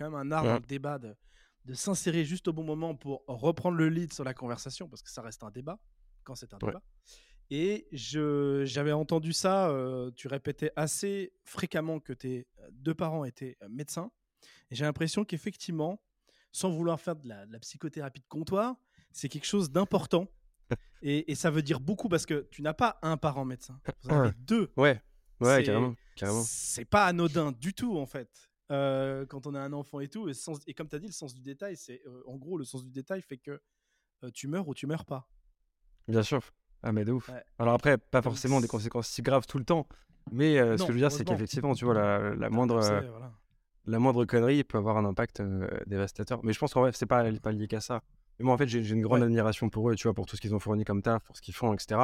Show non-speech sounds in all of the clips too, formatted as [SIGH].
quand même un art dans le débat de, de s'insérer juste au bon moment pour reprendre le lead sur la conversation, parce que ça reste un débat, quand c'est un débat. Et j'avais entendu ça, euh, tu répétais assez fréquemment que tes deux parents étaient euh, médecins. Et j'ai l'impression qu'effectivement, sans vouloir faire de la, psychothérapie de comptoir, c'est quelque chose d'important. [LAUGHS] et, ça veut dire beaucoup parce que tu n'as pas un parent médecin, vous en avez deux. Ouais, ouais, carrément. C'est pas anodin du tout, en fait. Euh, quand on a un enfant et tout. Et, et comme tu as dit, le sens du détail, c'est en gros, le sens du détail fait que tu meurs ou tu meurs pas. Bien sûr. Ah, mais de ouf. Alors après, pas forcément des conséquences si graves tout le temps. Mais euh, ce que je veux dire, c'est qu'effectivement, tu vois, la, la moindre, euh, la moindre connerie peut avoir un impact euh, dévastateur. Mais je pense qu'en vrai, c'est pas, pas lié qu'à ça. Mais moi, en fait, j'ai une grande admiration pour eux, tu vois, pour tout ce qu'ils ont fourni comme taf, pour ce qu'ils font, etc.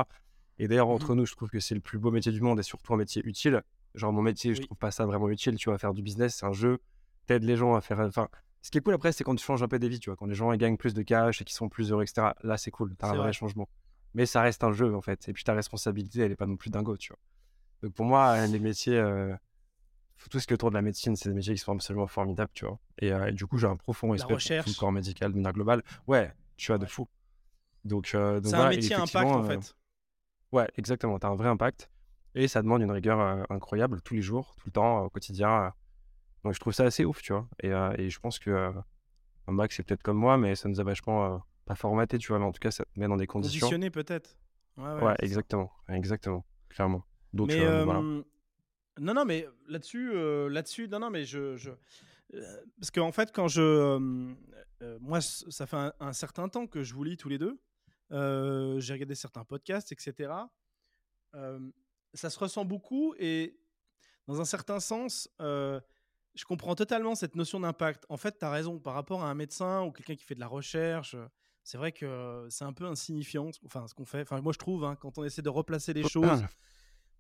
Et d'ailleurs, entre mmh nous, je trouve que c'est le plus beau métier du monde et surtout un métier utile. Genre, mon métier, je trouve pas ça vraiment utile, tu vois, faire du business, c'est un jeu, t'aides les gens à faire. Enfin, ce qui est cool après, c'est quand tu changes un peu des vies, tu vois, quand les gens ils gagnent plus de cash et qu'ils sont plus heureux, etc. Là, c'est cool, t'as un vrai changement mais ça reste un jeu en fait. Et puis ta responsabilité, elle est pas non plus dingo, tu vois. Donc pour moi, les métiers, euh, tout ce qui est autour de la médecine, c'est des métiers qui sont absolument formidables, tu vois. Et, euh, du coup, j'ai un profond respect pour tout le corps médical de manière globale. Ouais, tu vois, de fou. Donc, euh, donc c'est un métier impact en fait. ouais, exactement. Tu as un vrai impact et ça demande une rigueur incroyable tous les jours, tout le temps, au quotidien. Donc je trouve ça assez ouf, tu vois. Et, et je pense que bac, c'est peut-être comme moi, mais ça nous a vachement pas formaté, tu vois, mais en tout cas, ça te met dans des conditions. Conditionné peut-être. Ouais, exactement, exactement, clairement. Donc, euh, voilà. Non, non, mais là-dessus, euh, là-dessus, non, non, mais je, je... Euh, parce qu'en fait, quand je, moi, ça fait un, certain temps que je vous lis tous les deux. J'ai regardé certains podcasts, etc. ça se ressent beaucoup et dans un certain sens, je comprends totalement cette notion d'impact. En fait, tu as raison, par rapport à un médecin ou quelqu'un qui fait de la recherche, c'est vrai que c'est un peu insignifiant, enfin, ce qu'on fait. Enfin, moi, je trouve, hein, quand on essaie de replacer les choses. [LAUGHS]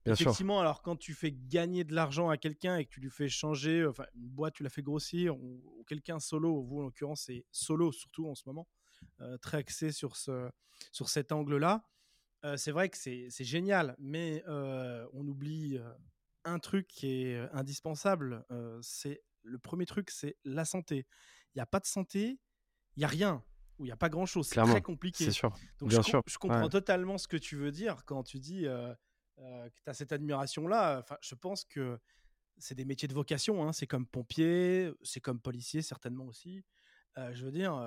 effectivement, alors quand tu fais gagner de l'argent à quelqu'un et que tu lui fais changer, enfin, une boîte, tu la fais grossir, ou, quelqu'un solo, vous en l'occurrence, c'est solo surtout en ce moment, euh, très axé sur, ce, sur cet angle-là. Euh, c'est vrai que c'est génial, mais euh, on oublie un truc qui est indispensable. c'est le premier truc, c'est la santé. Il n'y a pas de santé, il n'y a rien où il n'y a pas grand chose. C'est très compliqué. C'est sûr. Donc Bien je, sûr. je comprends totalement ce que tu veux dire quand tu dis que tu as cette admiration-là. Enfin, je pense que c'est des métiers de vocation. Hein. C'est comme pompier, c'est comme policier, certainement aussi. Euh, je veux dire,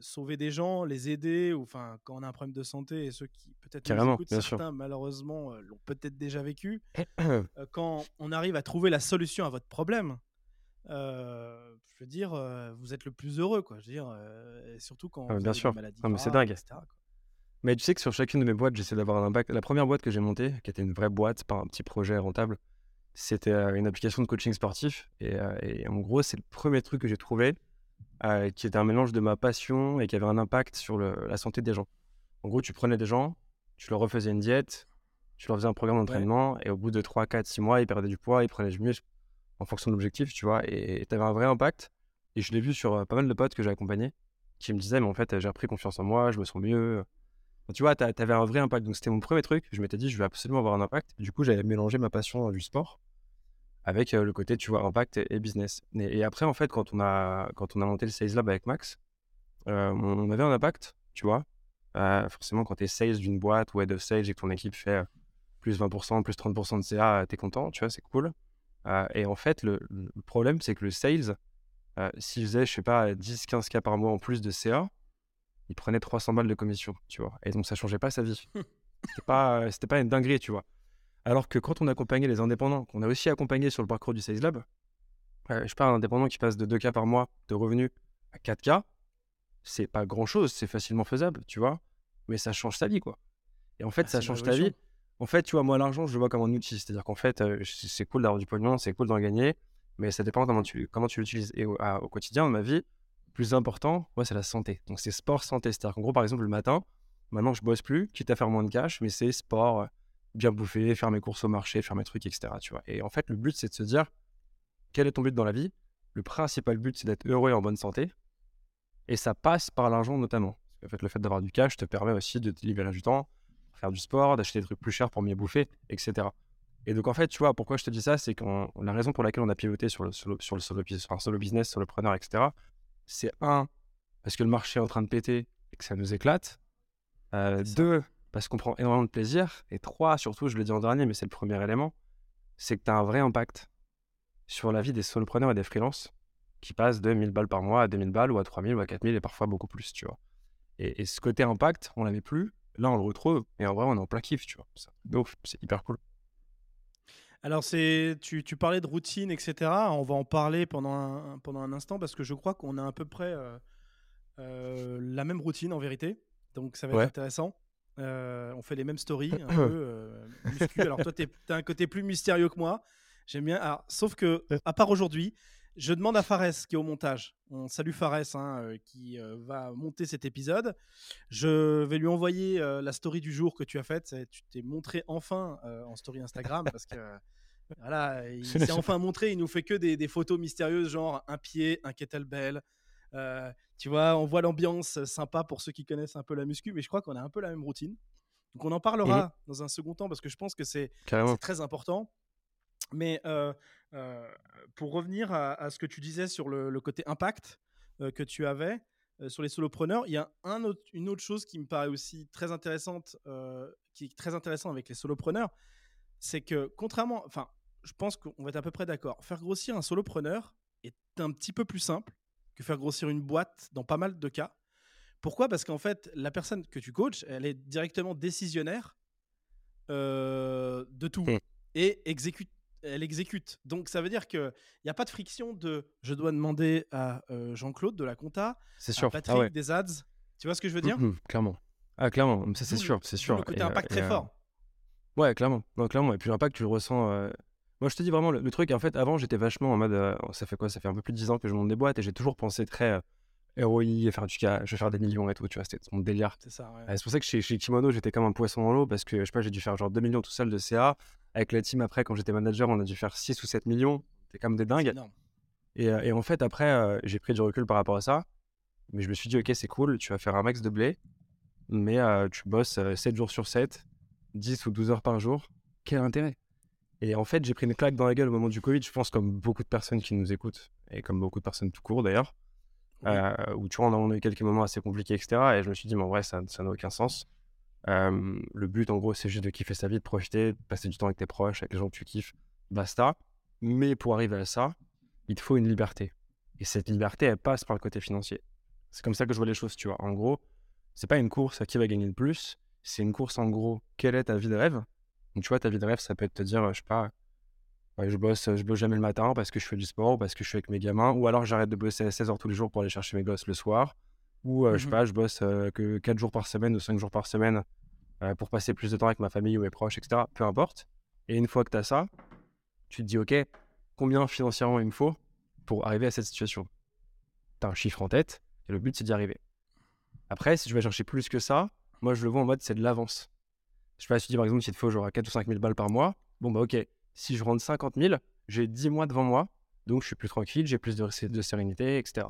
sauver des gens, les aider, ou enfin, quand on a un problème de santé, et ceux qui peut-être Carrément, écoutent, certains malheureusement l'ont peut-être déjà vécu. [CLEARS THROAT] quand on arrive à trouver la solution à votre problème, je veux dire, vous êtes le plus heureux, quoi. Je veux dire, surtout quand ah, vous bien avez sûr. des maladies mais c'est dingue. Mais tu sais que sur chacune de mes boîtes, j'essaie d'avoir un impact. La première boîte que j'ai montée, qui était une vraie boîte, pas un petit projet rentable, c'était une application de coaching sportif. Et, et en gros, c'est le premier truc que j'ai trouvé qui était un mélange de ma passion et qui avait un impact sur le, la santé des gens. En gros, tu prenais des gens, tu leur refaisais une diète, tu leur faisais un programme d'entraînement, et au bout de 3, 4, 6 mois, ils perdaient du poids, ils prenaient du muscle en fonction de l'objectif, tu vois. Et tu avais un vrai impact. Et je l'ai vu sur pas mal de potes que j'ai accompagnés qui me disaient, mais en fait, j'ai repris confiance en moi, je me sens mieux. tu vois, tu avais un vrai impact. Donc, c'était mon premier truc. Je m'étais dit, je vais absolument avoir un impact. Du coup, j'avais mélangé ma passion du sport avec le côté, tu vois, impact et, business. Et, après, en fait, quand on a, quand on a monté le Sales Lab avec Max, on, avait un impact, tu vois. forcément, quand tu es sales d'une boîte ou head of sales et que ton équipe fait plus 20%, plus 30% de CA, tu es content, tu vois, c'est cool. Euh, et en fait, le, problème, c'est que le sales, euh, s'il faisait, je sais pas, 10, 15 cas par mois en plus de CA, il prenait 300 balles de commission, tu vois. Et donc, ça changeait pas sa vie. [LAUGHS] C'était pas, c'était pas une dinguerie, tu vois. Alors que quand on accompagnait les indépendants, qu'on a aussi accompagné sur le parcours du Sales Lab, euh, je parle d'un indépendant qui passe de 2 cas par mois de revenus à 4 cas, c'est pas grand chose, c'est facilement faisable, tu vois. Mais ça change sa vie, quoi. Et en fait, bah, ça change ta vie en fait, tu vois, moi, l'argent, je le vois comme un outil. C'est-à-dire qu'en fait, c'est cool d'avoir du pognon, c'est cool d'en gagner, mais ça dépend comment tu, comment tu l'utilises. Et au, quotidien, dans ma vie, le plus important, moi, c'est la santé. Donc, c'est sport, santé. C'est-à-dire qu'en gros, par exemple, le matin, maintenant, je bosse plus, quitte à faire moins de cash, mais c'est sport, bien bouffer, faire mes courses au marché, faire mes trucs, etc. Tu vois. Et en fait, le but, c'est de se dire, quel est ton but dans la vie? Le principal but, c'est d'être heureux et en bonne santé. Et ça passe par l'argent, notamment. Parce fait, le fait d'avoir du cash te permet aussi de te libérer du temps, faire du sport, d'acheter des trucs plus chers pour mieux bouffer, etc. Et donc, en fait, tu vois, pourquoi je te dis ça, c'est que la raison pour laquelle on a pivoté sur le solo, sur le solo, sur un solo business, solopreneur, etc., c'est un, parce que le marché est en train de péter et que ça nous éclate. Euh, deux, parce qu'on prend énormément de plaisir. Et trois, surtout, je le dis en dernier, mais c'est le premier élément, c'est que tu as un vrai impact sur la vie des solopreneurs et des freelances qui passent de 1000 balles par mois à 2000 balles ou à 3000 ou à 4000 et parfois beaucoup plus, tu vois. Et, ce côté impact, on l'avait plus. Là, on le retrouve. Et en vrai, on est en plein kiff, tu vois. Donc, c'est hyper cool. Alors, c'est tu, tu, parlais de routine, etc. On va en parler pendant un, pendant un instant parce que je crois qu'on a à peu près euh, euh, la même routine en vérité. Donc, ça va être intéressant. Euh, on fait les mêmes stories, un [COUGHS] peu Alors, toi, tu as un côté plus mystérieux que moi. J'aime bien. Alors, sauf que, à part aujourd'hui, je demande à Fares qui est au montage. On salue Fares hein, euh, qui euh, va monter cet épisode. Je vais lui envoyer euh, la story du jour que tu as faite. Tu t'es montré enfin en story Instagram parce que voilà, [LAUGHS] il s'est enfin montré. Il nous fait que des, photos mystérieuses, genre un pied, un kettlebell. Tu vois, on voit l'ambiance sympa pour ceux qui connaissent un peu la muscu, mais je crois qu'on a un peu la même routine. Donc on en parlera mmh dans un second temps parce que je pense que c'est très important. Mais pour revenir à, ce que tu disais sur le, côté impact que tu avais sur les solopreneurs, il y a un autre, une autre chose qui me paraît aussi très intéressante, qui est très intéressant avec les solopreneurs, c'est que contrairement, enfin, je pense qu'on va être à peu près d'accord, faire grossir un solopreneur est un petit peu plus simple que faire grossir une boîte dans pas mal de cas. Pourquoi? Parce qu'en fait, la personne que tu coaches, elle est directement décisionnaire de tout mmh. et exécute elle exécute. Donc ça veut dire qu'il n'y a pas de friction de je dois demander à euh, Jean-Claude de la compta, c'est sûr. à ah Patrick des ads. Tu vois ce que je veux dire? Mmh Clairement. Ah clairement, ça c'est sûr, c'est sûr. Le côté impact très fort. Ouais, clairement. clairement. Et puis l'impact, tu le ressens. Euh, moi, je te dis vraiment, le, truc, en fait, avant, j'étais vachement en mode. Euh, ça fait quoi? Ça fait un peu plus de 10 ans que je monte des boîtes et j'ai toujours pensé très ROI, faire du cas, je vais faire des millions et tout, tu vois, c'était mon délire. C'est ça, c'est pour ça que chez, chez Kimono, j'étais comme un poisson dans l'eau parce que, je sais pas, j'ai dû faire genre 2 millions tout seul de CA. Avec la team, après, quand j'étais manager, on a dû faire 6 ou 7 millions. C'était comme des dingues. Et, euh, et, en fait, après, euh, j'ai pris du recul par rapport à ça. Mais je me suis dit, ok, c'est cool, tu vas faire un max de blé, mais euh, tu bosses 7 jours sur 7, 10 ou 12 heures par jour. Quel intérêt? Et en fait, j'ai pris une claque dans la gueule au moment du Covid, je pense, comme beaucoup de personnes qui nous écoutent, et comme beaucoup de personnes tout court d'ailleurs, où tu vois, on a eu quelques moments assez compliqués, etc. Et je me suis dit, mais en vrai, ça n'a aucun sens le but, en gros, c'est juste de kiffer sa vie, de profiter, de passer du temps avec tes proches, avec les gens que tu kiffes, basta. Mais pour arriver à ça, il te faut une liberté. Et cette liberté, elle passe par le côté financier. C'est comme ça que je vois les choses, tu vois. En gros, c'est pas une course à qui va gagner le plus, c'est une course, en gros, quelle est ta vie de rêve? Donc, tu vois, ta vie de rêve, ça peut être te dire, je sais pas, je bosse, je bosse jamais le matin parce que je fais du sport, ou parce que je suis avec mes gamins, ou alors j'arrête de bosser à 16 heures tous les jours pour aller chercher mes gosses le soir, ou je sais mmh pas, je bosse que 4 jours par semaine ou 5 jours par semaine pour passer plus de temps avec ma famille ou mes proches, etc. Peu importe. Et une fois que tu as ça, tu te dis, OK, combien financièrement il me faut pour arriver à cette situation? Tu as un chiffre en tête et le but, c'est d'y arriver. Après, si tu vas chercher plus que ça, moi, je le vois en mode, c'est de l'avance. Je sais pas, si tu dis par exemple, s'il te faut genre 4 ou 5 000 balles par mois, bon, bah, OK, si je rentre 50 000, j'ai 10 mois devant moi, donc je suis plus tranquille, j'ai plus de, de sérénité, etc.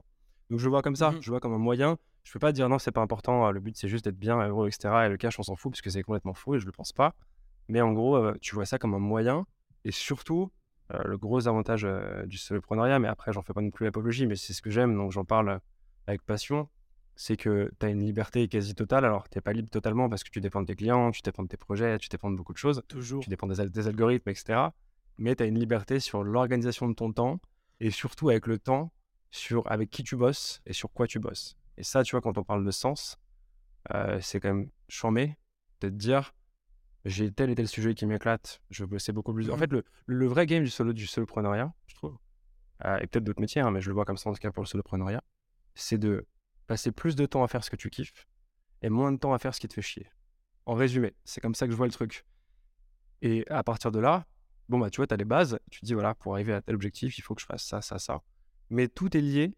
Donc je vois comme ça, mmh je vois comme un moyen. Je peux pas dire non, c'est pas important, le but c'est juste d'être bien, heureux, etc. Et le cash, on s'en fout parce que c'est complètement faux et je le pense pas. Mais en gros, euh, tu vois ça comme un moyen. Et surtout, euh, le gros avantage euh, du soloprenariat, mais après, j'en fais pas non plus l'apologie, mais c'est ce que j'aime, donc j'en parle avec passion, c'est que tu as une liberté quasi totale. Alors, tu n'es pas libre totalement parce que tu dépends de tes clients, tu dépends de tes projets, tu dépends de beaucoup de choses. Toujours. Tu dépends des, des algorithmes, etc. Mais tu as une liberté sur l'organisation de ton temps et surtout avec le temps, sur avec qui tu bosses et sur quoi tu bosses. Et ça, tu vois, quand on parle de sens, euh, c'est quand même chambé de te dire j'ai tel et tel sujet qui m'éclate, je veux bosser beaucoup plus. En mmh. fait, le, le, vrai game du solo du soloprenariat, je trouve, euh, et peut-être d'autres métiers, hein, mais je le vois comme ça en tout cas pour le soloprenariat, c'est de passer plus de temps à faire ce que tu kiffes et moins de temps à faire ce qui te fait chier. En résumé, c'est comme ça que je vois le truc. Et à partir de là, bon, bah, tu vois, tu as les bases, tu te dis, voilà, pour arriver à tel objectif, il faut que je fasse ça, ça, ça mais tout est lié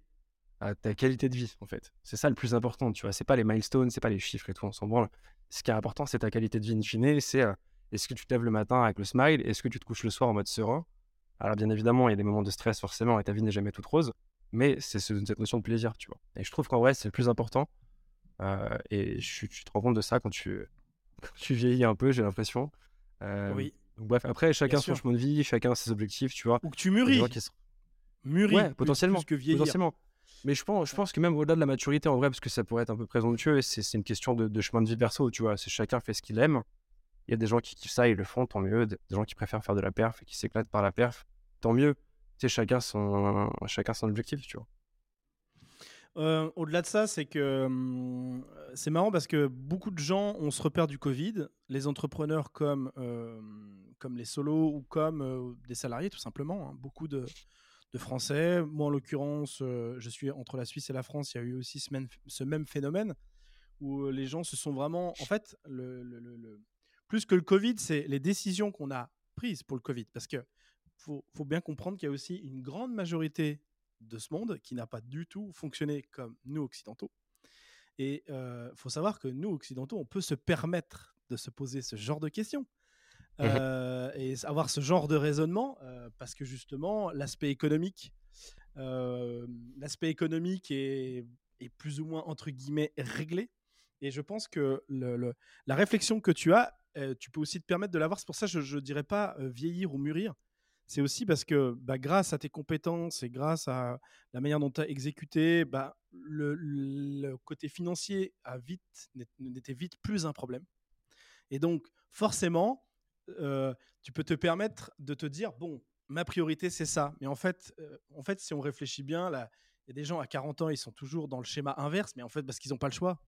à ta qualité de vie, en fait. C'est ça le plus important, tu vois. C'est pas les milestones, c'est pas les chiffres et tout, on s'en branle. Ce qui est important, c'est ta qualité de vie in fine. C'est euh, est-ce que tu te lèves le matin avec le smile Est-ce que tu te couches le soir en mode serein? Alors, bien évidemment, il y a des moments de stress, forcément, et ta vie n'est jamais toute rose. Mais c'est cette notion de plaisir, tu vois. Et je trouve qu'en vrai, c'est le plus important. Euh, et tu te rends compte de ça quand tu, [LAUGHS] tu vieillis un peu, j'ai l'impression. Euh, oui. Donc, bref, après, chacun son chemin de vie, chacun ses objectifs, tu vois. Ou que tu mûris. Mûris. Ouais, potentiellement. Plus que vieillir. potentiellement. Mais je pense, je pense que même au-delà de la maturité, en vrai, parce que ça pourrait être un peu présomptueux, c'est une question de, chemin de vie perso, tu vois. C'est chacun fait ce qu'il aime. Il y a des gens qui kiffent ça, ils le font, tant mieux. Des gens qui préfèrent faire de la perf et qui s'éclatent par la perf, tant mieux. Sais, chacun son, objectif, tu vois. Euh, au-delà de ça, c'est que c'est marrant parce que beaucoup de gens ont se repère du Covid, les entrepreneurs comme, comme les solos ou comme des salariés tout simplement. Hein. Beaucoup de, de, Français. Moi en l'occurrence, je suis entre la Suisse et la France, il y a eu aussi ce même, ce même phénomène où les gens se sont vraiment... En fait, le, le, plus que le Covid, c'est les décisions qu'on a prises pour le Covid. Parce que faut, faut bien comprendre qu'il y a aussi une grande majorité de ce monde qui n'a pas du tout fonctionné comme nous occidentaux. Et il faut savoir que nous occidentaux, on peut se permettre de se poser ce genre de questions. Mmh et avoir ce genre de raisonnement parce que justement l'aspect économique l'aspect économique est, est, plus ou moins entre guillemets réglé et je pense que le, la réflexion que tu as tu peux aussi te permettre de l'avoir c'est pour ça que je ne dirais pas vieillir ou mûrir c'est aussi parce que bah, grâce à tes compétences et grâce à la manière dont tu as exécuté, bah, le, côté financier a vite, n'était vite plus un problème. Et donc, forcément, tu peux te permettre de te dire, bon, ma priorité, c'est ça. Mais en fait, en fait, si on réfléchit bien, il y a des gens à 40 ans, ils sont toujours dans le schéma inverse, mais en fait, parce qu'ils n'ont pas le choix.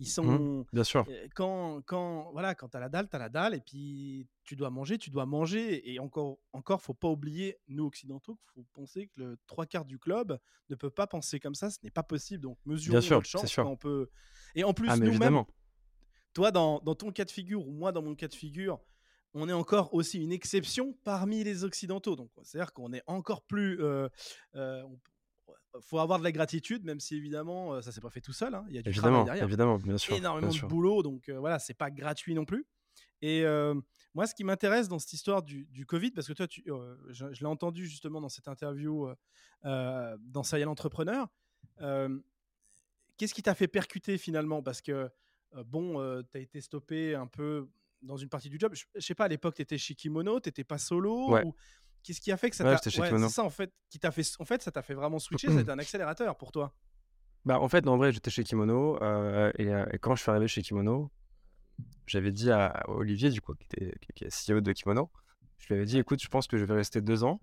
Ils mmh sont. bien sûr. Quand, quand, voilà, quand tu as la dalle, tu as la dalle. Et puis, tu dois manger, tu dois manger. Et encore, encore faut pas oublier, nous occidentaux, qu'il faut penser que le trois quarts du club ne peut pas penser comme ça. Ce n'est pas possible. Donc, mesurons sûr, notre chance on peut. Et en plus, ah, nous-mêmes, toi, dans, dans ton cas de figure, ou moi, dans mon cas de figure, on est encore aussi une exception parmi les occidentaux. Donc, c'est-à-dire qu'on est encore plus. Euh, euh, faut avoir de la gratitude, même si évidemment euh, ça s'est pas fait tout seul. Hein. Il y a du évidemment, travail derrière. Évidemment, bien sûr. Énormément de boulot, donc euh, voilà, c'est pas gratuit non plus. Et euh, moi, ce qui m'intéresse dans cette histoire du, du, Covid, parce que toi, tu, je, l'ai entendu justement dans cette interview dans Serial Entrepreneur, qu'est-ce qui t'a fait percuter finalement? Parce que, bon, tu as été stoppé un peu dans une partie du job. Je, sais pas, à l'époque, tu étais chez Kimono, tu pas solo ouais. Qu'est-ce qui a fait que ça t'a ouais, ça en fait qui t'a fait en fait ça t'a fait vraiment switcher, c'était un accélérateur pour toi? Bah en fait en vrai j'étais chez Kimono euh, euh, et, quand je suis arrivé chez Kimono, j'avais dit à, Olivier du coup qui était qui est CEO de Kimono, je lui avais dit écoute je pense que je vais rester deux ans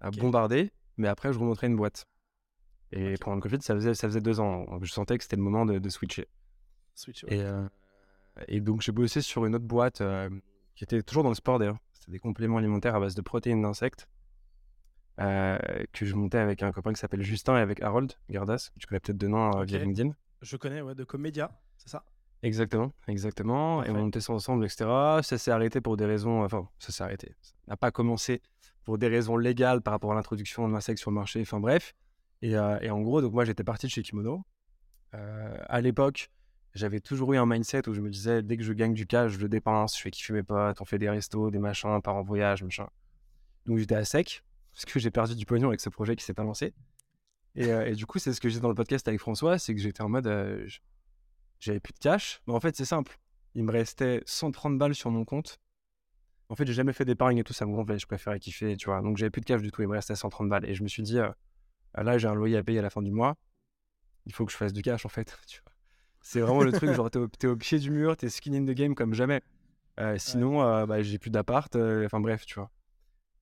à bombarder, mais après je remonterai une boîte. Et pendant le Covid ça faisait ça faisait deux ans, je sentais que c'était le moment de, switcher. Switch, et, euh, et donc j'ai bossé sur une autre boîte qui était toujours dans le sport d'ailleurs des compléments alimentaires à base de protéines d'insectes euh, que je montais avec un copain qui s'appelle Justin et avec Harold Gardas, que tu connais peut-être de nom euh, via LinkedIn. Je connais, ouais, de Comédia, c'est ça? Exactement, exactement. Et on montait ça ensemble, etc. Ça s'est arrêté pour des raisons. Enfin, ça s'est arrêté. Ça n'a pas commencé pour des raisons légales par rapport à l'introduction de l'insecte sur le marché. Enfin, bref. Et, euh, et en gros, donc moi, j'étais parti de chez Kimono. à l'époque, j'avais toujours eu un mindset où je me disais, dès que je gagne du cash, je le dépense, je fais kiffer mes potes, on fait des restos, des machins, part en voyage, machin. Donc j'étais à sec, parce que j'ai perdu du pognon avec ce projet qui s'est pas lancé. Et, euh, du coup, c'est ce que j'ai dans le podcast avec François, c'est que j'étais en mode, euh, j'avais plus de cash. Mais en fait, c'est simple. Il me restait 130 balles sur mon compte. En fait, j'ai jamais fait d'épargne et tout, ça me gonflait, je préférais kiffer, tu vois. Donc j'avais plus de cash du tout, il me restait 130 balles. Et je me suis dit, euh, là, j'ai un loyer à payer à la fin du mois. Il faut que je fasse du cash, en fait, [LAUGHS] tu vois. C'est vraiment le truc, genre, t'es au, pied du mur, t'es skin in the game comme jamais. Euh, sinon, euh, bah, j'ai plus d'appart, euh, enfin bref, tu vois.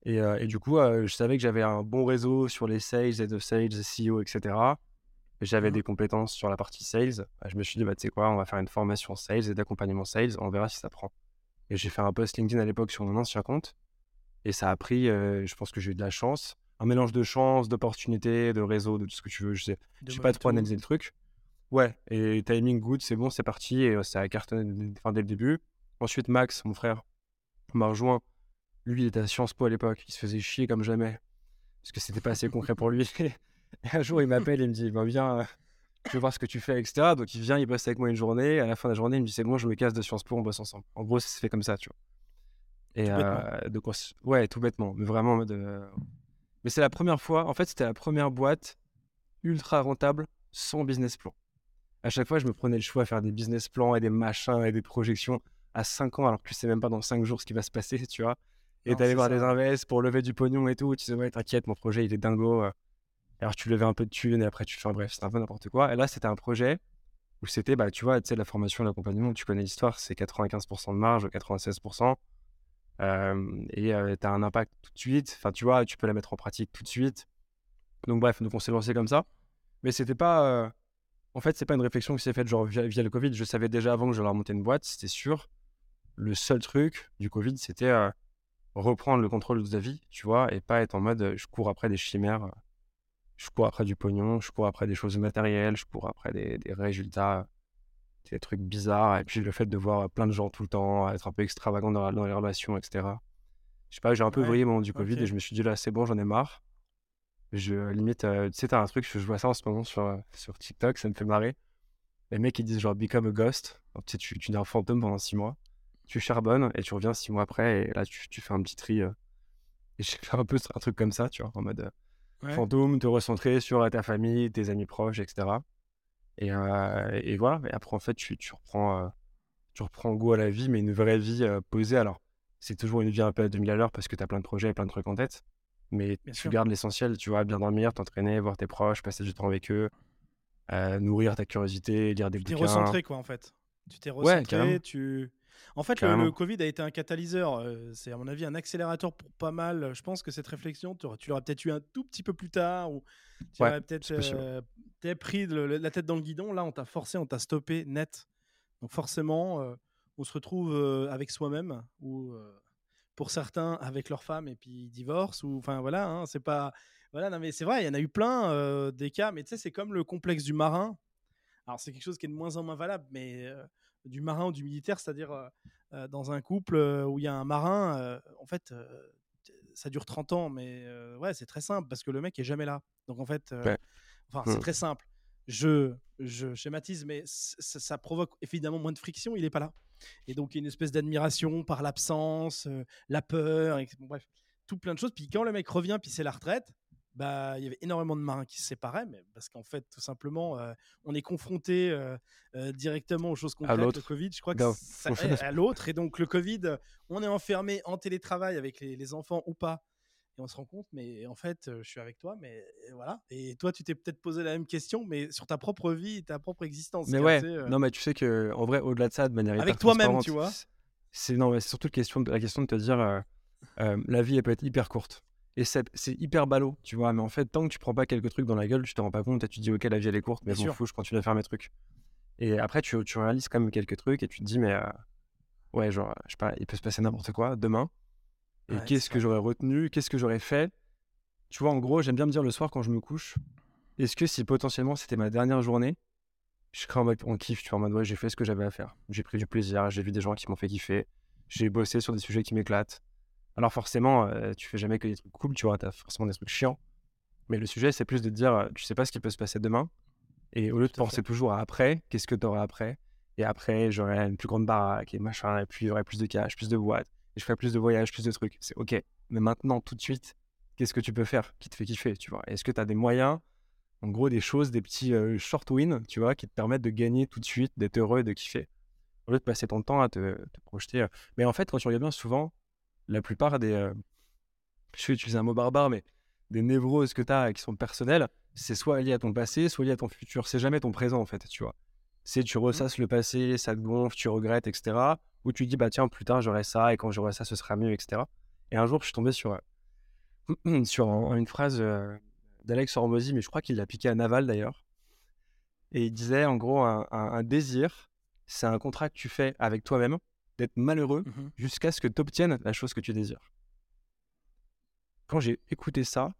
Et, et du coup, je savais que j'avais un bon réseau sur les sales, head of sales, CEO, etc. J'avais mmh des compétences sur la partie sales. Bah, je me suis dit, bah, tu sais quoi, on va faire une formation sales et d'accompagnement sales, on verra si ça prend. Et j'ai fait un post LinkedIn à l'époque sur mon ancien compte. Et ça a pris, je pense que j'ai eu de la chance. Un mélange de chance, d'opportunités, de réseau, de tout ce que tu veux. Je sais, je sais pas trop analyser le truc. Ouais, et timing good, c'est bon, c'est parti, et ça a cartonné enfin, dès le début. Ensuite, Max, mon frère, m'a rejoint. Lui, il était à Sciences Po à l'époque, il se faisait chier comme jamais, parce que c'était pas assez concret pour lui. [LAUGHS] et un jour, il m'appelle, il me dit, ben, viens, je veux voir ce que tu fais, etc. Donc, il vient, il bosse avec moi une journée, à la fin de la journée, il me dit, c'est bon, je me casse de Sciences Po, on bosse ensemble. En gros, ça se fait comme ça, tu vois. Et euh, de ouais, tout bêtement, mais vraiment euh, Mais c'est la première fois, en fait, c'était la première boîte ultra rentable sans business plan à chaque fois, je me prenais le choix à faire des business plans et des machins et des projections à 5 ans alors que tu sais même pas dans 5 jours ce qui va se passer, tu vois. Et c'est voir des invests pour lever du pognon et tout. Tu sais, ouais, t'inquiète, mon projet, il est dingo. euh. Alors, tu levais un peu de thunes et après, tu fais, enfin, bref, c'était un peu n'importe quoi. Et là, c'était un projet où c'était, bah, tu vois, tu sais, la formation et l'accompagnement, tu connais l'histoire, c'est 95% de marge, 96%. euh, et tu as un impact tout de suite. Enfin, tu vois, tu peux la mettre en pratique tout de suite. Donc, bref, donc on s'est lancé comme ça. Mais c'était pas. euh, En fait, c'est pas une réflexion qui s'est faite genre via, via le Covid. Je savais déjà avant que j'allais remonter une boîte, c'était sûr. Le seul truc du Covid, c'était euh, reprendre le contrôle de ta vie, tu vois, et pas être en mode je cours après des chimères, je cours après du pognon, je cours après des choses matérielles, je cours après des, des résultats, des trucs bizarres, et puis le fait de voir plein de gens tout le temps, être un peu extravagant dans, la- dans les relations, etc. Je sais pas, j'ai un peu Ouais, vrillé au moment du Covid et je me suis dit là, c'est bon, j'en ai marre. Je limite, euh, tu sais, t'as un truc, je vois ça en ce moment sur, euh, sur TikTok, ça me fait marrer. Les mecs ils disent genre become a ghost. Alors, tu tu, tu es un fantôme pendant six mois. Tu charbonnes et tu reviens six mois après et là tu, tu fais un petit tri. euh, [LAUGHS] et j'ai fait un peu un truc comme ça, tu vois, en mode euh, Ouais. fantôme, te recentrer sur euh, ta famille, tes amis proches, etc. Et, euh, et voilà. Et après en fait tu, tu reprends, euh, tu reprends goût à la vie, mais une vraie vie euh, posée. Alors c'est toujours une vie un peu à 2000 à l'heure parce que tu as plein de projets et plein de trucs en tête. Mais Bien tu sûr. gardes l'essentiel, tu vois, bien dormir, t'entraîner, voir tes proches, passer du temps avec eux, euh, nourrir ta curiosité, lire des Tu t'es bouquins. recentré, quoi, en fait. Tu t'es Ouais, recentré, tu... En fait, le. Covid a été un catalyseur. c'est, à mon avis, un accélérateur pour pas mal. Je pense que cette réflexion, tu aurais- tu l'aurais peut-être eu un tout petit peu plus tard, ou tu Ouais, aurais peut-être euh, t'es pris le- le- la tête dans le guidon. Là, on t'a forcé, on t'a stoppé net. Donc, forcément, euh, on se retrouve euh, avec soi-même, ou pour certains, avec leur femme, et puis ils divorcent, ou enfin voilà, hein, c'est pas. Voilà, non, mais c'est vrai, il y en a eu plein euh, des cas, mais tu sais, c'est comme le complexe du marin. Alors, c'est quelque chose qui est de moins en moins valable, mais euh, du marin ou du militaire, c'est-à-dire euh, dans un couple où il y a un marin, en fait, ça dure 30 ans, mais ouais, c'est très simple parce que le mec est jamais là. Donc, en fait, Ouais. enfin, c'est Mm. très simple. Je, je schématise, mais ça, ça provoque évidemment moins de friction, il n'est pas là. Et donc, il y a une espèce d'admiration par l'absence, euh, la peur, et, bon, bref, tout plein de choses. Puis quand le mec revient, puis c'est la retraite, bah, il y avait énormément de marins qui se séparaient, mais parce qu'en fait, tout simplement, euh, on est confronté euh, euh, directement aux choses concrètes. Le. Covid, je crois que ça, ouais, à l'autre. Et donc, le Covid, on est enfermé en télétravail avec les, les enfants ou pas. Et on se rend compte, mais en fait, je suis avec toi, mais voilà. Et toi, tu t'es peut-être posé la même question, mais sur ta propre vie et ta propre existence. Mais ouais, assez, euh, non, mais tu sais que en vrai, au-delà de ça, de manière Avec toi-même, tu vois. c'est- non, mais c'est surtout la question, de, la question de te dire, euh, euh, la vie elle peut être hyper courte et c'est hyper ballot, tu vois. Mais en fait, tant que tu prends pas quelques trucs dans la gueule, tu te rends pas compte et tu te dis ok, la vie elle est courte, mais sûr. fous, je continue à faire mes trucs. Et après, tu, tu réalises quand même quelques trucs et tu te dis mais ouais, genre, je sais pas, il peut se passer n'importe quoi demain. Et Ouais, qu'est-ce que j'aurais retenu, qu'est-ce que j'aurais fait? Tu vois, en gros, j'aime bien me dire le soir quand je me couche, est-ce que si potentiellement c'était ma dernière journée, je serais en mode on kiffe, tu vois, en mode ouais, j'ai fait ce que j'avais à faire. J'ai pris du plaisir, j'ai vu des gens qui m'ont fait kiffer, j'ai bossé sur des sujets qui m'éclatent. Alors forcément, euh, tu fais jamais que des trucs cool, tu vois, t'as forcément des trucs chiants. Mais le sujet, c'est plus de dire, euh, tu sais pas ce qui peut se passer demain. Et au lieu de penser fait. toujours à après, qu'est-ce que t'auras après? Et après, j'aurai une plus grande baraque et machin, et puis il y aurait plus de cash, plus de boîtes, et je ferai plus de voyages, plus de trucs. C'est ok. Mais maintenant, tout de suite, qu'est-ce que tu peux faire qui te fait kiffer, tu vois? Est-ce que tu as des moyens en gros, des choses, des petits euh, short wins, tu vois, qui te permettent de gagner tout de suite, d'être heureux et de kiffer? Au lieu de passer ton temps à te, te projeter. euh. Mais en fait, quand tu regardes bien, souvent, la plupart des. euh, je vais utiliser un mot barbare, mais des névroses que tu as qui sont personnelles, c'est soit lié à ton passé, soit lié à ton futur. C'est jamais ton présent, en fait, tu vois. C'est tu ressasses le passé, ça te gonfle, tu regrettes, etc. Ou tu dis, bah tiens, plus tard, j'aurai ça, et quand j'aurai ça, ce sera mieux, etc. Et un jour, je suis tombé sur, euh, [CLEARS THROAT] sur un- une phrase euh, d'Alex Hormozy, mais je crois qu'il l'a piqué à Naval d'ailleurs. Et il disait en gros un, un- un désir, c'est un contrat que tu fais avec toi-même d'être malheureux Mhm. jusqu'à ce que tu obtiennes la chose que tu désires. Quand j'ai écouté ça,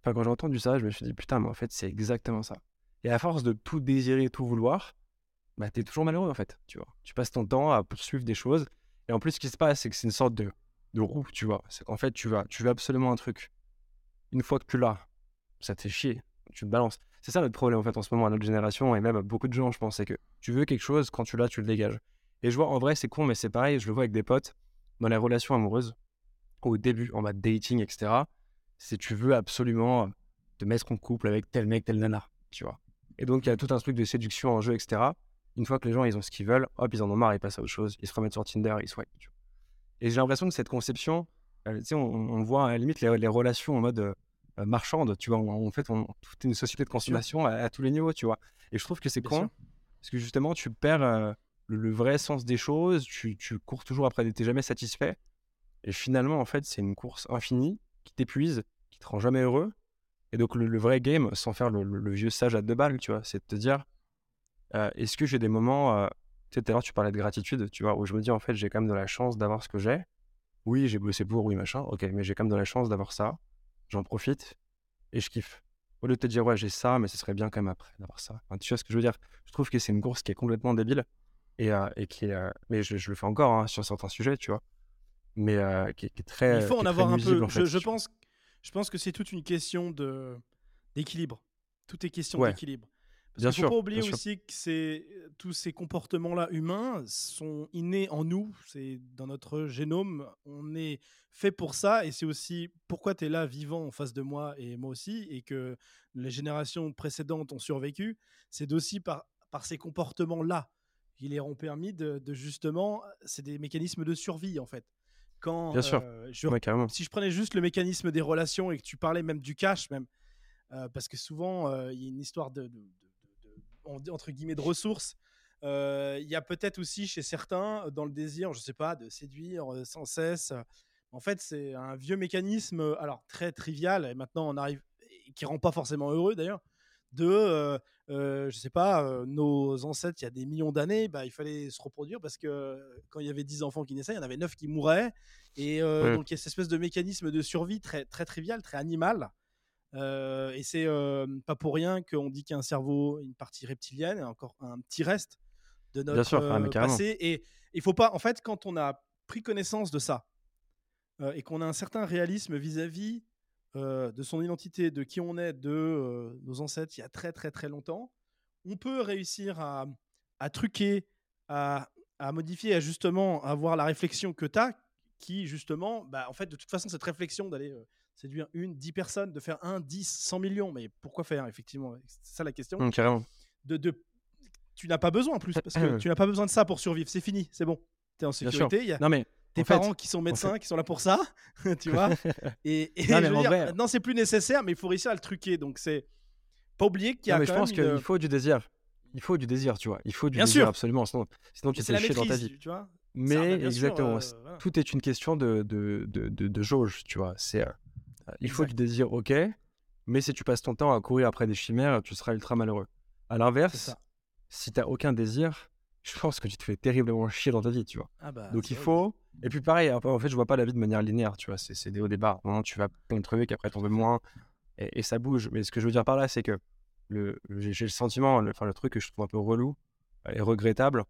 enfin quand j'ai entendu ça, je me suis dit putain, mais en fait c'est exactement ça. Et à force de tout désirer, tout vouloir, bah t'es toujours malheureux en fait, tu vois. Tu passes ton temps à poursuivre des choses. Et en plus, ce qui se passe, c'est que c'est une sorte de, de roue, tu vois. C'est qu'en fait, tu vas, tu veux absolument un truc. Une fois que tu l'as, ça te fait chier, tu te balances. C'est ça notre problème en fait en ce moment à notre génération et même à beaucoup de gens, je pense, c'est que tu veux quelque chose, quand tu l'as, tu le dégages. Et je vois, en vrai, c'est con, mais c'est pareil, je le vois avec des potes dans les relations amoureuses, au début, en mode dating, etc. C'est tu veux absolument te mettre en couple avec tel mec, tel nana, tu vois. Et donc, il y a tout un truc de séduction en jeu, etc. Une fois que les gens ils ont ce qu'ils veulent, hop, ils en ont marre, ils passent à autre chose, ils se remettent sur Tinder, ils swipe. Et j'ai l'impression que cette conception, sais, on, voit à la limite les, relations en mode euh, marchande, tu vois. En fait, on, tout est une société de consommation à, tous les niveaux, tu vois. Et je trouve que c'est con, parce que justement, tu perds euh, le, vrai sens des choses, tu, tu cours toujours après, tu n'es jamais satisfait. Et finalement, en fait, c'est une course infinie qui t'épuise, qui te rend jamais heureux. Et donc, le, vrai game, sans faire le, vieux sage à deux balles, tu vois, c'est de te dire euh, est-ce que j'ai des moments. Euh, tu sais, tout à l'heure, tu parlais de gratitude, tu vois, où je me dis en fait, j'ai quand même de la chance d'avoir ce que j'ai. Oui, j'ai bossé pour, oui, machin, ok, mais j'ai quand même de la chance d'avoir ça. J'en profite et je kiffe. Au lieu de te dire, ouais, j'ai ça, mais ce serait bien quand même après d'avoir ça. tu vois ce que je veux dire? Je trouve que c'est une course qui est complètement débile et, euh, et qui est. mais je, le fais encore hein, sur certains sujets, tu vois. Mais qui, est très. Il faut en avoir un peu. je, pense, je pense que c'est toute une question d'équilibre. Tout est question d'équilibre. Parce qu'il ne faut pas oublier aussi que c'est, tous ces comportements-là humains sont innés en nous, c'est dans notre génome, on est fait pour ça, et c'est aussi pourquoi tu es là vivant en face de moi et moi aussi, et que les générations précédentes ont survécu, c'est aussi par, par ces comportements-là qui leur ont permis de, justement, c'est des mécanismes de survie en fait. Quand, Bien sûr. Euh, si je prenais juste le mécanisme des relations et que tu parlais même du cash, même, euh, parce que souvent euh, il y a une histoire de entre guillemets de ressources. Euh, il y a peut-être aussi chez certains dans le désir, je sais pas, de séduire euh, sans cesse. En fait, c'est un vieux mécanisme, euh, alors très trivial, et maintenant on arrive, qui rend pas forcément heureux d'ailleurs, de, je sais pas, nos ancêtres, il y a des millions d'années, bah, il fallait se reproduire parce que quand il y avait 10 enfants qui naissaient, il y en avait 9 qui mouraient. Et donc il y a cette espèce de mécanisme de survie très, très trivial, très animal, euh, et c'est pas pour rien qu'on dit qu'il y a un cerveau, une partie reptilienne, encore un petit reste de notre passé. Et il faut pas, en fait, quand on a pris connaissance de ça et qu'on a un certain réalisme vis-à-vis de son identité, de qui on est, de nos ancêtres il y a très très très longtemps, on peut réussir à, à truquer, à, à, modifier, à justement avoir la réflexion que tu as, qui justement, bah, en fait, de toute façon, cette réflexion d'aller séduire une, dix personnes, de faire un, dix, cent millions. Mais pourquoi faire, effectivement? C'est ça la question. Mmh, carrément. De, de... Tu n'as pas besoin en plus, parce que [CLEARS THROAT] tu n'as pas besoin de ça pour survivre. C'est fini, c'est bon. Tu es en sécurité. Il y a non, mais tes parents qui sont médecins, qui sont là pour ça, [LAUGHS] tu vois? [LAUGHS] Et, non, je veux dire, maintenant, c'est plus nécessaire, mais il faut réussir à le truquer. Donc, c'est pas oublier qu'il y a. Non, mais je pense qu'il faut du désir. Il faut du désir, tu vois. Il faut du Bien désir, sûr. absolument. Sinon, sinon tu te chier dans ta vie. Tu vois? Mais exactement, euh, tout est une question de, de, de, de, jauge, tu vois. C'est euh, il faut du désir, ok, mais si tu passes ton temps à courir après des chimères, tu seras ultra malheureux. À l'inverse, si tu n'as aucun désir, je pense que tu te fais terriblement chier dans ta vie, tu vois. Ah bah, Donc il faut. Et puis pareil, en fait, je vois pas la vie de manière linéaire, tu vois. C'est des hauts des bas. tu vas plein de trucs, après t'en veux moins, et, ça bouge. Mais ce que je veux dire par là, c'est que j'ai le sentiment, le, enfin, le truc que je trouve un peu relou et regrettable,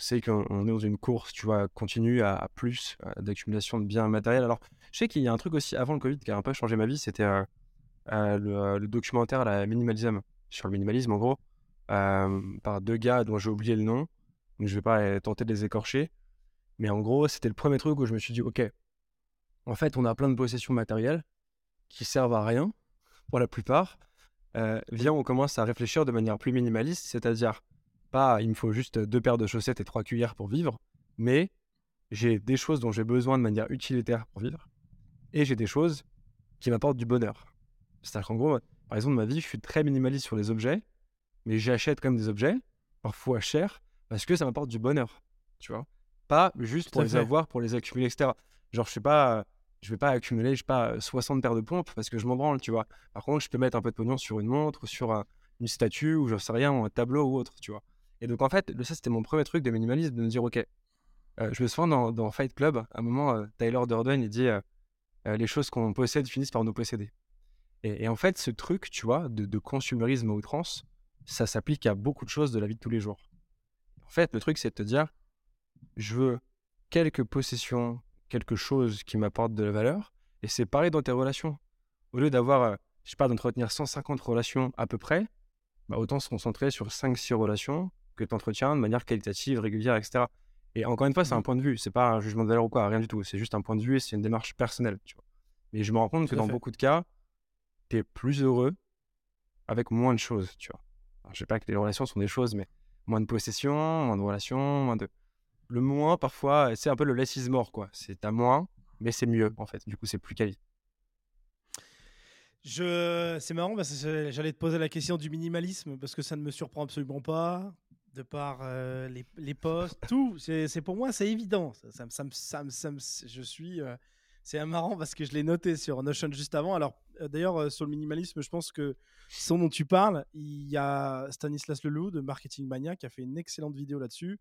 c'est qu'on est dans une course, tu vois, continue à, plus d'accumulation de biens matériels. Alors, je sais qu'il y a un truc aussi avant le Covid qui a un peu changé ma vie, c'était euh, euh, euh, le, documentaire La Minimalisme, sur le minimalisme en gros, par deux gars dont j'ai oublié le nom, donc je vais pas tenter de les écorcher. Mais en gros, c'était le premier truc où je me suis dit, ok, en fait, on a plein de possessions matérielles qui servent à rien pour la plupart. viens, on commence à réfléchir de manière plus minimaliste, c'est-à-dire pas il me faut juste deux paires de chaussettes et trois cuillères pour vivre, mais j'ai des choses dont j'ai besoin de manière utilitaire pour vivre, et j'ai des choses qui m'apportent du bonheur. C'est-à-dire qu'en gros, par exemple, ma vie, je suis très minimaliste sur les objets, mais j'achète quand même des objets, parfois chers, parce que ça m'apporte du bonheur, tu vois. Pas juste pour les avoir, pour les accumuler, etc. Genre, je sais pas, je vais pas accumuler, je sais pas, 60 paires de pompes parce que je m'en branle, tu vois. Par contre, je peux mettre un peu de pognon sur une montre, ou sur une statue, ou j'en sais rien, ou un tableau ou autre, tu vois. Et donc, en fait, ça, c'était mon premier truc de minimalisme, de me dire, OK, euh, je me souviens dans, dans, Fight Club, à un moment, euh, Tyler Durden, il dit euh, Les choses qu'on possède finissent par nous posséder. Et, en fait, ce truc, tu vois, de, de consumérisme à outrance, ça s'applique à beaucoup de choses de la vie de tous les jours. En fait, le truc, c'est de te dire Je veux quelques possessions, quelque chose qui m'apporte de la valeur, et c'est pareil dans tes relations. Au lieu d'avoir, je sais pas, d'entretenir 150 relations à peu près, bah, autant se concentrer sur 5-6 relations que tu entretiens de manière qualitative, régulière, etc. Et encore une fois, c'est un mmh. point de vue, c'est pas un jugement de valeur ou quoi, rien du tout. C'est juste un point de vue et c'est une démarche personnelle, tu vois. Mais je me rends compte que dans beaucoup de cas, tu es plus heureux avec moins de choses, tu vois. Alors, je sais pas que les relations sont des choses, mais moins de possession, moins de relations, moins de. Le moins, parfois, c'est un peu le less is more, quoi. C'est à moins, mais c'est mieux, en fait. Du coup, c'est plus quali. Je... C'est marrant parce que j'allais te poser la question du minimalisme parce que ça ne me surprend absolument pas de par euh, les, les posts, tout. C'est pour moi, c'est évident. Ça, ça, ça, je suis. Euh, c'est marrant parce que je l'ai noté sur Notion juste avant. Alors, euh, d'ailleurs, sur le minimalisme, je pense que son dont tu parles, il y a Stanislas Leloup de Marketing Mania qui a fait une excellente vidéo là-dessus.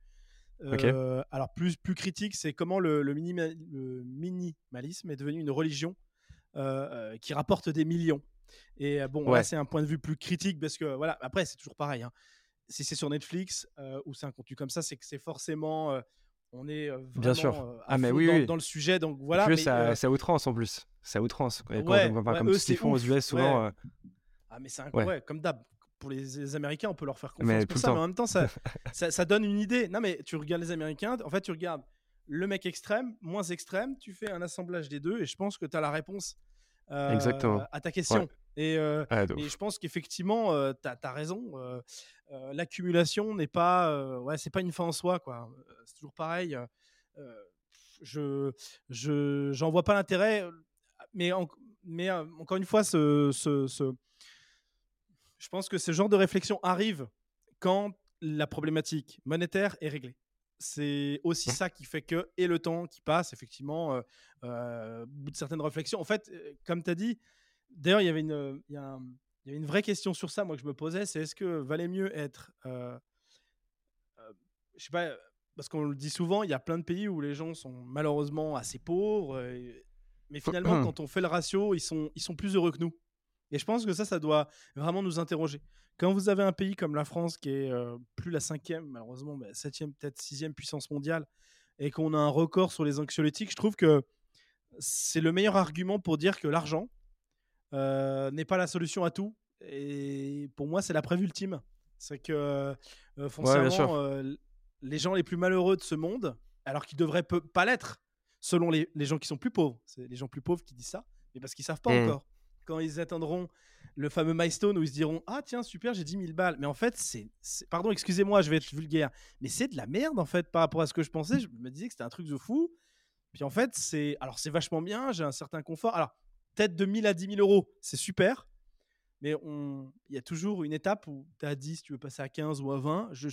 alors, plus, plus critique, c'est comment le, le, le, minimalisme est devenu une religion qui rapporte des millions. Et bon, c'est un point de vue plus critique parce que, voilà, après, c'est toujours pareil. Hein si c'est sur Netflix euh, ou c'est un contenu comme ça, c'est que c'est forcément. Euh, on est vraiment Bien sûr. ah, mais oui, dans, le sujet. Donc voilà. Mais, ça, euh, ça outrance en plus. Ça outrance. Ouais, comme ce qu'ils font aux US souvent. Ah, mais c'est incroyable. Comme d'hab. Pour les, Américains, on peut leur faire confiance pour ça, mais en même temps, ça, [LAUGHS] ça, ça, donne une idée. Non, mais tu regardes les Américains, en fait, tu regardes le mec extrême, moins extrême, tu fais un assemblage des deux et je pense que tu as la réponse Exactement. à ta question. Et, ah, et, je pense qu'effectivement, tu as, as, raison. Euh, l'accumulation n'est pas, euh, ouais, c'est pas une fin en soi, quoi. Euh, c'est toujours pareil. je, je, j'en vois pas l'intérêt, mais, mais encore une fois, ce, ce, ce, je pense que ce genre de réflexion arrive quand la problématique monétaire est réglée. C'est aussi ça qui fait que, et le temps qui passe, effectivement, au bout de certaines réflexions. En fait, comme tu as dit, d'ailleurs, il y avait une, il y a un, il y a une vraie question sur ça, moi, que je me posais, c'est est-ce que valait mieux être, euh, euh, je sais pas, parce qu'on le dit souvent, il y a plein de pays où les gens sont malheureusement assez pauvres, euh, mais finalement, [CLEARS THROAT] quand on fait le ratio, ils sont, ils sont plus heureux que nous. Et je pense que ça, ça doit vraiment nous interroger. Quand vous avez un pays comme la France, qui est plus la cinquième, malheureusement, mais septième, peut-être sixième puissance mondiale, et qu'on a un record sur les anxiolytiques, je trouve que c'est le meilleur argument pour dire que l'argent, euh, n'est pas la solution à tout. Et pour moi, c'est la preuve ultime. C'est que euh, foncièrement, euh, les gens les plus malheureux de ce monde, alors qu'ils devraient pas l'être, selon les, les, gens qui sont plus pauvres, c'est les gens plus pauvres qui disent ça, mais parce qu'ils savent pas mmh. encore. Quand ils atteindront le fameux milestone où ils se diront Ah, tiens, super, j'ai 10 000 balles. Mais en fait, c'est. Pardon, excusez-moi, je vais être vulgaire. Mais c'est de la merde, en fait, par rapport à ce que je pensais. Je me disais que c'était un truc de fou. Puis en fait, c'est. Alors, c'est vachement bien, j'ai un certain confort. Alors, peut-être de 1000 à 10 000 euros, c'est super. Mais il y a toujours une étape où tu as 10, tu veux passer à 15 ou à 20. Je,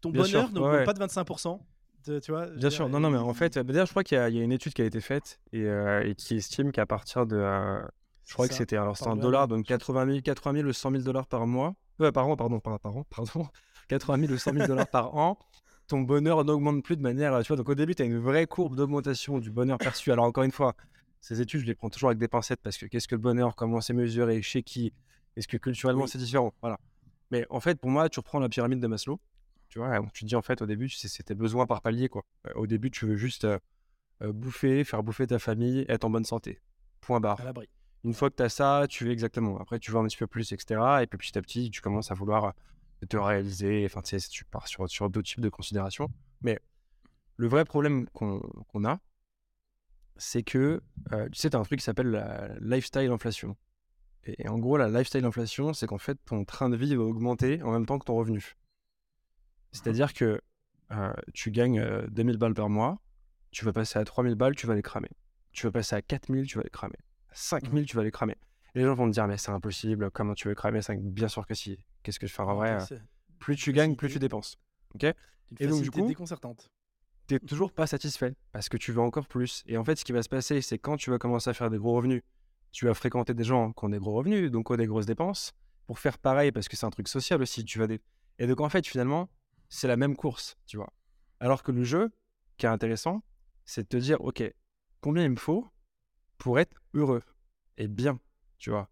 ton bonheur ne pas de 25%. tu vois, Bien sûr, non, non, mais en fait, bah, d'ailleurs, je crois qu'il y, a une étude qui a été faite et, euh, qui estime qu'à partir de. Euh, je crois que c'était alors c'est un dollar, donc 80 000, 80 000 ou 100 000 dollars par mois. Euh, par an, pardon, par, par an, [LAUGHS] pardon. 80 000 ou 100 000 dollars par an. Ton bonheur n'augmente plus de manière. Tu vois, donc au début, tu as une vraie courbe d'augmentation du bonheur perçu. Alors encore une fois, ces études, je les prends toujours avec des pincettes parce que qu'est-ce que le bonheur, comment c'est mesuré, chez qui, est-ce que culturellement c'est différent? Voilà. Mais en fait, pour moi, tu reprends la pyramide de Maslow. Tu vois, tu te dis en fait au début, c'était besoin par palier quoi. Euh, au début, tu veux juste euh, euh, bouffer, faire bouffer ta famille, être en bonne santé. Point barre. Une fois que tu as ça, tu veux exactement. Après, tu veux un petit peu plus, etc. Et puis petit à petit, tu commences à vouloir te réaliser. Enfin, tu sais, tu pars sur, sur d'autres types de considérations. Mais le vrai problème qu'on a, c'est que, tu sais, tu as un truc qui s'appelle la lifestyle inflation. Et, en gros, la lifestyle inflation, c'est qu'en fait, ton train de vie va augmenter en même temps que ton revenu. C'est-à-dire que tu gagnes 2000 balles par mois, tu vas passer à 3000 balles, tu vas les cramer. Tu vas passer à 4000, tu vas les cramer. 5000, tu vas les cramer. les gens vont te dire, mais c'est impossible, comment tu veux cramer 5 Bien sûr que si. Qu'est-ce que je fais en vrai Plus tu gagnes, plus tu dépenses. Ok? Et donc, du coup, déconcertante tu toujours pas satisfait parce que tu veux encore plus. Et en fait, ce qui va se passer, c'est quand tu vas commencer à faire des gros revenus, tu vas fréquenter des gens qui ont des gros revenus, donc qui ont des grosses dépenses, pour faire pareil parce que c'est un truc social aussi. Tu vas. Et donc, en fait, finalement, c'est la même course, tu vois. Alors que le jeu, qui est intéressant, c'est de te dire, OK, combien il me faut pour être heureux et bien, tu vois?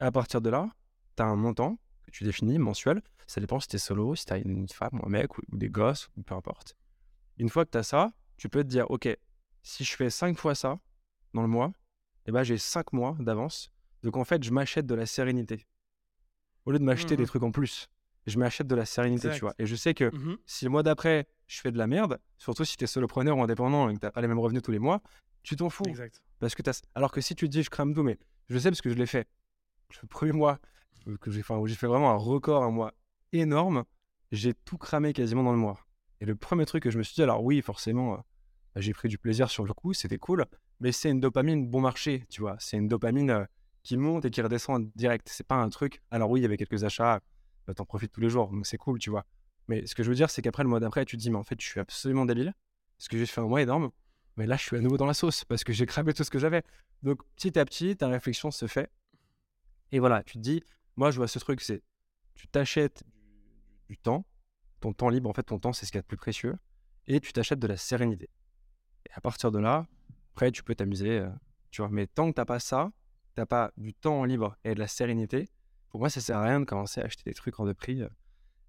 À partir de là, tu as un montant que tu définis mensuel. Ça dépend si tu es solo, si tu as une femme ou un mec ou, ou des gosses, ou peu importe. Une fois que tu as ça, tu peux te dire, OK, si je fais 5 fois ça dans le mois, eh ben, j'ai 5 mois d'avance. Donc en fait, je m'achète de la sérénité. Au lieu de m'acheter des mmh trucs en plus, je m'achète de la sérénité, tu vois. Et je sais que mmh si le mois d'après, je fais de la merde, surtout si tu es solopreneur ou indépendant et que tu n'as pas les mêmes revenus tous les mois, tu t'en fous. Exact. Parce que as... Alors que si tu te dis, je crame tout, mais je sais parce que je l'ai fait. Le premier mois que j'ai fait, j'ai fait vraiment un record, un mois énorme, j'ai tout cramé quasiment dans le mois. Et le premier truc que je me suis dit, alors oui, forcément, bah, j'ai pris du plaisir sur le coup, c'était cool, mais c'est une dopamine bon marché, tu vois. C'est une dopamine qui monte et qui redescend direct. C'est pas un truc. Alors oui, il y avait quelques achats, bah, t'en profites tous les jours, donc c'est cool, tu vois. Mais ce que je veux dire, c'est qu'après le mois d'après, tu te dis, mais en fait, je suis absolument débile. Parce que j'ai fait un mois énorme. Mais là, je suis à nouveau dans la sauce parce que j'ai cramé tout ce que j'avais. Donc, petit à petit, ta réflexion se fait. Et voilà, tu te dis, moi, je vois ce truc, c'est tu t'achètes du temps, ton temps libre, en fait, ton temps, c'est ce qu'il y a de plus précieux, et tu t'achètes de la sérénité. Et à partir de là, après, tu peux t'amuser, euh, tu vois. Mais tant que tu n'as pas ça, tu n'as pas du temps libre et de la sérénité, pour moi, ça sert à rien de commencer à acheter des trucs hors de prix euh,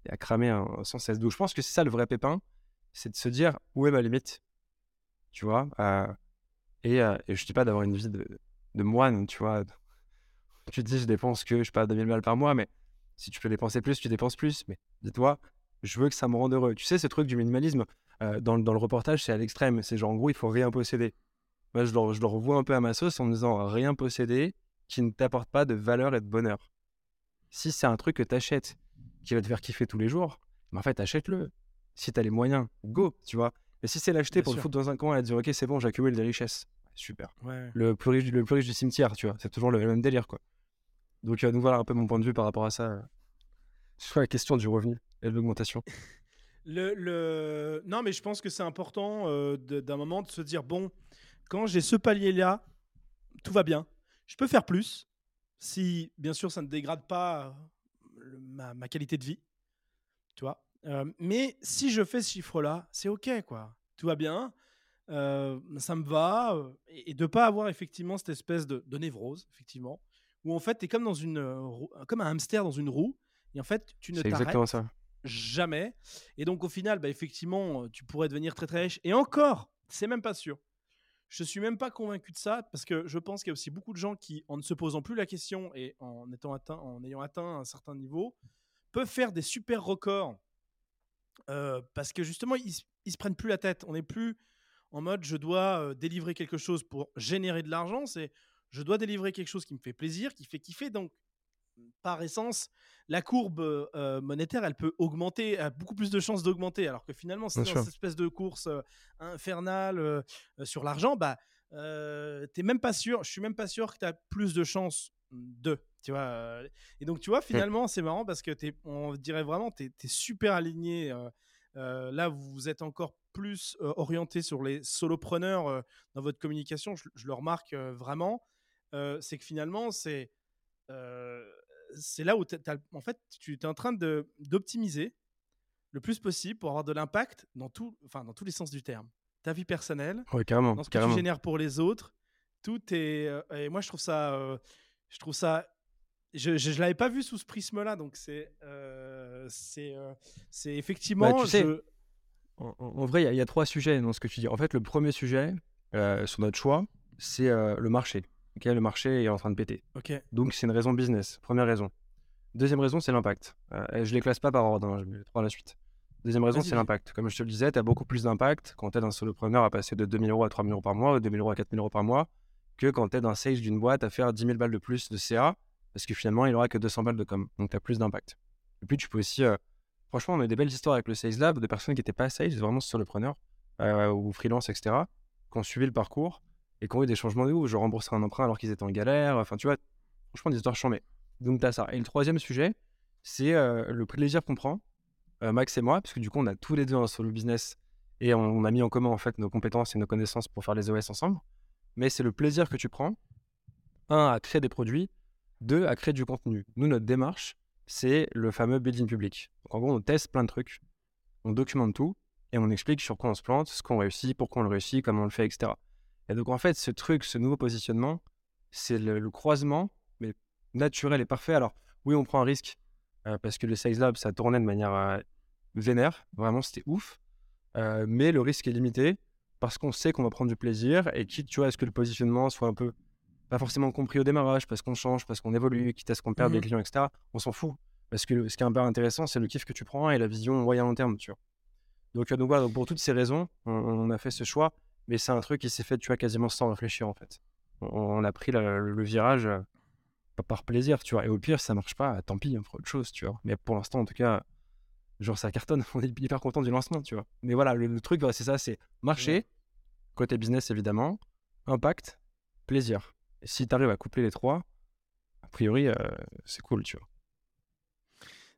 et à cramer un, sans cesse d'eau. Je pense que c'est ça le vrai pépin, c'est de se dire où est ma limite, tu vois. Euh, et, et, je dis pas d'avoir une vie de, de, moine, tu vois. [LAUGHS] Tu te dis, je dépense que, je sais pas, 2000 balles par mois, mais si tu peux dépenser plus, tu dépenses plus. Mais dis-toi, je veux que ça me rende heureux. Tu sais, ce truc du minimalisme, euh, dans, dans, le reportage, c'est à l'extrême. C'est genre, en gros, il faut rien posséder. Moi, je le, je le revois un peu à ma sauce en me disant rien posséder qui ne t'apporte pas de valeur et de bonheur. Si c'est un truc que tu achètes qui va te faire kiffer tous les jours, mais en fait, achète-le. Si tu as les moyens, go, tu vois. Mais si c'est l'acheter pour le foutre dans un coin et dire, ok, c'est bon, j'accumule des richesses, super. Le, plus riche, le plus riche du cimetière, tu vois. C'est toujours le, même délire, quoi. Donc, euh, nous voilà un peu mon point de vue par rapport à ça, euh, sur la question du revenu et de l'augmentation. Non, mais je pense que c'est important euh, d'un moment de se dire bon, quand j'ai ce palier-là, tout va bien. Je peux faire plus si, bien sûr, ça ne dégrade pas ma, ma qualité de vie. Tu vois Mais si je fais ce chiffre-là, c'est OK, quoi. Tout va bien. ça me va. et, de ne pas avoir effectivement cette espèce de, de névrose, effectivement où en fait, tu es comme, dans une, comme un hamster dans une roue, et en fait, tu ne t'arrêtes jamais. Et donc, au final, bah, effectivement, tu pourrais devenir très très riche. Et encore, c'est même pas sûr. Je suis même pas convaincu de ça, parce que je pense qu'il y a aussi beaucoup de gens qui, en ne se posant plus la question et en, étant atteint, en ayant atteint un certain niveau, peuvent faire des super records. parce que justement, ils, ils se prennent plus la tête. On n'est plus en mode je dois délivrer quelque chose pour générer de l'argent. C'est je dois délivrer quelque chose qui me fait plaisir, qui fait kiffer. Donc, par essence, la courbe euh, monétaire, elle peut augmenter, a beaucoup plus de chances d'augmenter. Alors que finalement, c'est dans cette espèce de course euh, infernale euh, sur l'argent, bah, t'es même pas sûr, je suis même pas sûr que tu as plus de chances de. Tu vois, et donc, tu vois, finalement, c'est marrant parce que es, on dirait vraiment, tu es, super aligné. là, vous êtes encore plus orienté sur les solopreneurs dans votre communication. Je, je le remarque vraiment c'est que finalement, c'est c'est là où en fait, tu es en train d'optimiser le plus possible pour avoir de l'impact dans, tout, enfin, dans tous les sens du terme. Ta vie personnelle, carrément, dans ce que tu génères pour les autres, tout est. et moi, je trouve ça. je trouve ça. Je ne l'avais pas vu sous ce prisme-là, donc c'est c'est c'est bah, effectivement. tu sais, en, vrai, il y, a trois sujets dans ce que tu dis. En fait, le premier sujet sur notre choix, c'est le marché le marché est en train de péter. Donc c'est une raison business, première raison. Deuxième raison, c'est l'impact. Euh, je les classe pas par ordre, hein, je mets les trois à la suite. Deuxième raison, c'est l'impact. Comme je te le disais, tu as beaucoup plus d'impact quand tu es un solopreneur à passer de 2000 euros à 3000 euros par mois ou 2000 euros à 4000 euros par mois que quand tu es dans sales d'une boîte à faire 10 000 balles de plus de CA parce que finalement, il aura que 200 balles de com. Donc tu as plus d'impact. Et puis tu peux aussi. Euh, franchement, on a des belles histoires avec le Sales Lab de personnes qui n'étaient pas sales, vraiment solopreneurs euh, ou freelance, etc., qui ont suivi le parcours et qui ont eu des changements de ouf. Je rembourserai un emprunt alors qu'ils étaient en galère. Enfin, tu vois, franchement, des histoires chambées. Donc, tu as ça. Et le troisième sujet, c'est euh, le plaisir qu'on prend, euh, Max et moi, parce que du coup, on a tous les deux un solo business et on, a mis en commun en fait nos compétences et nos connaissances pour faire les OS ensemble. Mais c'est le plaisir que tu prends, un, à créer des produits, deux, à créer du contenu. Nous, notre démarche, c'est le fameux building public. Donc, en gros, on teste plein de trucs, on documente tout et on explique sur quoi on se plante, ce qu'on réussit, pourquoi on le réussit, comment on le fait, etc. Et donc, en fait, ce truc, ce nouveau positionnement, c'est le, croisement, mais naturel et parfait. Alors, oui, on prend un risque euh, parce que le Sales Lab, ça tournait de manière euh, vénère. Vraiment, c'était ouf. Euh, mais le risque est limité parce qu'on sait qu'on va prendre du plaisir et quitte, tu vois, à ce que le positionnement soit un peu pas forcément compris au démarrage parce qu'on change, parce qu'on évolue, quitte à ce qu'on perde des mmh clients, etc. On s'en fout. Parce que ce qui est un peu intéressant, c'est le kiff que tu prends et la vision moyen-long terme, tu vois. Donc, donc voilà, donc pour toutes ces raisons, on a fait ce choix mais c'est un truc qui s'est fait, tu vois, quasiment sans réfléchir en fait. On, a pris le, virage euh, pas par plaisir, tu vois. Et au pire, ça marche pas, tant pis, on fera autre chose, tu vois. Mais pour l'instant, en tout cas, genre ça cartonne, [LAUGHS] on est hyper content du lancement, tu vois. Mais voilà, le, truc, c'est ça, c'est marché, côté business évidemment, impact, plaisir. Et si tu arrives à coupler les trois, a priori, euh, c'est cool, tu vois.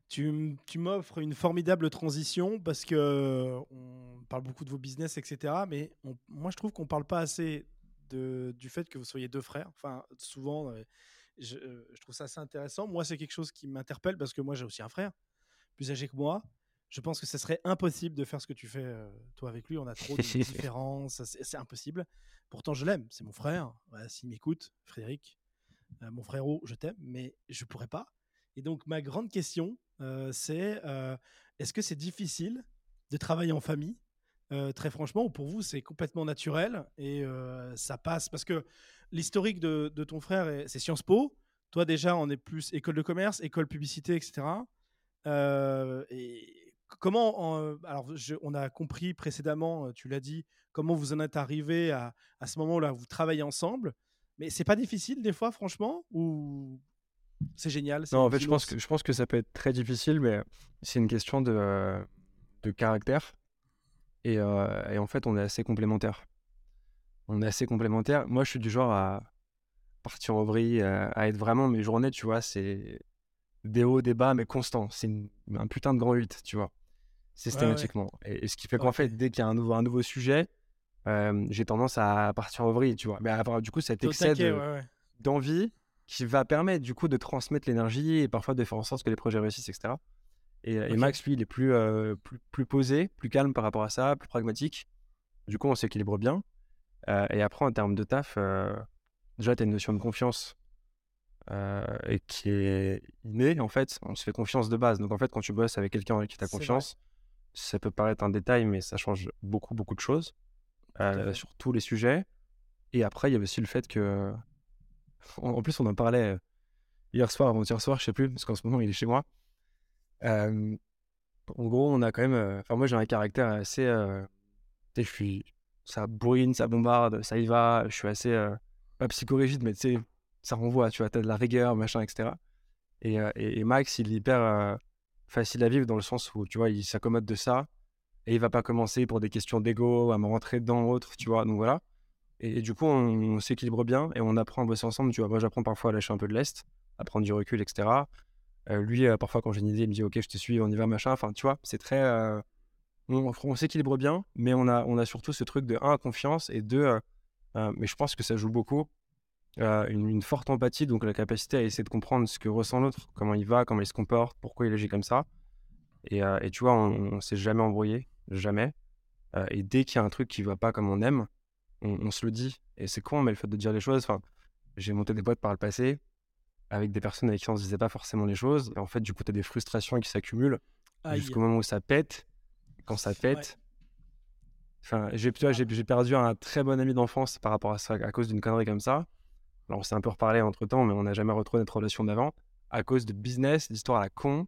Tu, tu m'offres une formidable transition parce que on parle beaucoup de vos business, etc. Mais moi, je trouve qu'on parle pas assez de, du fait que vous soyez deux frères. Enfin, souvent, euh, je, je, trouve ça assez intéressant. Moi, c'est quelque chose qui m'interpelle parce que moi, j'ai aussi un frère plus âgé que moi. Je pense que ce serait impossible de faire ce que tu fais, euh, toi, avec lui. On a trop de [LAUGHS] différences. C'est impossible. Pourtant, je l'aime. C'est mon frère. S'il m'écoute, Frédéric, euh, mon frérot, je t'aime, mais je pourrais pas. Et donc, ma grande question, euh, c'est est-ce que c'est difficile de travailler en famille? Très franchement, ou pour vous, c'est complètement naturel et ça passe? Parce que l'historique de, de, ton frère, c'est Sciences Po. Toi, déjà, on est plus école de commerce, école publicité, etc. et comment, alors on a compris précédemment, tu l'as dit, comment vous en êtes arrivé à, à ce moment-là, vous travaillez ensemble, mais c'est pas difficile des fois, franchement, ou c'est génial Non, en fait, je pense, que, je pense que ça peut être très difficile, mais c'est une question de, de caractère. Et, et, en fait, on est assez complémentaires. On est assez complémentaires. Moi, je suis du genre à partir au vrille, à être vraiment mes journées, tu vois, c'est des hauts, des bas, mais constant. C'est un putain de grand 8, tu vois systématiquement. Et, ce qui fait qu'en fait, dès qu'il y a un nouveau, un nouveau sujet, euh, j'ai tendance à partir au vrille, tu vois. Mais avoir du coup cet excès d'envie qui va permettre du coup de transmettre l'énergie et parfois de faire en sorte que les projets réussissent, etc. Et, Max, lui, il est plus, euh, plus, plus, posé, plus calme par rapport à ça, plus pragmatique. Du coup, on s'équilibre bien. Euh, et après, en termes de taf, déjà, tu as une notion de confiance et qui est innée, en fait. On se fait confiance de base. Donc, en fait, quand tu bosses avec quelqu'un avec qui tu as confiance, ça peut paraître un détail, mais ça change beaucoup, beaucoup de choses euh, sur tous les sujets. Et après, il y avait aussi le fait que. [LAUGHS] En plus, on en parlait euh, hier soir, avant-hier soir, je sais plus, parce qu'en ce moment, il est chez moi. en gros, on a quand même. Enfin, moi, j'ai un caractère assez. sais, je suis. Ça bourrine, ça bombarde, ça y va. Je suis assez. pas psychorigide, mais tu sais, ça renvoie, tu vois, t'as de la rigueur, machin, etc. Et, et, et Max, il est hyper facile à vivre dans le sens où, tu vois, il s'accommode de ça et il va pas commencer pour des questions d'ego à me rentrer dedans autre, tu vois. Donc voilà. Et, du coup, on, s'équilibre bien et on apprend à bosser ensemble. Tu vois, moi, j'apprends parfois à lâcher un peu de l'est, à prendre du recul, etc. Euh, lui, euh, parfois, quand j'ai une idée, il me dit, OK, je te suis, on y va, machin. Enfin, tu vois, c'est très. Euh, on, s'équilibre bien, mais on a, on a surtout ce truc de, un, confiance et deux, mais je pense que ça joue beaucoup euh, une, forte empathie, donc la capacité à essayer de comprendre ce que ressent l'autre, comment il va, comment il se comporte, pourquoi il agit comme ça. Et, euh, tu vois, on, ne s'est jamais embrouillé, jamais. Euh, et dès qu'il y a un truc qui va pas comme on aime, on, se le dit. Et c'est con, mais le fait de dire les choses, enfin, j'ai monté des boîtes par le passé avec des personnes avec qui on se disait pas forcément les choses. Et en fait, du coup, tu as des frustrations qui s'accumulent jusqu'au moment où ça pète. Quand ça pète, Enfin, j'ai perdu un très bon ami d'enfance par rapport à ça, à cause d'une connerie comme ça. Alors, on s'est un peu reparlé entre temps, mais on n'a jamais retrouvé notre relation d'avant à cause de business, d'histoire à la con,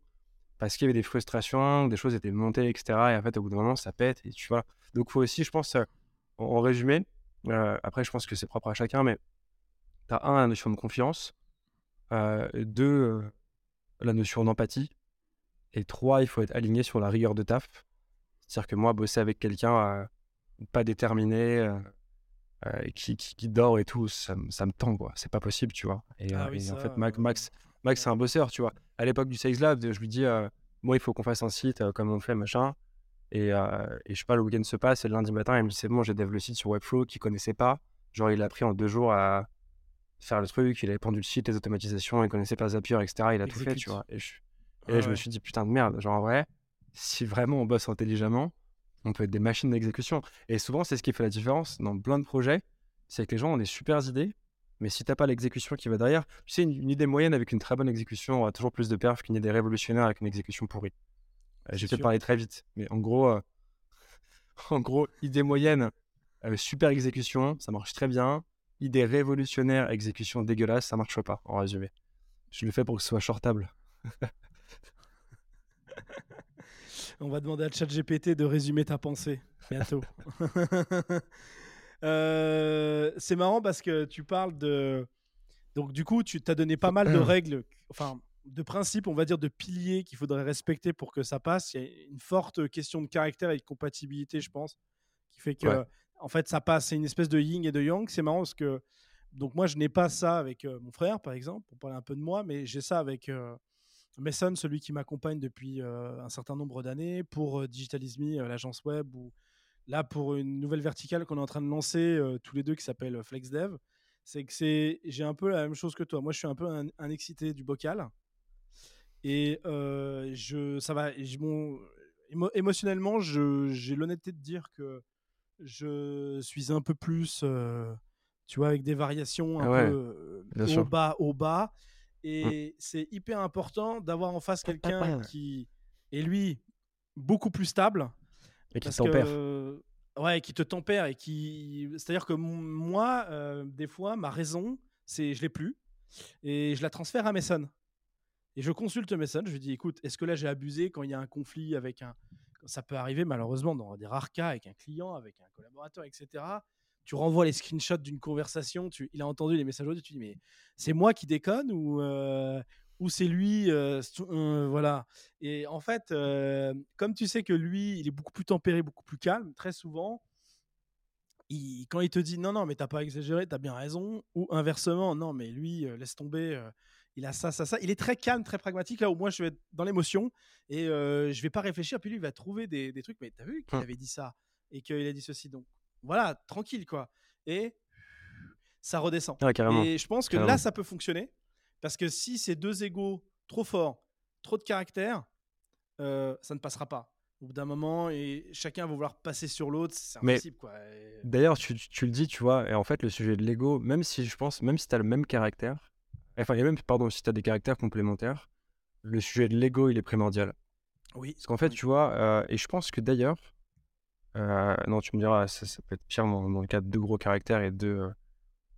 parce qu'il y avait des frustrations, des choses étaient montées, etc. Et en fait, au bout d'un moment, ça pète. Et tu vois. Donc, faut aussi, je pense, euh, en, résumé, euh, après, je pense que c'est propre à chacun, mais tu as un, la notion de confiance, euh, deux, la notion d'empathie, et trois, il faut être aligné sur la rigueur de taf. C'est-à-dire que moi, bosser avec quelqu'un pas déterminé, euh, qui, qui, dort et tout, ça, ça me tend, quoi. C'est pas possible, tu vois. Et, ah euh, en fait, Max, Max, Max c'est un bosseur, tu vois. À l'époque du Sales Lab, je lui dis, euh, moi, il faut qu'on fasse un site comme on fait, machin. Et, et, je sais pas, le week-end se passe, et le lundi matin, il me dit, c'est bon, j'ai développé le site sur Webflow qu'il connaissait pas. Genre, il a pris en deux jours à faire le truc, il avait pendu le site, les automatisations, il connaissait pas Zapier, etc. Il a tout fait, tu vois. Et, je, et je me suis dit, putain de merde, genre en vrai, si vraiment on bosse intelligemment, on peut être des machines d'exécution. Et souvent, c'est ce qui fait la différence dans plein de projets. C'est que les gens ont des super idées, mais si t'as pas l'exécution qui va derrière, tu sais, une, idée moyenne avec une très bonne exécution aura toujours plus de perf qu'une idée révolutionnaire avec une exécution pourrie. Euh, J'ai fait parler très vite, mais en gros, euh, [LAUGHS] en gros, idée moyenne, euh, super exécution, ça marche très bien. Idée révolutionnaire, exécution dégueulasse, ça marche pas, en résumé. Je le fais pour que ce soit shortable. [LAUGHS] On va demander à ChatGPT de résumer ta pensée bientôt. [LAUGHS] Euh, c'est marrant parce que tu parles de. Donc, du coup, tu t'as donné pas mal de [CLEARS THROAT] règles. Enfin, de principe, on va dire, de piliers qu'il faudrait respecter pour que ça passe. Il y a une forte question de caractère et de compatibilité, je pense, qui fait que, en fait, ça passe. C'est une espèce de yin et de yang. C'est marrant parce que, donc moi, je n'ai pas ça avec euh, mon frère, par exemple, pour parler un peu de moi, mais j'ai ça avec euh, Mason, celui qui m'accompagne depuis euh, un certain nombre d'années, pour Digitalisme, l'agence web, ou là, pour une nouvelle verticale qu'on est en train de lancer tous les deux qui s'appelle FlexDev. C'est que c'est, j'ai un peu la même chose que toi. Moi, je suis un peu un excité du bocal. Et je, ça va. émotionnellement, j'ai l'honnêteté de dire que je suis un peu plus, tu vois, avec des variations un ah peu au bas, au bas. Mmh. Et c'est hyper important d'avoir en face quelqu'un qui est lui beaucoup plus stable. Et qui tempère. ouais, qui te tempère et qui. C'est-à-dire que moi, des fois, ma raison, c'est je l'ai plus et je la transfère à Mason. Et je consulte Mason, je lui dis écoute, est-ce que là j'ai abusé quand il y a un conflit avec un. Ça peut arriver malheureusement dans des rares cas avec un client, avec un collaborateur, etc. Tu renvoies les screenshots d'une conversation, tu... il a entendu les messages audio, tu dis mais c'est moi qui déconne ou, euh, ou c'est lui euh, euh, Voilà. Et en fait, comme tu sais que lui, il est beaucoup plus tempéré, beaucoup plus calme, très souvent, quand il te dit non, non, mais t'as pas exagéré, t'as bien raison, ou inversement, non, mais lui, laisse tomber il a ça, ça, ça. Il est très calme, très pragmatique. Là où moi, je vais être dans l'émotion et euh, je vais pas réfléchir. Puis lui, il va trouver des, des trucs. Mais t'as vu qu'il hum. avait dit ça et qu'il a dit ceci. Donc voilà, tranquille quoi. Et ça redescend. et je pense que là, ça peut fonctionner parce que si ces deux égaux trop forts, trop de caractère, euh, ça ne passera pas. Au bout d'un moment, et chacun va vouloir passer sur l'autre, c'est impossible. Quoi. D'ailleurs, tu, tu, le dis, tu vois, et en fait, le sujet de l'ego, même si je pense, même si tu as le même caractère, Enfin, il y a même, pardon, si tu as des caractères complémentaires, le sujet de l'ego, il est primordial. Oui. Parce qu'en fait, tu vois, euh, et je pense que d'ailleurs, euh, non, tu me diras, ça, peut être pire dans, le cas de deux gros caractères et deux,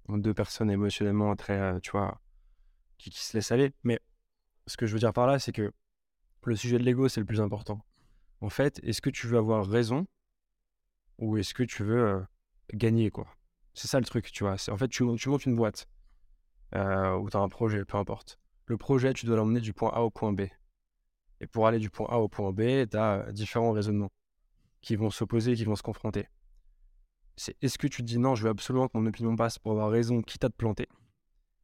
euh, deux personnes émotionnellement très, tu vois, qui, qui, se laissent aller. Mais ce que je veux dire par là, c'est que le sujet de l'ego, c'est le plus important. En fait, est-ce que tu veux avoir raison ou est-ce que tu veux gagner, quoi? C'est ça le truc, tu vois. En fait, tu, tu montes une boîte euh, ou tu as un projet, peu importe. Le projet, tu dois l'emmener du point A au point B. Et pour aller du point A au point B, tu as différents raisonnements qui vont s'opposer, qui vont se confronter. C'est est-ce que tu te dis non, je veux absolument que mon opinion passe pour avoir raison, quitte à te planter?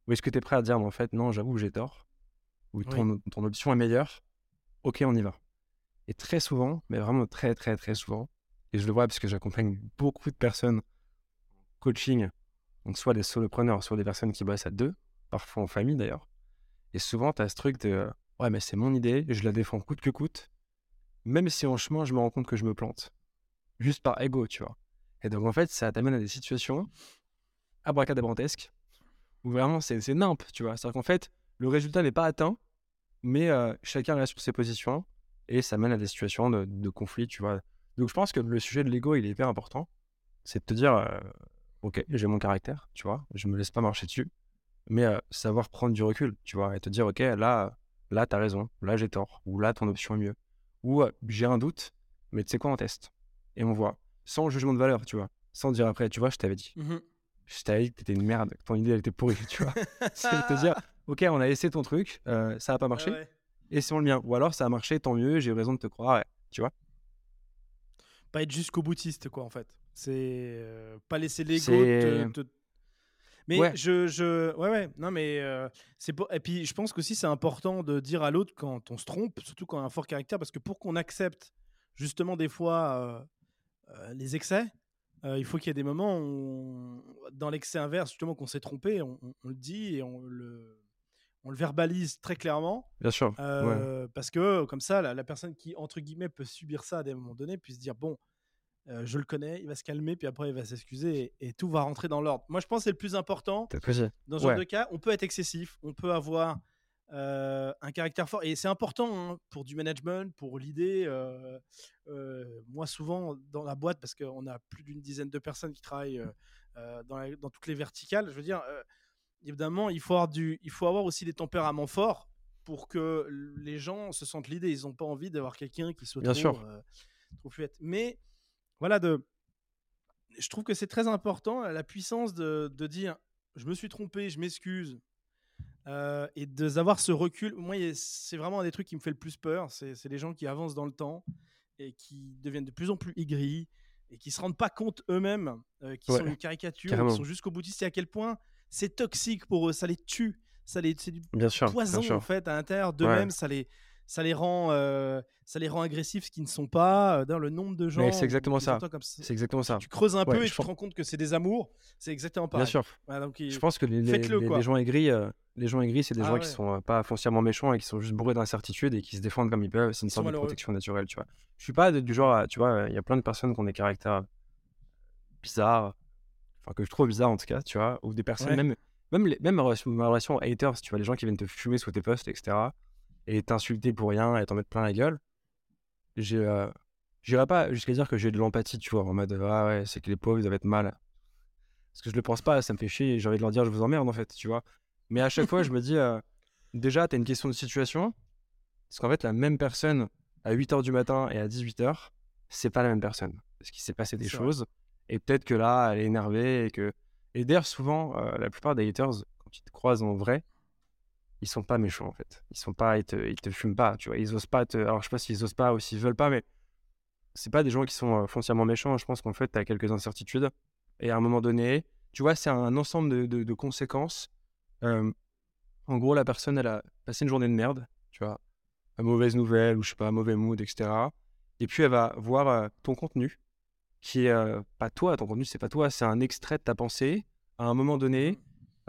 Ou est-ce que tu es prêt à dire, en fait, non, j'avoue que j'ai tort Ou ton, ton option est meilleure Ok, on y va. Et très souvent, mais vraiment très, très, très souvent, et je le vois parce que j'accompagne beaucoup de personnes coaching donc, soit des solopreneurs, soit des personnes qui bossent à deux, parfois en famille d'ailleurs. Et souvent, tu as ce truc de ouais, mais c'est mon idée, je la défends coûte que coûte, même si en chemin, je me rends compte que je me plante. Juste par ego, tu vois. Et donc, en fait, ça t'amène à des situations abracadabrantesques où vraiment c'est nimp, tu vois. C'est-à-dire qu'en fait, le résultat n'est pas atteint, mais euh, chacun reste sur ses positions et ça mène à des situations de, conflit, tu vois. Donc, je pense que le sujet de l'ego, il est hyper important. C'est de te dire, euh, ok, j'ai mon caractère, tu vois, je me laisse pas marcher dessus, mais savoir prendre du recul, tu vois, et te dire, ok, là, là, t'as raison, là, j'ai tort, ou là, ton option est mieux, ou j'ai un doute, mais tu sais quoi, on teste, et on voit, sans jugement de valeur, tu vois, sans dire après, tu vois, je t'avais dit, mmh je t'avais dit que t'étais une merde, que ton idée, elle était pourrie, tu vois, [LAUGHS] c'est te dire, ok, on a essayé ton truc, ça a pas marché, et c'est le mien, ou alors ça a marché, tant mieux, j'ai raison de te croire, tu vois. Pas être jusqu'au boutiste, quoi, en fait. C'est euh, pas laisser l'ego te, Mais je, je, ouais, ouais, non, mais euh, c'est Et puis, je pense qu'aussi, c'est important de dire à l'autre quand on se trompe, surtout quand on a un fort caractère, parce que pour qu'on accepte justement des fois euh, les excès, il faut qu'il y ait des moments où, dans l'excès inverse, justement, qu'on s'est trompé, on, le dit et on le, on le verbalise très clairement. Bien sûr. Parce que comme ça, la, la, personne qui, entre guillemets, peut subir ça à des moments donnés, puisse dire, bon, euh, je le connais, il va se calmer, puis après il va s'excuser et, tout va rentrer dans l'ordre. Moi, je pense que c'est le plus important. Dans ce genre de cas, on peut être excessif, on peut avoir euh, un caractère fort. Et c'est important hein, pour du management, pour l'idée. Euh, moi, souvent, dans la boîte, parce qu'on a plus d'une dizaine de personnes qui travaillent dans, dans, toutes les verticales, je veux dire, évidemment, il faut, avoir du, il faut avoir aussi des tempéraments forts pour que les gens se sentent l'idée. Ils n'ont pas envie d'avoir quelqu'un qui soit Bien trop, sûr. trop fluette. Mais voilà, de, je trouve que c'est très important la puissance de, dire je me suis trompé, je m'excuse. Euh, et d'avoir ce recul, moi, c'est vraiment un des trucs qui me fait le plus peur. C'est les gens qui avancent dans le temps et qui deviennent de plus en plus aigris et qui se rendent pas compte eux-mêmes euh, qu'ils sont une caricature, qu'ils sont jusqu'au boutiste et à quel point c'est toxique pour eux, ça les tue, ça les, c'est du poison en fait à l'intérieur d'eux-mêmes, ça les, ça les rend, euh, ça les rend agressifs, ce qui ne sont pas. Euh, dans le nombre de gens. c'est exactement ça. C'est exactement ça. Tu creuses un peu et tu te rends compte que c'est des amours. C'est exactement pareil. Bien sûr. je pense que les, les, gens aigris, euh, les gens aigris, c'est des ah gens qui sont pas foncièrement méchants et qui sont juste bourrés d'incertitudes et qui se défendent comme ils peuvent. C'est une sorte de protection naturelle, tu vois. Je suis pas du genre, tu vois, il y a plein de personnes qui ont des caractères bizarres, enfin que je trouve bizarres en tout cas, tu vois, ou des personnes même, même, les, même ma relation, haters, tu vois, les gens qui viennent te fumer sous tes posts, etc et t'insulter pour rien et t'en mettre plein la gueule, j'ai, euh, j'irai pas jusqu'à dire que j'ai de l'empathie, tu vois, en mode ah ouais, c'est que les pauvres ils doivent être mal. Parce que je le pense pas, ça me fait chier, j'ai envie de leur dire je vous emmerde en fait, tu vois. Mais à chaque fois, je me dis euh, déjà, t'as une question de situation, parce qu'en fait, la même personne à 8h du matin et à 18h, c'est pas la même personne. Parce qu'il s'est passé des choses, et peut-être que là, elle est énervée, et que. Et d'ailleurs, souvent, euh, la plupart des haters, quand ils te croisent en vrai, ils sont pas méchants en fait. Ils sont pas, ils te, fument pas, tu vois. Ils osent pas te. Alors je sais pas s'ils osent pas ou s'ils veulent pas, mais c'est pas des gens qui sont euh, foncièrement méchants. Je pense qu'en fait, tu as quelques incertitudes. Et à un moment donné, tu vois, c'est un ensemble de, conséquences. En gros, la personne, elle a passé une journée de merde, tu vois, une mauvaise nouvelle ou je sais pas, mauvais mood, etc. Et puis elle va voir euh, ton contenu, qui est pas toi, ton contenu, c'est pas toi, c'est un extrait de ta pensée. À un moment donné, mmh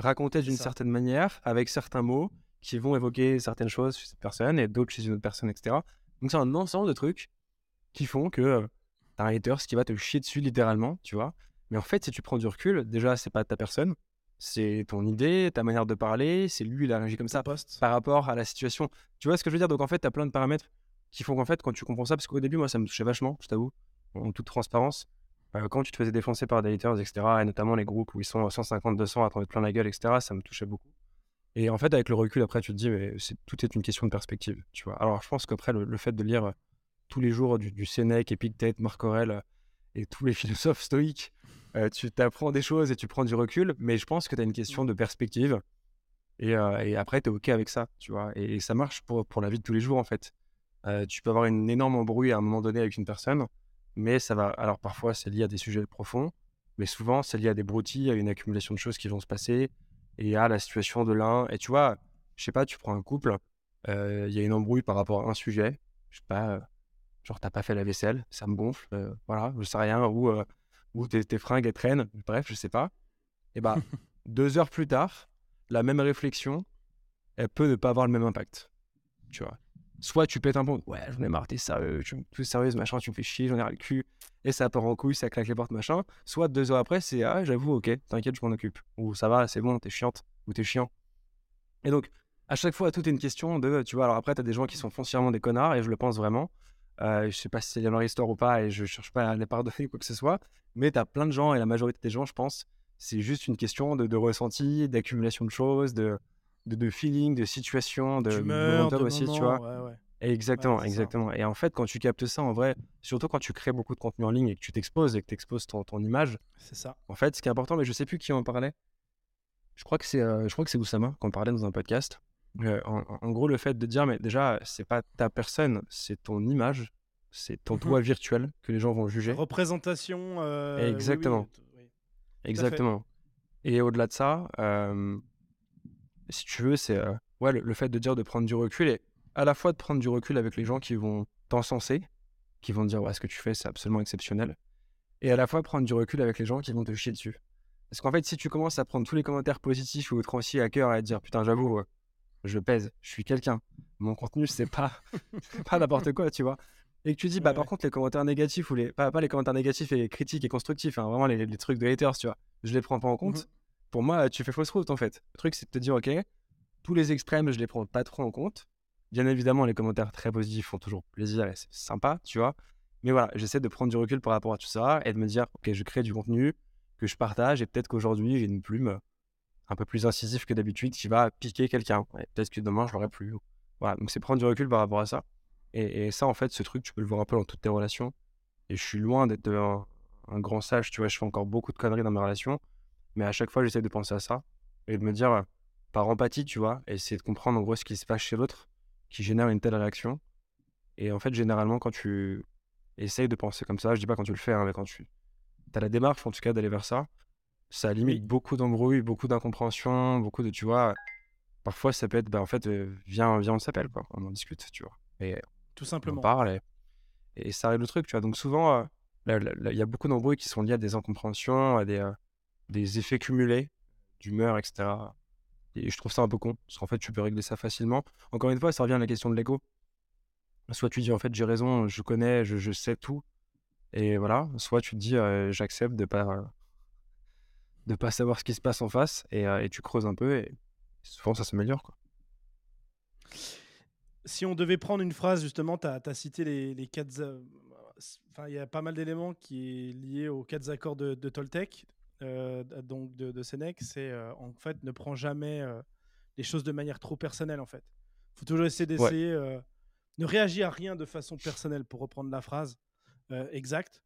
raconter d'une certaine manière, avec certains mots qui vont évoquer certaines choses chez cette personne et d'autres chez une autre personne, etc. Donc c'est un ensemble de trucs qui font que euh, t'as un hater qui va te chier dessus littéralement, tu vois. Mais en fait, si tu prends du recul, déjà, c'est pas ta personne, c'est ton idée, ta manière de parler, c'est lui, il a réagi comme ça par rapport à la situation. Tu vois ce que je veux dire? Donc en fait, tu as plein de paramètres qui font qu'en fait, quand tu comprends ça, parce qu'au début, moi, ça me touchait vachement, je t'avoue, en toute transparence. Euh, quand tu te faisais défoncer par des haters, etc., et notamment les groupes où ils sont 150, 200 à t'en mettre plein la gueule, etc., ça me touchait beaucoup. Et en fait, avec le recul, après, tu te dis, mais tout est une question de perspective, tu vois. Alors, je pense qu'après, le, fait de lire tous les jours du, du Sénèque, Épictète, Marc Aurèle et tous les [LAUGHS] philosophes stoïques, euh, tu t'apprends des choses et tu prends du recul, mais je pense que tu as une question de perspective. Et, euh, après, tu es OK avec ça, tu vois. Et, ça marche pour la vie de tous les jours, en fait. tu peux avoir une énorme embrouille à un moment donné avec une personne mais ça va. Alors parfois, c'est lié à des sujets profonds, mais souvent, c'est lié à des broutilles, à une accumulation de choses qui vont se passer et à la situation de l'un. Et tu vois, je sais pas, tu prends un couple, euh, il y a une embrouille par rapport à un sujet, je sais pas, euh, genre t'as pas fait la vaisselle, ça me gonfle, euh, voilà, je sais rien, ou, ou tes, tes, fringues elles traînent, bref, je sais pas. Et bah, [LAUGHS] deux heures plus tard, la même réflexion, elle peut ne pas avoir le même impact. Tu vois, soit tu pètes un pont, ouais, j'en ai marre, t'es sérieux, tu me sérieuse, machin, tu me fais chier, j'en ai ras le cul, et ça part en couille, ça claque les portes, machin. Soit deux heures après, c'est ah, j'avoue, ok, t'inquiète, je m'en occupe. Ou ça va, c'est bon, t'es chiante, ou t'es chiant. Et donc, à chaque fois, tout est une question de, tu vois, alors après, t'as des gens qui sont foncièrement des connards, et je le pense vraiment. Euh, je sais pas si c'est dans leur histoire ou pas, et je cherche pas à les pardonner quoi que ce soit, mais t'as plein de gens, et la majorité des gens, je pense, c'est juste une question de, de ressenti, d'accumulation de choses, de, de, feeling, de situation, de momentum aussi, tu vois. Exactement, exactement. Et en fait, quand tu captes ça, en vrai, surtout quand tu crées beaucoup de contenu en ligne et que tu t'exposes et que tu exposes ton, ton image, c'est ça. En fait, ce qui est important, mais je sais plus qui en parlait. Je crois que c'est, euh, je crois que c'est Oussama qu'on parlait dans un podcast. Euh, en, gros, le fait de dire, mais déjà, c'est pas ta personne, c'est ton image, c'est ton mmh toi virtuel que les gens vont juger. représentation. Euh, exactement. Exactement. Et au-delà de ça, si tu veux, c'est ouais, le, fait de dire de prendre du recul et à la fois de prendre du recul avec les gens qui vont t'encenser, qui vont te dire ouais, ce que tu fais, c'est absolument exceptionnel, et à la fois prendre du recul avec les gens qui vont te chier dessus. Parce qu'en fait, si tu commences à prendre tous les commentaires positifs ou aussi à cœur et à te dire putain, j'avoue, je pèse, je suis quelqu'un, mon contenu, c'est pas, [LAUGHS] pas n'importe quoi, tu vois. Et que tu dis, bah, par contre, les commentaires négatifs, ou les, pas, pas les commentaires négatifs et critiques et constructifs, hein, vraiment les, trucs de haters, tu vois, je les prends pas en compte. Mmh Pour moi, tu fais fausse route en fait. Le truc, c'est de te dire, ok, tous les extrêmes, je les prends pas trop en compte. Bien évidemment, les commentaires très positifs font toujours plaisir et c'est sympa, tu vois. Mais voilà, j'essaie de prendre du recul par rapport à tout ça et de me dire, ok, je crée du contenu que je partage et peut-être qu'aujourd'hui, j'ai une plume un peu plus incisive que d'habitude qui va piquer quelqu'un. Peut-être que demain, je l'aurai plus. Voilà, donc c'est prendre du recul par rapport à ça. Et, ça, en fait, ce truc, tu peux le voir un peu dans toutes tes relations. Et je suis loin d'être un, un, grand sage, tu vois, je fais encore beaucoup de conneries dans mes relations. Mais à chaque fois, j'essaie de penser à ça et de me dire, par empathie, tu vois, et essayer de comprendre en gros ce qui se passe chez l'autre qui génère une telle réaction. Et en fait, généralement, quand tu essayes de penser comme ça, je dis pas quand tu le fais, hein, mais quand tu as la démarche en tout cas d'aller vers ça, ça limite beaucoup d'embrouilles, beaucoup d'incompréhension, beaucoup de, tu vois, parfois ça peut être, bah, en fait, euh, viens, viens, on s'appelle, quoi, on en discute, tu vois. Et tout simplement. On parle et, ça arrive le truc, tu vois. Donc souvent, euh, il y a beaucoup d'embrouilles qui sont liées à des incompréhensions, à des, euh, des effets cumulés d'humeur, etc. Et je trouve ça un peu con, parce qu'en fait, tu peux régler ça facilement. Encore une fois, ça revient à la question de l'ego. Soit tu dis, en fait, j'ai raison, je connais, je, sais tout. Et voilà. Soit tu te dis, j'accepte de pas, pas savoir ce qui se passe en face. Et, et tu creuses un peu. Et souvent, ça s'améliore. Quoi. Si on devait prendre une phrase, justement, tu as, cité les, les quatre. Enfin, il y a pas mal d'éléments qui est lié aux quatre accords de Toltec. Euh, donc de, de Sénèque, c'est euh, en fait ne prends jamais euh, les choses de manière trop personnelle en fait. Faut toujours essayer d'essayer, ne réagir à rien de façon personnelle pour reprendre la phrase exacte.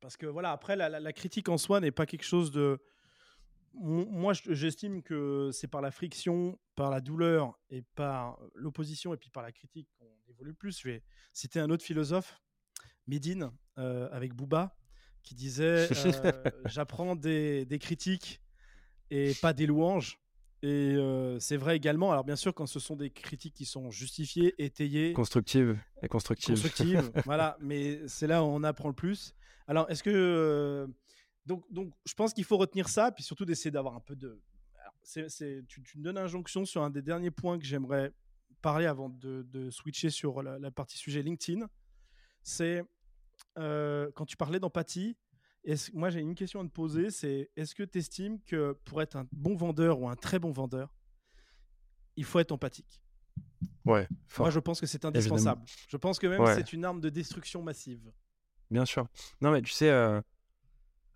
Parce que voilà, après la, critique en soi n'est pas quelque chose de. Moi, j'estime que c'est par la friction, par la douleur et par l'opposition et puis par la critique qu'on évolue plus. Je vais citer un autre philosophe, Médine, avec Bouba, qui disait [LAUGHS] euh, J'apprends des, des, critiques et pas des louanges. Et euh, c'est vrai également, alors bien sûr, quand ce sont des critiques qui sont justifiées, étayées. Constructives et constructives. Constructives, [LAUGHS] voilà, mais c'est là où on apprend le plus. Alors, est-ce que. Euh, donc, donc, je pense qu'il faut retenir ça, puis surtout d'essayer d'avoir un peu de. tu, tu, me donnes injonction sur un des derniers points que j'aimerais parler avant de, de switcher sur la, la, partie sujet LinkedIn. C'est euh, quand tu parlais d'empathie, moi j'ai une question à te poser, c'est est-ce que tu estimes que pour être un bon vendeur ou un très bon vendeur, il faut être empathique? Ouais. Moi je pense que c'est indispensable. Je pense que même c'est une arme de destruction massive. Bien sûr. Non mais tu sais, euh,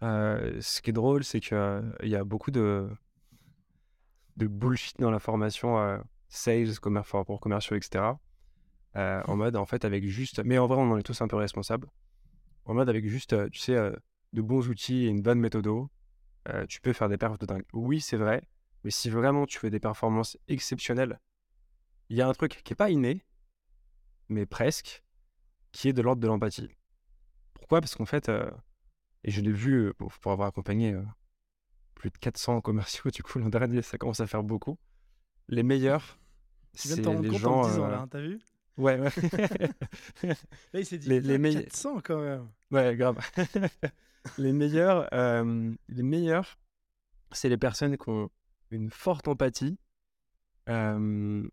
euh, ce qui est drôle, c'est qu'il il y a beaucoup de, de bullshit dans la formation sales, pour commerciaux, etc. en mode en fait avec juste... Mais en vrai on en est tous un peu responsables en mode avec juste, tu sais, de bons outils et une bonne méthode, tu peux faire des perfs de dingue. Oui, c'est vrai, mais si vraiment tu fais des performances exceptionnelles, il y a un truc qui n'est pas inné, mais presque, qui est de l'ordre de l'empathie. Pourquoi? Parce qu'en fait, et je l'ai vu pour avoir accompagné plus de 400 commerciaux, du coup, l'an dernier, ça commence à faire beaucoup. Les meilleurs, c'est les gens. En là, hein, t'as vu? Ouais, ouais. Là, il s'est dit les, les meilleurs 400 quand même. Ouais, grave. [LAUGHS] les meilleurs, euh, les meilleurs, c'est les personnes qui ont une forte empathie, euh,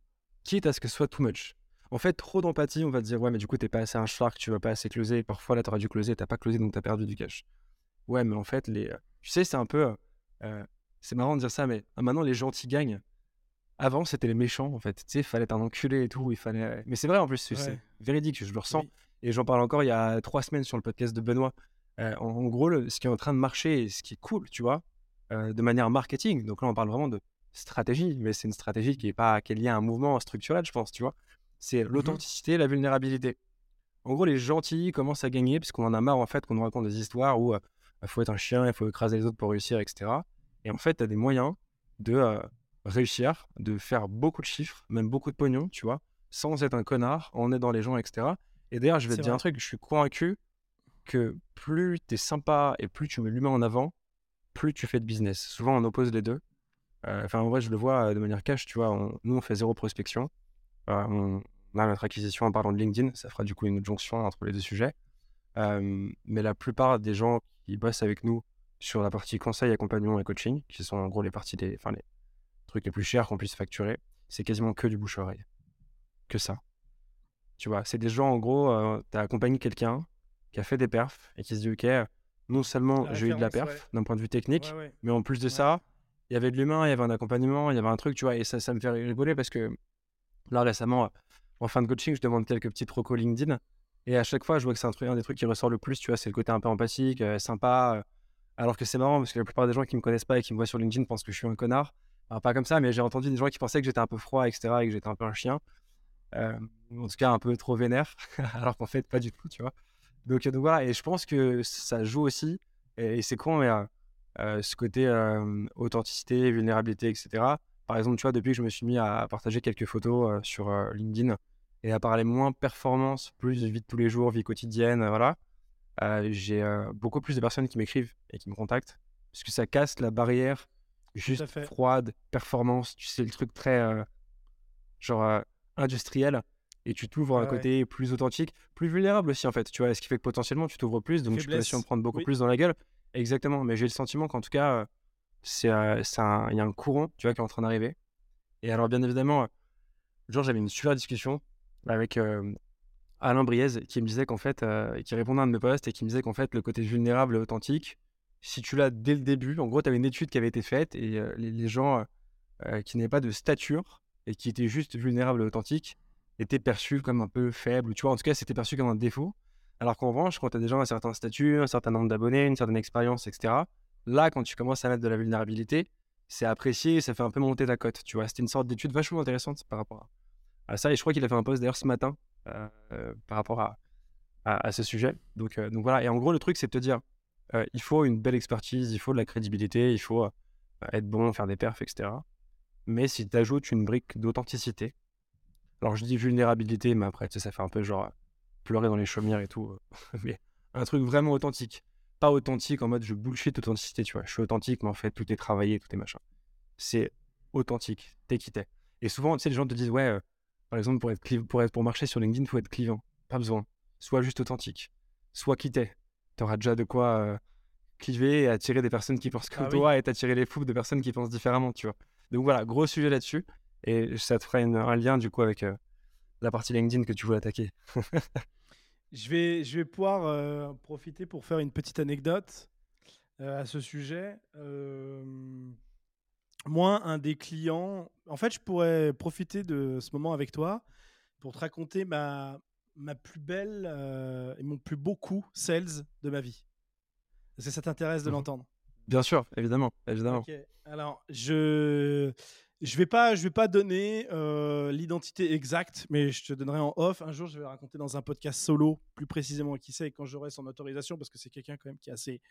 quitte à ce que ce soit too much. En fait, trop d'empathie, on va te dire, ouais, mais du coup, t'es pas assez un shark, tu vas pas assez closer. Parfois, là, t'aurais dû closer, t'as pas closé, donc t'as perdu du cash. Ouais, mais en fait, les, tu sais, c'est un peu, euh, c'est marrant de dire ça, mais maintenant, les gentils gagnent. Avant, c'était les méchants, en fait. Tu sais, il fallait être un enculé et tout. Il fallait... Mais c'est vrai, en plus, c'est véridique, je le ressens. Et j'en parle encore il y a trois semaines sur le podcast de Benoît. Euh, en, gros, ce qui est en train de marcher et ce qui est cool, tu vois, euh, de manière marketing. Donc là, on parle vraiment de stratégie, mais c'est une stratégie qui est pas qui est liée à un mouvement structurel, je pense, tu vois. C'est mmh l'authenticité, la vulnérabilité. En gros, les gentils commencent à gagner parce qu'on en a marre, en fait, qu'on nous raconte des histoires où il euh, faut être un chien, il faut écraser les autres pour réussir, etc. Et en fait, tu as des moyens de réussir, de faire beaucoup de chiffres, même beaucoup de pognon, tu vois, sans être un connard, en aidant les gens, etc. Et d'ailleurs, je vais te dire un truc, je suis convaincu que plus tu es sympa et plus tu mets l'humain en avant, plus tu fais de business. Souvent, on oppose les deux. Euh, enfin, en vrai, je le vois euh, de manière cash, tu vois. nous, on fait zéro prospection. Euh, on, a notre acquisition en parlant de LinkedIn. Ça fera du coup une jonction entre les deux sujets. mais la plupart des gens qui bossent avec nous sur la partie conseil, accompagnement et coaching, qui sont en gros les parties des, enfin les, trucs les plus chers qu'on puisse facturer, c'est quasiment que du bouche-oreille. Que ça. Tu vois, c'est des gens, en gros, euh, tu as accompagné quelqu'un qui a fait des perfs et qui se dit, OK, non seulement j'ai eu de la perf d'un point de vue technique, mais en plus de ça, il y avait de l'humain, il y avait un accompagnement, il y avait un truc, tu vois, et ça, ça me fait rigoler parce que là, récemment, en fin de coaching, je demande quelques petits trocos LinkedIn. Et à chaque fois, je vois que c'est un, truc, un des trucs qui ressort le plus, tu vois, c'est le côté un peu empathique, euh, sympa. Euh, alors que c'est marrant parce que la plupart des gens qui me connaissent pas et qui me voient sur LinkedIn pensent que je suis un connard pas comme ça, mais j'ai entendu des gens qui pensaient que j'étais un peu froid, etc., et que j'étais un peu un chien. Euh, en tout cas, un peu trop vénère, [LAUGHS] alors qu'en fait, pas du tout, tu vois. Donc, donc, voilà, et je pense que ça joue aussi, et, c'est con, mais euh, euh, ce côté authenticité, vulnérabilité, etc., Par exemple, tu vois, depuis que je me suis mis à partager quelques photos sur LinkedIn et à parler moins performance, plus vie de tous les jours, vie quotidienne, voilà, j'ai beaucoup plus de personnes qui m'écrivent et qui me contactent parce que ça casse la barrière juste froide, performance, tu sais, le truc très genre industriel et tu t'ouvres à un côté plus authentique, plus vulnérable aussi en fait, tu vois, ce qui fait que potentiellement tu t'ouvres plus, donc tu peux aussi en prendre beaucoup plus dans la gueule. Exactement, mais j'ai le sentiment qu'en tout cas, c'est il y a un courant, tu vois, qui est en train d'arriver. Et alors bien évidemment, genre j'avais une super discussion avec Alain Briez qui me disait qu'en fait, qui répondait à un de mes posts et qui me disait qu'en fait le côté vulnérable et authentique, si tu l'as dès le début, en gros, tu avais une étude qui avait été faite et les, gens qui n'avaient pas de stature et qui étaient juste vulnérables et authentiques étaient perçus comme un peu faibles, tu vois, en tout cas, c'était perçu comme un défaut. Alors qu'en revanche, quand tu as des gens un certain statut, un certain nombre d'abonnés, une certaine expérience, etc., là, quand tu commences à mettre de la vulnérabilité, c'est apprécié, ça fait un peu monter ta cote, tu vois. C'était une sorte d'étude vachement intéressante par rapport à, ça. Et je crois qu'il a fait un post d'ailleurs ce matin par rapport à, à, ce sujet. Donc, donc voilà. Et en gros, le truc, c'est de te dire, il faut une belle expertise, il faut de la crédibilité, il faut être bon, faire des perfs, etc. Mais si tu ajoutes une brique d'authenticité, alors je dis vulnérabilité, mais après, ça fait un peu genre pleurer dans les chaumières et tout. [LAUGHS] mais un truc vraiment authentique. Pas authentique en mode je bullshit authenticité, tu vois. Je suis authentique, mais en fait, tout est travaillé, tout est machin. C'est authentique, t'es qui t'es. Et souvent, tu sais, les gens te disent, ouais, par exemple, pour, être, pour, pour marcher sur LinkedIn, il faut être clivant. Pas besoin. Sois juste authentique. Sois qui t'es tu auras déjà de quoi euh, cliver et attirer des personnes qui pensent comme ah toi et t'attirer les fous de personnes qui pensent différemment, tu vois. Donc voilà, gros sujet là-dessus. Et ça te fera un lien du coup avec euh, la partie LinkedIn que tu veux attaquer. [LAUGHS] je, vais, je vais pouvoir euh, profiter pour faire une petite anecdote à ce sujet. moi, un des clients, en fait, je pourrais profiter de ce moment avec toi pour te raconter ma, ma plus belle euh, et mon plus beau coup sales de ma vie. Est-ce que ça t'intéresse de mmh l'entendre? Bien sûr, évidemment, évidemment. Alors, je je vais pas je vais pas donner euh, l'identité exacte, mais je te donnerai en off. Un jour, je vais raconter dans un podcast solo, plus précisément qui c'est, quand j'aurai son autorisation, parce que c'est quelqu'un quand même qui est assez,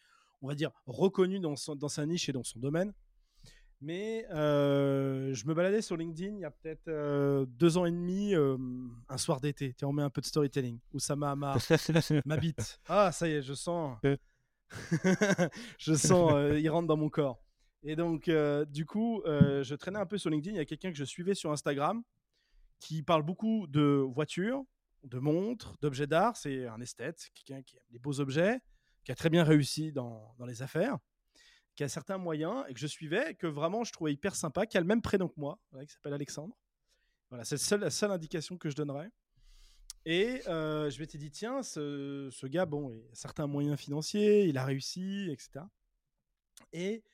on va dire, reconnu dans, son, dans sa niche et dans son domaine. Mais euh, je me baladais sur LinkedIn il y a peut-être euh, deux ans et demi, euh, un soir d'été. On met un peu de storytelling. Où ça m'a ma [LAUGHS] bite. Ah, ça y est, je sens. [LAUGHS] je sens, il rentre dans mon corps. Et donc, du coup, je traînais un peu sur LinkedIn. Il y a quelqu'un que je suivais sur Instagram qui parle beaucoup de voitures, de montres, d'objets d'art. C'est un esthète, quelqu'un qui aime les beaux objets, qui a très bien réussi dans, dans les affaires qui a certains moyens et que je suivais, que vraiment je trouvais hyper sympa, qui a le même prénom que moi, qui s'appelle Alexandre. Voilà, c'est la seule indication que je donnerais. Et euh, je m'étais dit, tiens, ce, gars, bon, il a certains moyens financiers, il a réussi, etc. Et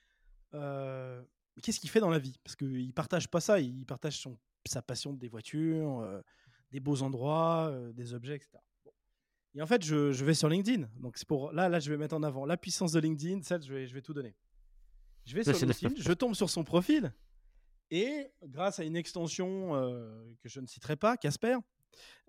euh, qu'est-ce qu'il fait dans la vie? Parce qu'il ne partage pas ça, il partage son, sa passion des voitures, euh, des beaux endroits, des objets, etc. Et en fait, je, vais sur LinkedIn. Donc, c'est pour là, là, je vais mettre en avant la puissance de LinkedIn. Ça, je je vais tout donner. Je vais sur LinkedIn, je tombe sur son profil et grâce à une extension euh, que je ne citerai pas, Casper,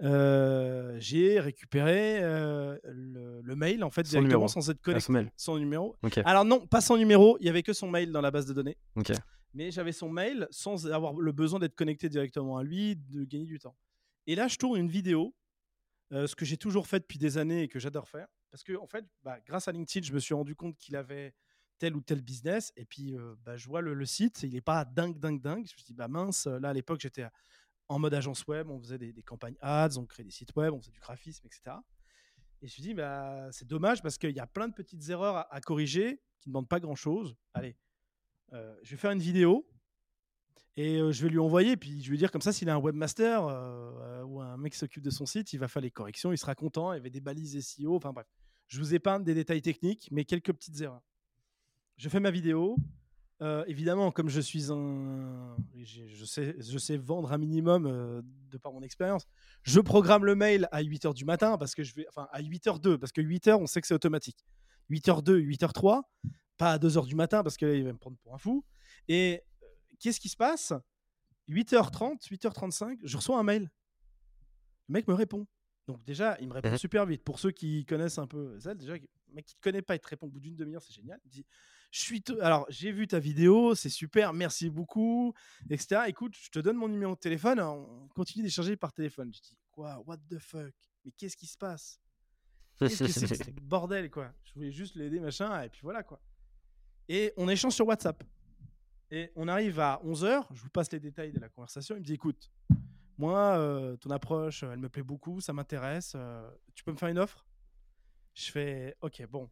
euh, j'ai récupéré euh, le, mail en fait son numéro. sans être connecté. son, son, numéro. Alors non, pas son numéro, il y avait que son mail dans la base de données. Okay. Mais j'avais son mail sans avoir le besoin d'être connecté directement à lui, de gagner du temps. Et là, je tourne une vidéo, ce que j'ai toujours fait depuis des années et que j'adore faire, parce que en fait, bah, grâce à LinkedIn, je me suis rendu compte qu'il avait tel ou tel business. Et puis, bah, je vois le, site, il n'est pas dingue, dingue, dingue. Je me dit, bah mince, là à l'époque, j'étais en mode agence web, on faisait des, campagnes ads, on créait des sites web, on faisait du graphisme, etc. Et je me suis dit, bah, c'est dommage parce qu'il y a plein de petites erreurs à, corriger qui ne demandent pas grand chose. Allez, je vais faire une vidéo et je vais lui envoyer. Puis je vais dire comme ça, s'il a un webmaster ou un mec qui s'occupe de son site, il va faire les corrections, il sera content. Il y avait des balises SEO. Enfin bref, je vous épargne des détails techniques, mais quelques petites erreurs je fais ma vidéo. Euh, évidemment, comme je suis un. Je sais, je sais vendre un minimum euh, de par mon expérience. Je programme le mail à 8h du matin parce que je vais. Enfin, à 8h02, parce que 8h, on sait que c'est automatique. 8h02, 8h03, pas à 2h du matin parce qu'il va me prendre pour un fou. Et euh, qu'est-ce qui se passe? 8h30, 8h35, je reçois un mail. Le mec me répond. Donc, déjà, il me répond mhm. super vite. Pour ceux qui connaissent un peu ça, déjà, mec qui te connaît pas, il te répond au bout d'une demi-heure, c'est génial. Il dit je suis alors j'ai vu ta vidéo, c'est super, merci beaucoup, etc. Écoute, je te donne mon numéro de téléphone, on continue d'échanger par téléphone. Je dis quoi, what the fuck, mais qu'est-ce qui se passe? Qu'est-ce que c'est que ce [LAUGHS] bordel quoi? Je voulais juste l'aider machin et puis voilà quoi. Et on échange sur WhatsApp. Et on arrive à 11h, je vous passe les détails de la conversation. Il me dit écoute, moi, euh, ton approche, elle me plaît beaucoup, ça m'intéresse. Euh, tu peux me faire une offre? Je fais ok, bon.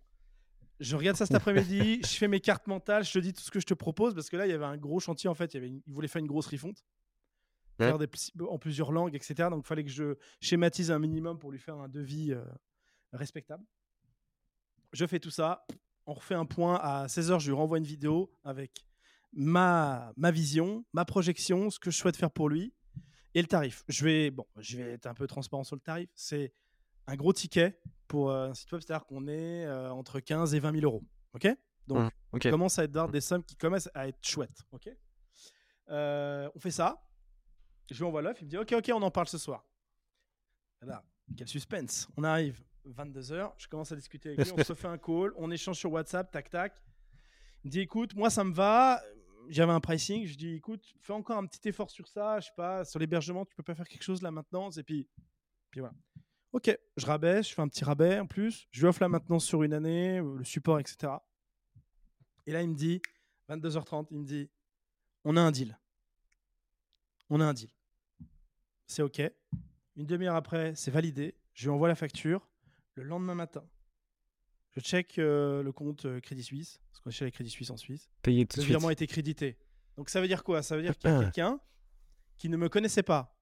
Je regarde ça cet après-midi, je fais mes cartes mentales, je te dis tout ce que je te propose parce que là, il y avait un gros chantier en fait. Il, y avait faire une grosse refonte, faire des, en plusieurs langues, etc. Donc, il fallait que je schématise un minimum pour lui faire un devis euh, respectable. Je fais tout ça. On refait un point à 16h, je lui renvoie une vidéo avec ma, ma vision, ma projection, ce que je souhaite faire pour lui et le tarif. Je vais, bon, je vais être un peu transparent sur le tarif. C'est un gros ticket pour euh, un site web, c'est-à-dire qu'on est euh, entre 15 et 20 000 euros. OK? Donc, mmh, on commence à être dans des sommes qui commencent à être chouettes. OK? Euh, On fait ça. Je lui envoie l'offre. Il me dit OK, OK, on en parle ce soir. Là, quel suspense. On arrive 22h. Je commence à discuter avec lui. On [LAUGHS] se fait un call. On échange sur WhatsApp. Tac, tac. Il me dit écoute, moi, ça me va j'avais un pricing, je dis écoute, fais encore un petit effort sur ça, je sais pas, sur l'hébergement, tu peux pas faire quelque chose là maintenant, et puis, puis voilà. Ok, je rabaisse, je fais un petit rabais en plus, je lui offre la maintenance sur une année, euh, le support, etc. Et là, il me dit, 22h30, il me dit, on a un deal. On a un deal. C'est ok. Une demi-heure après, c'est validé. Je lui envoie la facture. Le lendemain matin, je check euh, le compte euh, Crédit Suisse, parce qu'on est chez les Crédit Suisse en Suisse. Payé tout le virement a été crédité. Donc ça veut dire quoi? Ça veut dire qu'il y a quelqu'un qui ne me connaissait pas,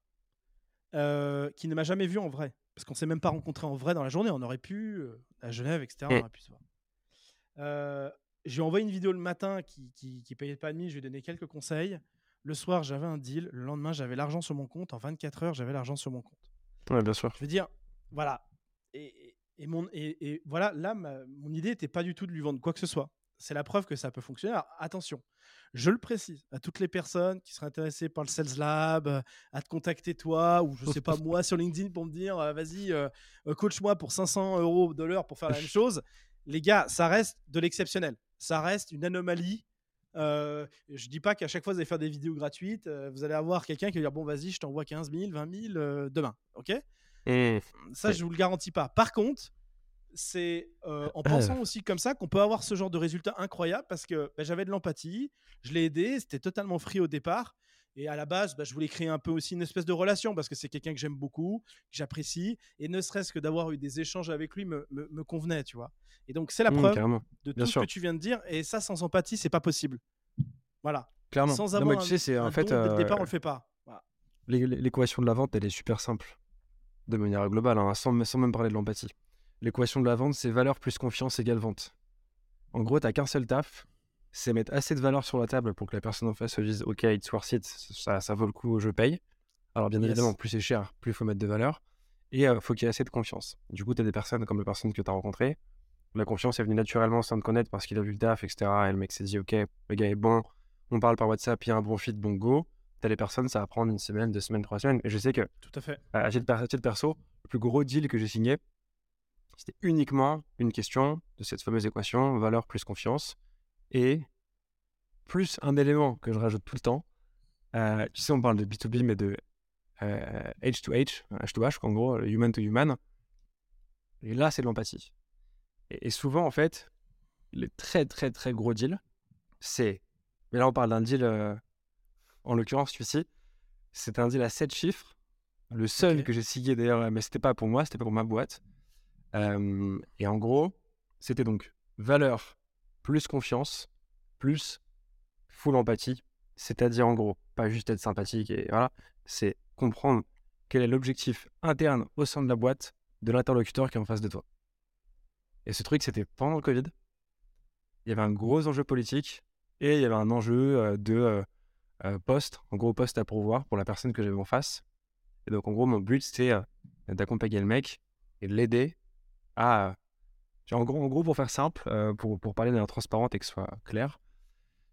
euh, qui ne m'a jamais vu en vrai, parce qu'on s'est même pas rencontré en vrai dans la journée. On aurait pu à Genève, etc. On aurait pu se voir. j'ai envoyé une vidéo le matin qui, qui, qui payait pas de nuit. Je lui ai donné quelques conseils. Le soir, j'avais un deal. Le lendemain, j'avais l'argent sur mon compte. En 24 heures, j'avais l'argent sur mon compte. Ouais, bien sûr. Je veux dire, voilà. Et, et, mon, et, voilà, là, mon idée n'était pas du tout de lui vendre quoi que ce soit. C'est la preuve que ça peut fonctionner. attention, je le précise à toutes les personnes qui seraient intéressées par le Sales Lab, euh, à te contacter toi, ou je sais pas moi sur LinkedIn pour me dire euh, vas-y, euh, coach-moi pour 500 euros de l'heure pour faire la même chose. Les gars, ça reste de l'exceptionnel. Ça reste une anomalie. Euh, je dis pas qu'à chaque fois vous allez faire des vidéos gratuites, vous allez avoir quelqu'un qui va dire bon vas-y, je t'envoie 15 000, 20 000 demain, ok? Mmh. Ça, je vous le garantis pas. Par contre, c'est euh, en pensant aussi comme ça qu'on peut avoir ce genre de résultat incroyable parce que bah, j'avais de l'empathie, je l'ai aidé, c'était totalement free au départ. Et à la base, bah, je voulais créer un peu aussi une espèce de relation parce que c'est quelqu'un que j'aime beaucoup, que j'apprécie. Et ne serait-ce que d'avoir eu des échanges avec lui me, me, convenait, tu vois. Et donc, c'est la mmh, preuve de tout ce que tu viens de dire. Et ça, sans empathie, c'est pas possible. Voilà. Clairement. Sans avoir tu sais, c'est en fait. Dès le départ, on le fait pas. L'équation de la vente, elle est super simple de manière globale, hein, sans, même parler de l'empathie. L'équation de la vente, c'est valeur plus confiance égale vente. En gros, tu n'as qu'un seul taf, c'est mettre assez de valeur sur la table pour que la personne en face se dise Ok, it's worth it, ça, ça vaut le coup, je paye. Alors, bien évidemment, plus c'est cher, plus il faut mettre de valeur. Et il euh, faut qu'il y ait assez de confiance. Du coup, tu as des personnes comme les personnes que tu as rencontrées. La confiance est venue naturellement sans te connaître parce qu'il a vu le taf, etc. Et le mec s'est dit Ok, le gars est bon, on parle par WhatsApp, il y a un bon fit, bon go les personnes, ça va prendre une semaine, deux semaines, trois semaines. Et je sais que, tout à fait. À titre, perso, le plus gros deal que j'ai signé, c'était uniquement une question de cette fameuse équation valeur plus confiance et plus un élément que je rajoute tout le temps. Euh, tu sais, on parle de B2B, mais de euh, H to H, H to H, en gros, human to human. Et là, c'est de l'empathie. Et, souvent, en fait, les très, très, très gros deals, c'est. Mais là, on parle d'un deal. Euh, en l'occurrence celui-ci, c'était un deal à 7 chiffres. Le seul que j'ai signé d'ailleurs, mais c'était pas pour moi, c'était pas pour ma boîte. Et en gros, c'était donc valeur plus confiance plus full empathie. C'est-à-dire en gros, pas juste être sympathique et voilà, c'est comprendre quel est l'objectif interne au sein de la boîte de l'interlocuteur qui est en face de toi. Et ce truc, c'était pendant le Covid. Il y avait un gros enjeu politique et il y avait un enjeu de poste, en gros poste à pourvoir pour la personne que j'avais en face. Et donc en gros mon but c'était d'accompagner le mec et de l'aider à... En gros, en gros, pour faire simple, euh, pour, pour parler d'un transparente et que ce soit clair,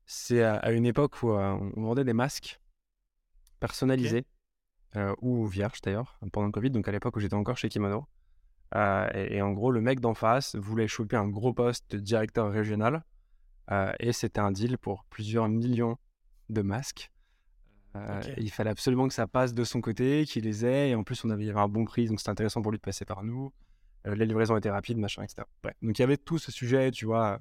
c'est à, une époque où on vendait des masques personnalisés, ou vierges d'ailleurs, pendant le Covid, donc à l'époque où j'étais encore chez Kimono. et, et, en gros, le mec d'en face voulait choper un gros poste de directeur régional. et c'était un deal pour plusieurs millions de masques. Il fallait absolument que ça passe de son côté, qu'il les ait. Et en plus, on avait, il y avait un bon prix, donc c'était intéressant pour lui de passer par nous. Les livraisons étaient rapides, machin, etc. Donc il y avait tout ce sujet, tu vois,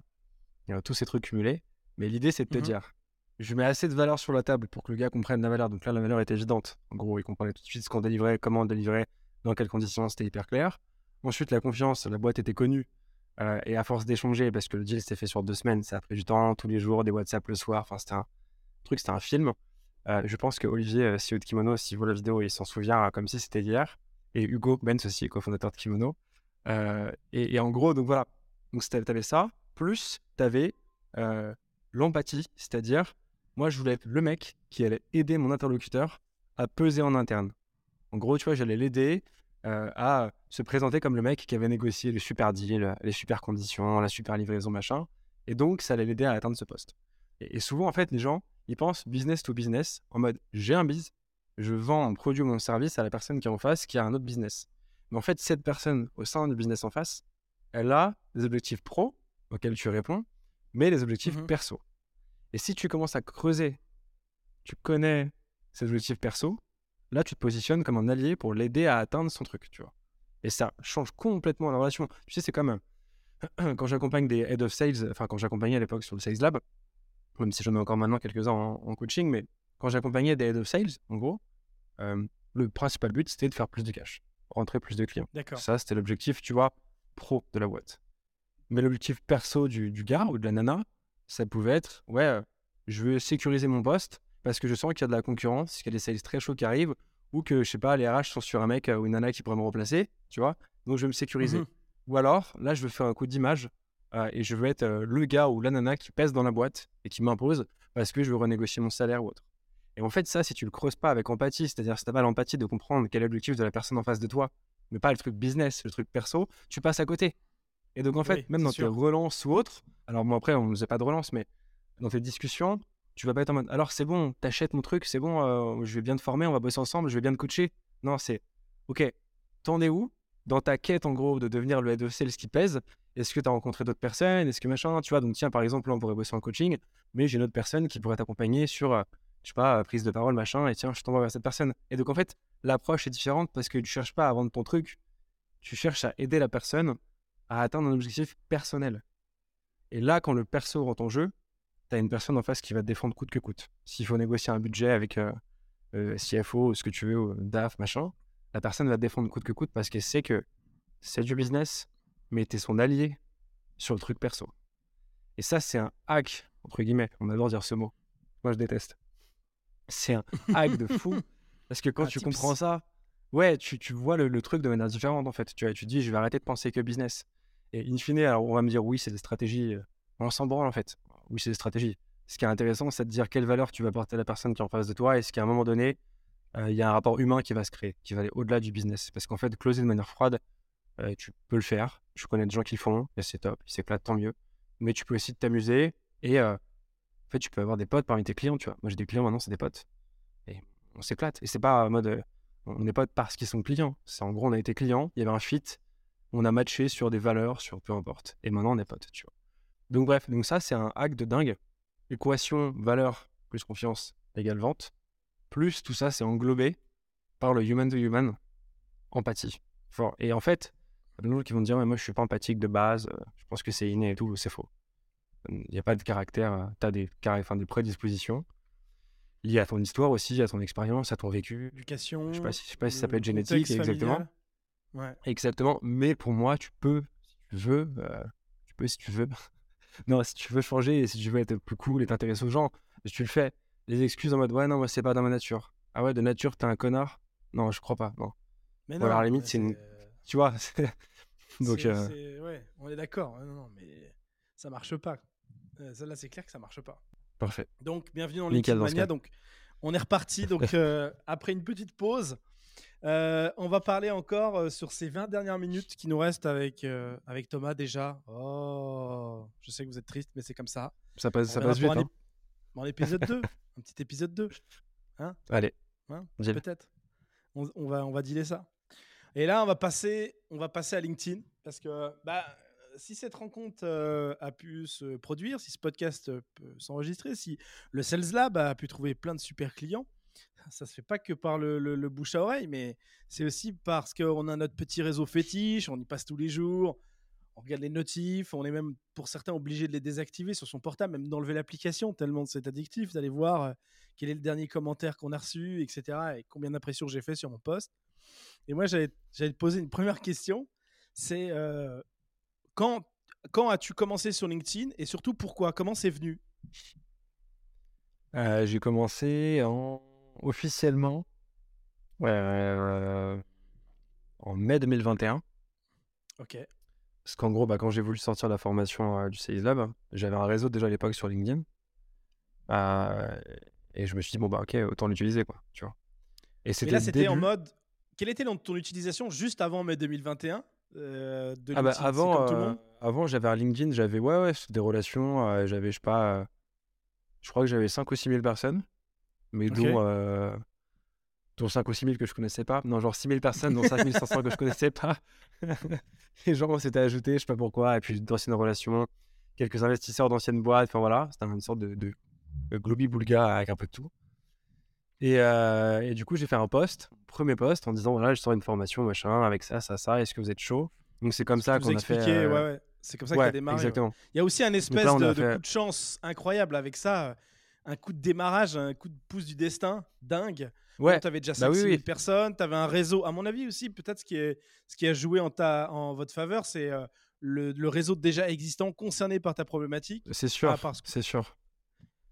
avait tous ces trucs cumulés. Mais l'idée, c'est de te mmh dire, je mets assez de valeur sur la table pour que le gars comprenne la valeur. Donc là, la valeur est évidente. En gros, il comprenait tout de suite ce qu'on délivrait, comment on délivrait, dans quelles conditions, c'était hyper clair. Ensuite, la confiance, la boîte était connue. et à force d'échanger, parce que le deal s'était fait sur deux semaines, ça a pris du temps, tous les jours, des WhatsApp le soir. Enfin, c'était un truc, c'était un film. je pense que Olivier, CEO de Kimono, s'il voit la vidéo, il s'en souvient comme si c'était hier. Et Hugo Benz aussi, cofondateur de Kimono. Et, et, en gros, donc voilà. Donc, tu ça, plus tu avais l'empathie, c'est-à-dire, moi, je voulais être le mec qui allait aider mon interlocuteur à peser en interne. En gros, tu vois, j'allais l'aider à se présenter comme le mec qui avait négocié les super deals, les super conditions, la super livraison, machin. Et donc, ça allait l'aider à atteindre ce poste. Et, souvent, en fait, les gens, ils pensent business to business, en mode, j'ai un biz, je vends un produit ou mon service à la personne qui est en face, qui a un autre business. Mais en fait, cette personne au sein du business en face, elle a des objectifs pro auxquels tu réponds, mais les objectifs mmh perso. Et si tu commences à creuser, tu connais ses objectifs perso, là, tu te positionnes comme un allié pour l'aider à atteindre son truc, tu vois. Et ça change complètement la relation. Tu sais, c'est comme [CLEARS THROAT] quand j'accompagne des head of sales, enfin, quand j'accompagnais à l'époque sur le Sales Lab, même si j'en ai encore maintenant quelques-uns en, coaching, mais quand j'accompagnais des head of sales, en gros, le principal but, c'était de faire plus de cash, rentrer plus de clients. Ça, c'était l'objectif, tu vois, pro de la boîte. Mais l'objectif perso du, du, gars ou de la nana, ça pouvait être, ouais, je veux sécuriser mon poste parce que je sens qu'il y a de la concurrence, qu'il y a des sales très chauds qui arrivent, ou que, je sais pas, les RH sont sur un mec ou une nana qui pourrait me remplacer, tu vois. Donc, je veux me sécuriser. Mmh ou alors, là, je veux faire un coup d'image et je veux être le gars ou la nana qui pèse dans la boîte et qui m'impose parce que je veux renégocier mon salaire ou autre. Et en fait, ça, si tu le creuses pas avec empathie, c'est-à-dire si tu n'as pas l'empathie de comprendre quel est l'objectif de la personne en face de toi, mais pas le truc business, le truc perso, tu passes à côté. Et donc, en fait, même dans tes relances ou autres, alors moi, après, on ne faisait pas de relance, mais dans tes discussions, tu vas pas être en mode alors c'est bon, t'achètes mon truc, c'est bon, euh, je vais bien te former, on va bosser ensemble, je vais bien te coacher. Non, c'est ok, t'en es où dans ta quête en gros de devenir le head of sales qui pèse? Est-ce que tu as rencontré d'autres personnes? Est-ce que machin Tu vois, donc tiens, par exemple, là, on pourrait bosser en coaching, mais j'ai une autre personne qui pourrait t'accompagner sur, euh, je sais pas, prise de parole, machin, et tiens, je t'envoie vers cette personne. Et donc en fait, l'approche est différente parce que tu cherches pas à vendre ton truc, tu cherches à aider la personne à atteindre un objectif personnel. Et là, quand le perso rentre en jeu, tu as une personne en face qui va te défendre coûte que coûte. S'il faut négocier un budget avec euh, euh, CFO, ce que tu veux, DAF, machin, la personne va te défendre coûte que coûte parce qu'elle sait que c'est du business, mais tu es son allié sur le truc perso. Et ça, c'est un hack, entre guillemets. On adore dire ce mot. Moi, je déteste. C'est un hack de fou. [LAUGHS] Parce que quand tu comprends ça, ouais, tu, tu vois le, truc de manière différente, en fait. Tu, vois, tu te dis, je vais arrêter de penser que business. Et in fine, alors on va me dire, oui, c'est des stratégies. Euh, on s'en branle, en fait oui, c'est des stratégies. Ce qui est intéressant, c'est de dire quelle valeur tu vas apporter à la personne qui est en face de toi et ce qu'à un moment donné, euh, il y a un rapport humain qui va se créer, qui va aller au-delà du business. Parce qu'en fait, closer de manière froide, euh, tu peux le faire. Je connais des gens qui le font, et c'est top, ils s'éclatent, tant mieux. Mais tu peux aussi t'amuser et euh, en fait, tu peux avoir des potes parmi tes clients, tu vois. Moi, j'ai des clients maintenant, c'est des potes. Et on s'éclate. Et c'est pas en mode on est potes parce qu'ils sont clients. C'est en gros, on a été clients, il y avait un fit, on a matché sur des valeurs, sur peu importe. Et maintenant, on est potes, tu vois. Donc bref, donc ça c'est un hack de dingue. Équation valeur plus confiance égale vente. Plus tout ça c'est englobé par le human to human, empathie. Et en fait, il y a des gens qui vont dire moi je suis pas empathique de base, euh, je pense que c'est inné et tout, c'est faux. Il n'y a pas de caractère, euh, tu as des, enfin, des prédispositions liées à ton histoire aussi, à ton expérience, à ton vécu. Éducation. Je sais pas si, sais pas si ça peut être génétique, exactement. Ouais. Exactement. Mais pour moi, tu peux, si tu veux, euh, tu peux si tu veux, [LAUGHS] non, si tu veux changer si tu veux être plus cool et t'intéresser aux gens, tu le fais. Les excuses en mode ouais, non, moi c'est pas dans ma nature. Ah ouais, de nature, t'es un connard? Non, je crois pas, non. Mais non, à la limite, c'est une. Tu vois, [LAUGHS] Donc. Euh... Ouais, on est d'accord. Non, non, mais ça marche pas. Euh, là, c'est clair que ça marche pas. Parfait. Donc, bienvenue dans l'équipe Mania. Donc, on est reparti. [LAUGHS] Donc, euh, après une petite pause, euh, on va parler encore euh, sur ces 20 dernières minutes qui nous restent avec, euh, avec Thomas déjà. Oh, je sais que vous êtes triste, mais c'est comme ça. Ça passe, ça passe vite. Hein. Dans l'épisode 2, un petit épisode 2. Hein? Allez, hein? Peut-être. On, va, on va dealer ça. Et là, on va passer, on va passer à LinkedIn parce que bah, si cette rencontre a pu se produire, si ce podcast peut s'enregistrer, si le Sales Lab a pu trouver plein de super clients, ça se fait pas que par le, bouche à oreille, mais c'est aussi parce qu'on a notre petit réseau fétiche, on y passe tous les jours, on regarde les notifs, on est même pour certains obligé de les désactiver sur son portable, même d'enlever l'application, tellement c'est addictif d'aller voir quel est le dernier commentaire qu'on a reçu, etc. et combien d'impressions j'ai fait sur mon post. Et moi, j'allais te poser une première question. C'est quand, quand as-tu commencé sur LinkedIn et surtout pourquoi? Comment c'est venu? Euh, J'ai commencé en... officiellement euh, en mai 2021. Ok. Parce qu'en gros, bah, quand j'ai voulu sortir la formation euh, du Sales Lab, j'avais un réseau déjà à l'époque sur LinkedIn. et je me suis dit, bon, bah ok, autant l'utiliser, quoi. Tu vois. Et c'était en mode. Quelle était ton utilisation juste avant mai 2021 euh, ah bah avant, euh, avant j'avais un LinkedIn, j'avais ouais, ouais, des relations, euh, j'avais, je sais pas, je crois que j'avais 5 ou 6 000 personnes, mais dont, dont 5 ou 6 000 que je connaissais pas. Non, genre 6 000 personnes, dont 5 500 que je connaissais pas. [LAUGHS] Les gens s'étaient ajoutés, je sais pas pourquoi, et puis d'anciennes relations, quelques investisseurs d'anciennes boîtes, enfin voilà, c'était une sorte de, de, de globi-boulga avec un peu de tout. Et, et, du coup, j'ai fait un post, premier post, en disant voilà, je sors une formation, machin, avec ça, ça, ça, est-ce que vous êtes chaud? Donc, c'est comme ça qu'on a fait. Ouais, ouais. C'est comme ça que a démarré. Exactement. Il y a aussi un espèce de, coup de chance incroyable avec ça, un coup de démarrage, un coup de pouce du destin dingue. Ouais. Tu avais déjà 5 bah personnes, tu avais un réseau. À mon avis aussi, peut-être ce, qui est, ce qui a joué en, ta, en votre faveur, c'est le, le, réseau déjà existant concerné par ta problématique. C'est sûr, c'est sûr.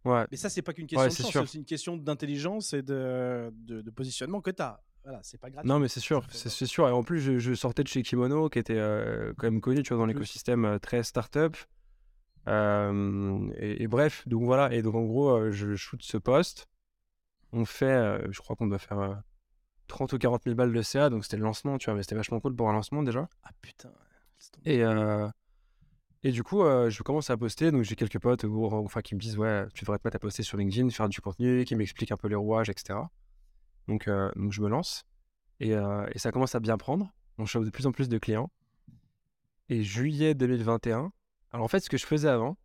Ouais. Mais ça, c'est pas qu'une question de chance, c'est aussi une question d'intelligence et de, de, positionnement que tu as. Voilà, c'est pas gratuit. Non, mais c'est sûr, c'est sûr. Et en plus, je, sortais de chez Kimono, qui était euh, quand même connu, tu vois, dans l'écosystème euh, très startup. Euh, et, bref, donc voilà. Et donc en gros, je shoot ce poste. On fait, je crois qu'on doit faire 30 ou 40 000 balles de CA, donc c'était le lancement, tu vois, mais c'était vachement cool pour un lancement déjà. Ah putain. Et, et du coup, euh, je commence à poster. Donc, j'ai quelques potes enfin, qui me disent Ouais, tu devrais te mettre à poster sur LinkedIn, faire du contenu, qui m'expliquent un peu les rouages, etc. Donc, euh, donc je me lance. Et, euh, et, ça commence à bien prendre. On chope de plus en plus de clients. Et juillet 2021, alors en fait, ce que je faisais avant,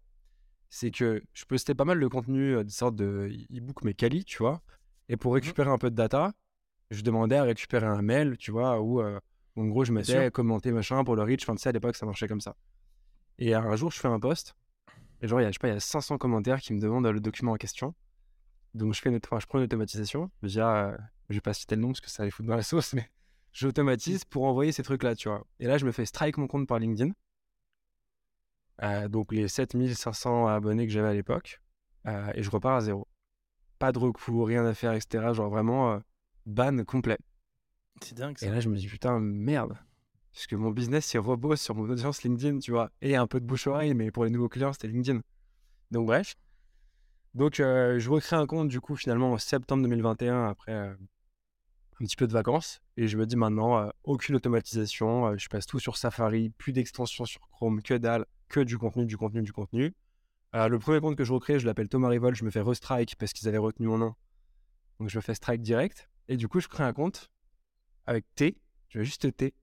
c'est que je postais pas mal de contenu, des sortes de e-book, mais quali, tu vois. Et pour mmh récupérer un peu de data, je demandais à récupérer un mail, tu vois, où en gros, je mettais commenter machin pour le reach. Enfin, tu sais, à l'époque, ça marchait comme ça. Et un jour, je fais un post. Et genre, il y a, je sais pas, il y a 500 commentaires qui me demandent le document en question. Donc, je, fais une, enfin, je prends une automatisation. Je dis, ah, je vais pas citer le nom parce que ça allait foutre dans la [LAUGHS] sauce, mais j'automatise pour envoyer ces trucs-là, tu vois. Et là, je me fais strike mon compte par LinkedIn. Euh, donc, les 7500 abonnés que j'avais à l'époque. Euh, et je repars à zéro. Pas de recours, rien à faire, etc. Genre vraiment euh, ban complet. C'est dingue ça. Et là, je me dis, putain, merde. Parce que mon business, il repose sur mon audience LinkedIn, tu vois. Et un peu de bouche-oreille, mais pour les nouveaux clients, c'était LinkedIn. Donc, bref. Donc, euh, je recrée un compte, du coup, finalement, en septembre 2021, après euh, un petit peu de vacances. Et je me dis maintenant, euh, aucune automatisation. je passe tout sur Safari, plus d'extensions sur Chrome, que dalle, que du contenu, du contenu, du contenu. le premier compte que je recrée, je l'appelle Thomas Rivol. Je me fais restrike parce qu'ils avaient retenu mon nom. Donc, je me fais strike direct. Et du coup, je crée un compte avec T. Je vais juste T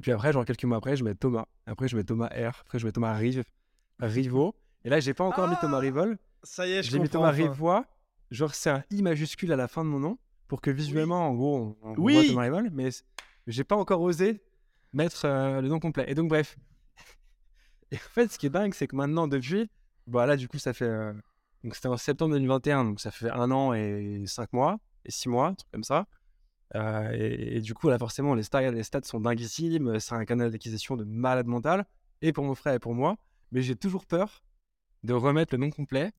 et puis après, genre quelques mois après, je mets Thomas. Après, je mets Thomas R. Après, je mets Thomas Rive, Rivo. Et là, j'ai pas encore mis Thomas ah, Rivol. Ça y est, je J'ai mis Thomas Rivois. Genre, c'est un I majuscule à la fin de mon nom pour que visuellement, en gros, on, oui. voit Thomas Rivol. Mais j'ai pas encore osé mettre euh, le nom complet. Et donc, bref. [LAUGHS] Et en fait, ce qui est dingue, c'est que maintenant, depuis, bah là, du coup, ça fait. Euh, donc, c'était en septembre 2021, donc ça fait un an et cinq mois, et six mois, un truc comme ça. Euh, et, du coup, là, forcément, les stats, les stats sont dinguissimes. C'est un canal d'acquisition de malade mental, et pour mon frère et pour moi. Mais j'ai toujours peur de remettre le nom complet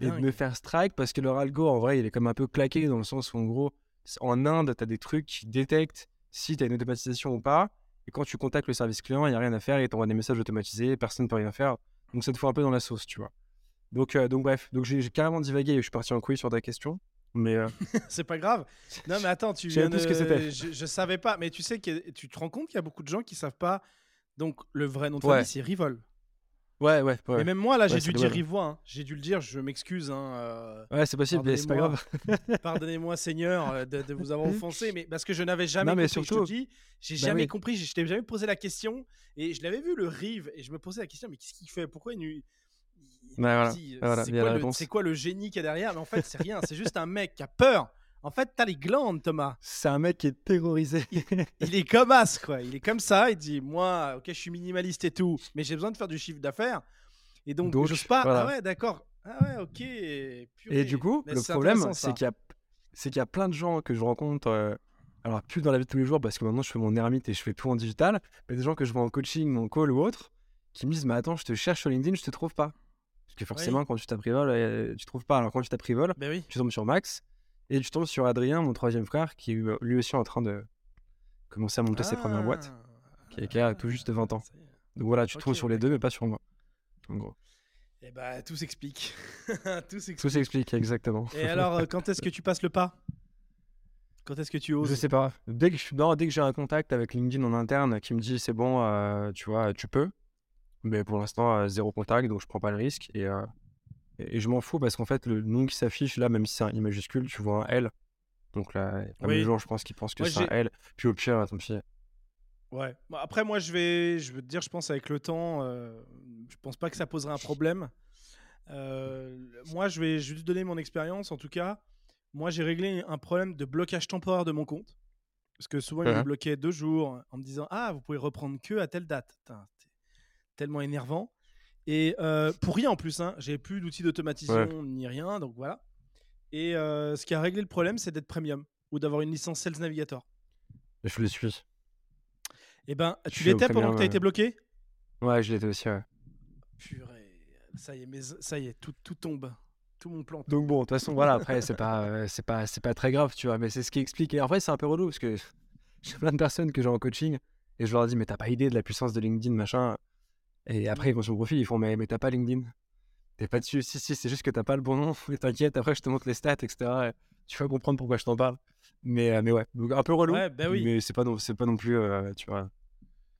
et de me faire strike parce que leur algo, en vrai, il est comme un peu claqué dans le sens où, en gros, en Inde, tu as des trucs qui détectent si tu as une automatisation ou pas. Et quand tu contactes le service client, il n'y a rien à faire, il t'envoie des messages automatisés, personne ne peut rien faire. Donc ça te fout un peu dans la sauce, tu vois. Donc, euh, donc bref, donc j'ai carrément divagué et je suis parti en couille sur ta question. Mais euh, [LAUGHS] c'est pas grave. Non, mais attends, tu viens de... que c'était. Je, je, savais pas, mais tu sais que tu te rends compte qu'il y a beaucoup de gens qui savent pas. Donc le vrai nom de famille c'est Rivol. Ouais, ouais, ouais. Et même moi, là, Ouais, j'ai dû dire. Rivois. hein. J'ai dû le dire, je m'excuse. Hein, euh, Ouais, c'est possible, mais c'est pas grave. [LAUGHS] [LAUGHS] Pardonnez-moi, Seigneur, euh, de, de vous avoir offensé, mais parce que je n'avais jamais Non, mais compris. surtout- je te dis, j'ai Bah jamais oui. compris. Je t'ai jamais posé la question. Et je l'avais vu, le Rive, et je me posais la question, mais qu'est-ce qu'il fait? Pourquoi il. Voilà. Euh, Voilà, c'est quoi le- réponse. C'est quoi le génie qu'il y a derrière? Mais en fait, c'est rien. C'est juste un mec qui a peur. En fait, t'as les glandes, Thomas. C'est un mec qui est terrorisé. Il est comme as, quoi. Il est comme ça. Il dit Moi, ok, je suis minimaliste et tout, mais j'ai besoin de faire du chiffre d'affaires. Et donc, Donc, j'ose pas. voilà. Ah ouais, d'accord. Ah ouais, ok. Et du coup, Mais le c'est problème, c'est qu'il y a, c'est qu'il y a plein de gens que je rencontre, euh, alors plus dans la vie de tous les jours, parce que maintenant je fais mon ermite et je fais tout en digital, mais des gens que je vois en coaching, en call ou autre, qui me disent, mais attends, je te cherche sur LinkedIn, je te trouve pas. Que forcément, quand tu t'apprivoles, euh, tu trouves pas. Alors quand tu t'apprivoles, Ben oui. tu tombes sur Max, et tu tombes sur Adrien, mon troisième frère, qui est euh, lui aussi en train de commencer à monter ses premières boîtes. qui- qui a tout juste 20 ans. Donc voilà, tu te Ok, trouves sur les deux, mais pas sur moi. En gros. Eh ben, tout s'explique. [LAUGHS] tout s'explique. Tout s'explique, exactement. Et alors, euh, quand est-ce que tu passes le pas? Quand est-ce que tu oses? Je sais pas. Dès que, je- non, dès que j'ai un contact avec LinkedIn en interne qui me dit c'est bon, euh, tu vois, tu peux. Mais pour l'instant, zéro contact, donc je prends pas le risque. Et, et, je m'en fous parce qu'en fait, le nom qui s'affiche là, même si c'est un I majuscule, tu vois un L. Donc là, mal Oui. gens, je pense, qui pensent que c'est un L. Puis au pire, tant pis. Ouais. Après, moi, je vais, je veux te dire, je pense avec le temps, euh, je pense pas que ça poserait un problème. Euh, moi, je vais juste donner mon expérience. En tout cas, moi, j'ai réglé un problème de blocage temporaire de mon compte. Parce que souvent, il me bloquait deux jours en me disant Ah, vous pouvez reprendre que à telle date. Putain, tellement énervant. Et euh, pour rien en plus, hein, j'ai plus d'outils d'automatisation ni rien. Donc voilà. Et euh, ce qui a réglé le problème, c'est d'être premium ou d'avoir une licence Sales Navigator. Je le suis. Et ben, Je tu l'étais pendant que tu as été bloqué? Ouais, je l'étais aussi, ouais. Purée, ça y est, mais ça y est, tout, tout tombe, tout mon plan. tombe. Donc bon, de toute façon, voilà, après, c'est pas, euh, c'est pas, c'est pas très grave, tu vois, mais c'est ce qui explique. Et en vrai, c'est un peu relou parce que [LAUGHS] j'ai plein de personnes que j'ai en coaching et je leur dis, mais t'as pas idée de la puissance de LinkedIn, machin. Et après, ils vont sur le profil, ils font, mais, mais t'as pas LinkedIn. T'es pas dessus. Si, si, c'est juste que t'as pas le bon nom. Mais t'inquiète, après, je te montre les stats, etc. Et tu vas comprendre pourquoi je t'en parle. Mais, euh, mais ouais, donc un peu relou. Ouais, bah oui. Mais c'est pas, non, pas non plus, euh, tu vois.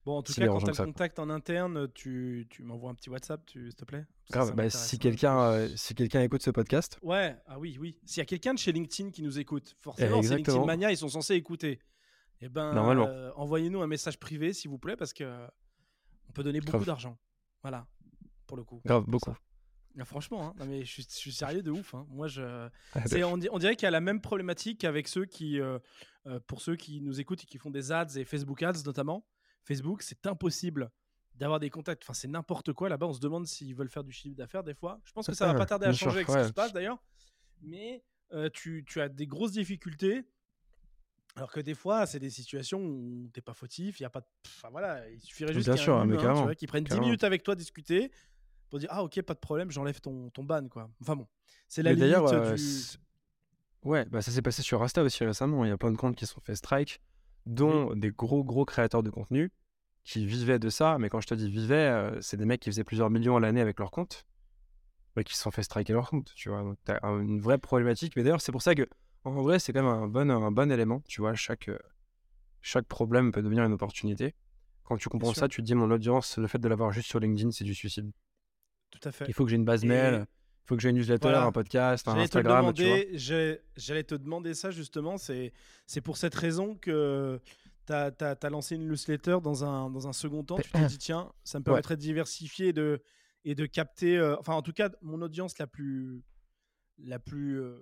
Bon, en tout cas, quand tu as le contact en interne, tu, tu m'envoies un petit WhatsApp, s'il te plaît? Grave, ça bah, si quelqu'un euh, si quelqu'un écoute ce podcast, Ouais, ah oui, oui. S'il y a quelqu'un de chez LinkedIn qui nous écoute, forcément, c'est LinkedIn. Mania, ils sont censés écouter. Eh ben, euh, envoyez-nous un message privé, s'il vous plaît, parce que on peut donner beaucoup d'argent. Voilà, pour le coup. grave, beaucoup. Ah, franchement, hein, non, mais je suis, je suis sérieux de ouf. hein. Moi, je, [LAUGHS] Ah, on, di- on dirait qu'il y a la même problématique avec ceux qui, euh, euh, pour ceux qui nous écoutent et qui font des ads et Facebook ads notamment. Facebook, c'est impossible d'avoir des contacts. Enfin, c'est n'importe quoi là-bas. On se demande s'ils veulent faire du chiffre d'affaires des fois. Je pense que ça va pas tarder à sûr, changer avec ce qui se passe d'ailleurs. Mais euh, tu, tu as des grosses difficultés. Alors que des fois, c'est des situations où t'es pas fautif, il y a pas. de- Enfin voilà, il suffirait juste qu'il y ait sûr, un mais humain, tu carrément, vois, qui prenne 10 carrément. minutes avec toi discuter pour dire ah ok pas de problème, j'enlève ton, ton ban quoi. Enfin bon, c'est la Mais limite d'ailleurs, euh, du. ouais, bah ça s'est passé sur Insta aussi récemment. Il y a plein de comptes qui se sont fait strike, dont des gros gros créateurs de contenu qui vivaient de ça. Mais quand je te dis vivaient, euh, c'est des mecs qui faisaient plusieurs millions à l'année avec leur compte, bah, qui se sont fait striker leur compte. Tu vois, donc t'as un- une vraie problématique. Mais d'ailleurs, c'est pour ça que en vrai, c'est quand même un bon un bon élément. Tu vois, chaque euh, chaque problème peut devenir une opportunité. Quand tu comprends ça, tu te dis mon audience, le fait de l'avoir juste sur LinkedIn, c'est du suicide. Tout à fait. Il faut que j'ai une base Et- mail, il faut que j'ai une newsletter, Voilà. un podcast, un Instagram, j'allais te demander ça justement. C'est pour cette raison que tu as, lancé une newsletter dans un, dans un second temps. Tu t'es dit, tiens, ça me permettrait de diversifier et de, et de capter, euh, enfin en tout cas, mon audience la plus, la plus euh,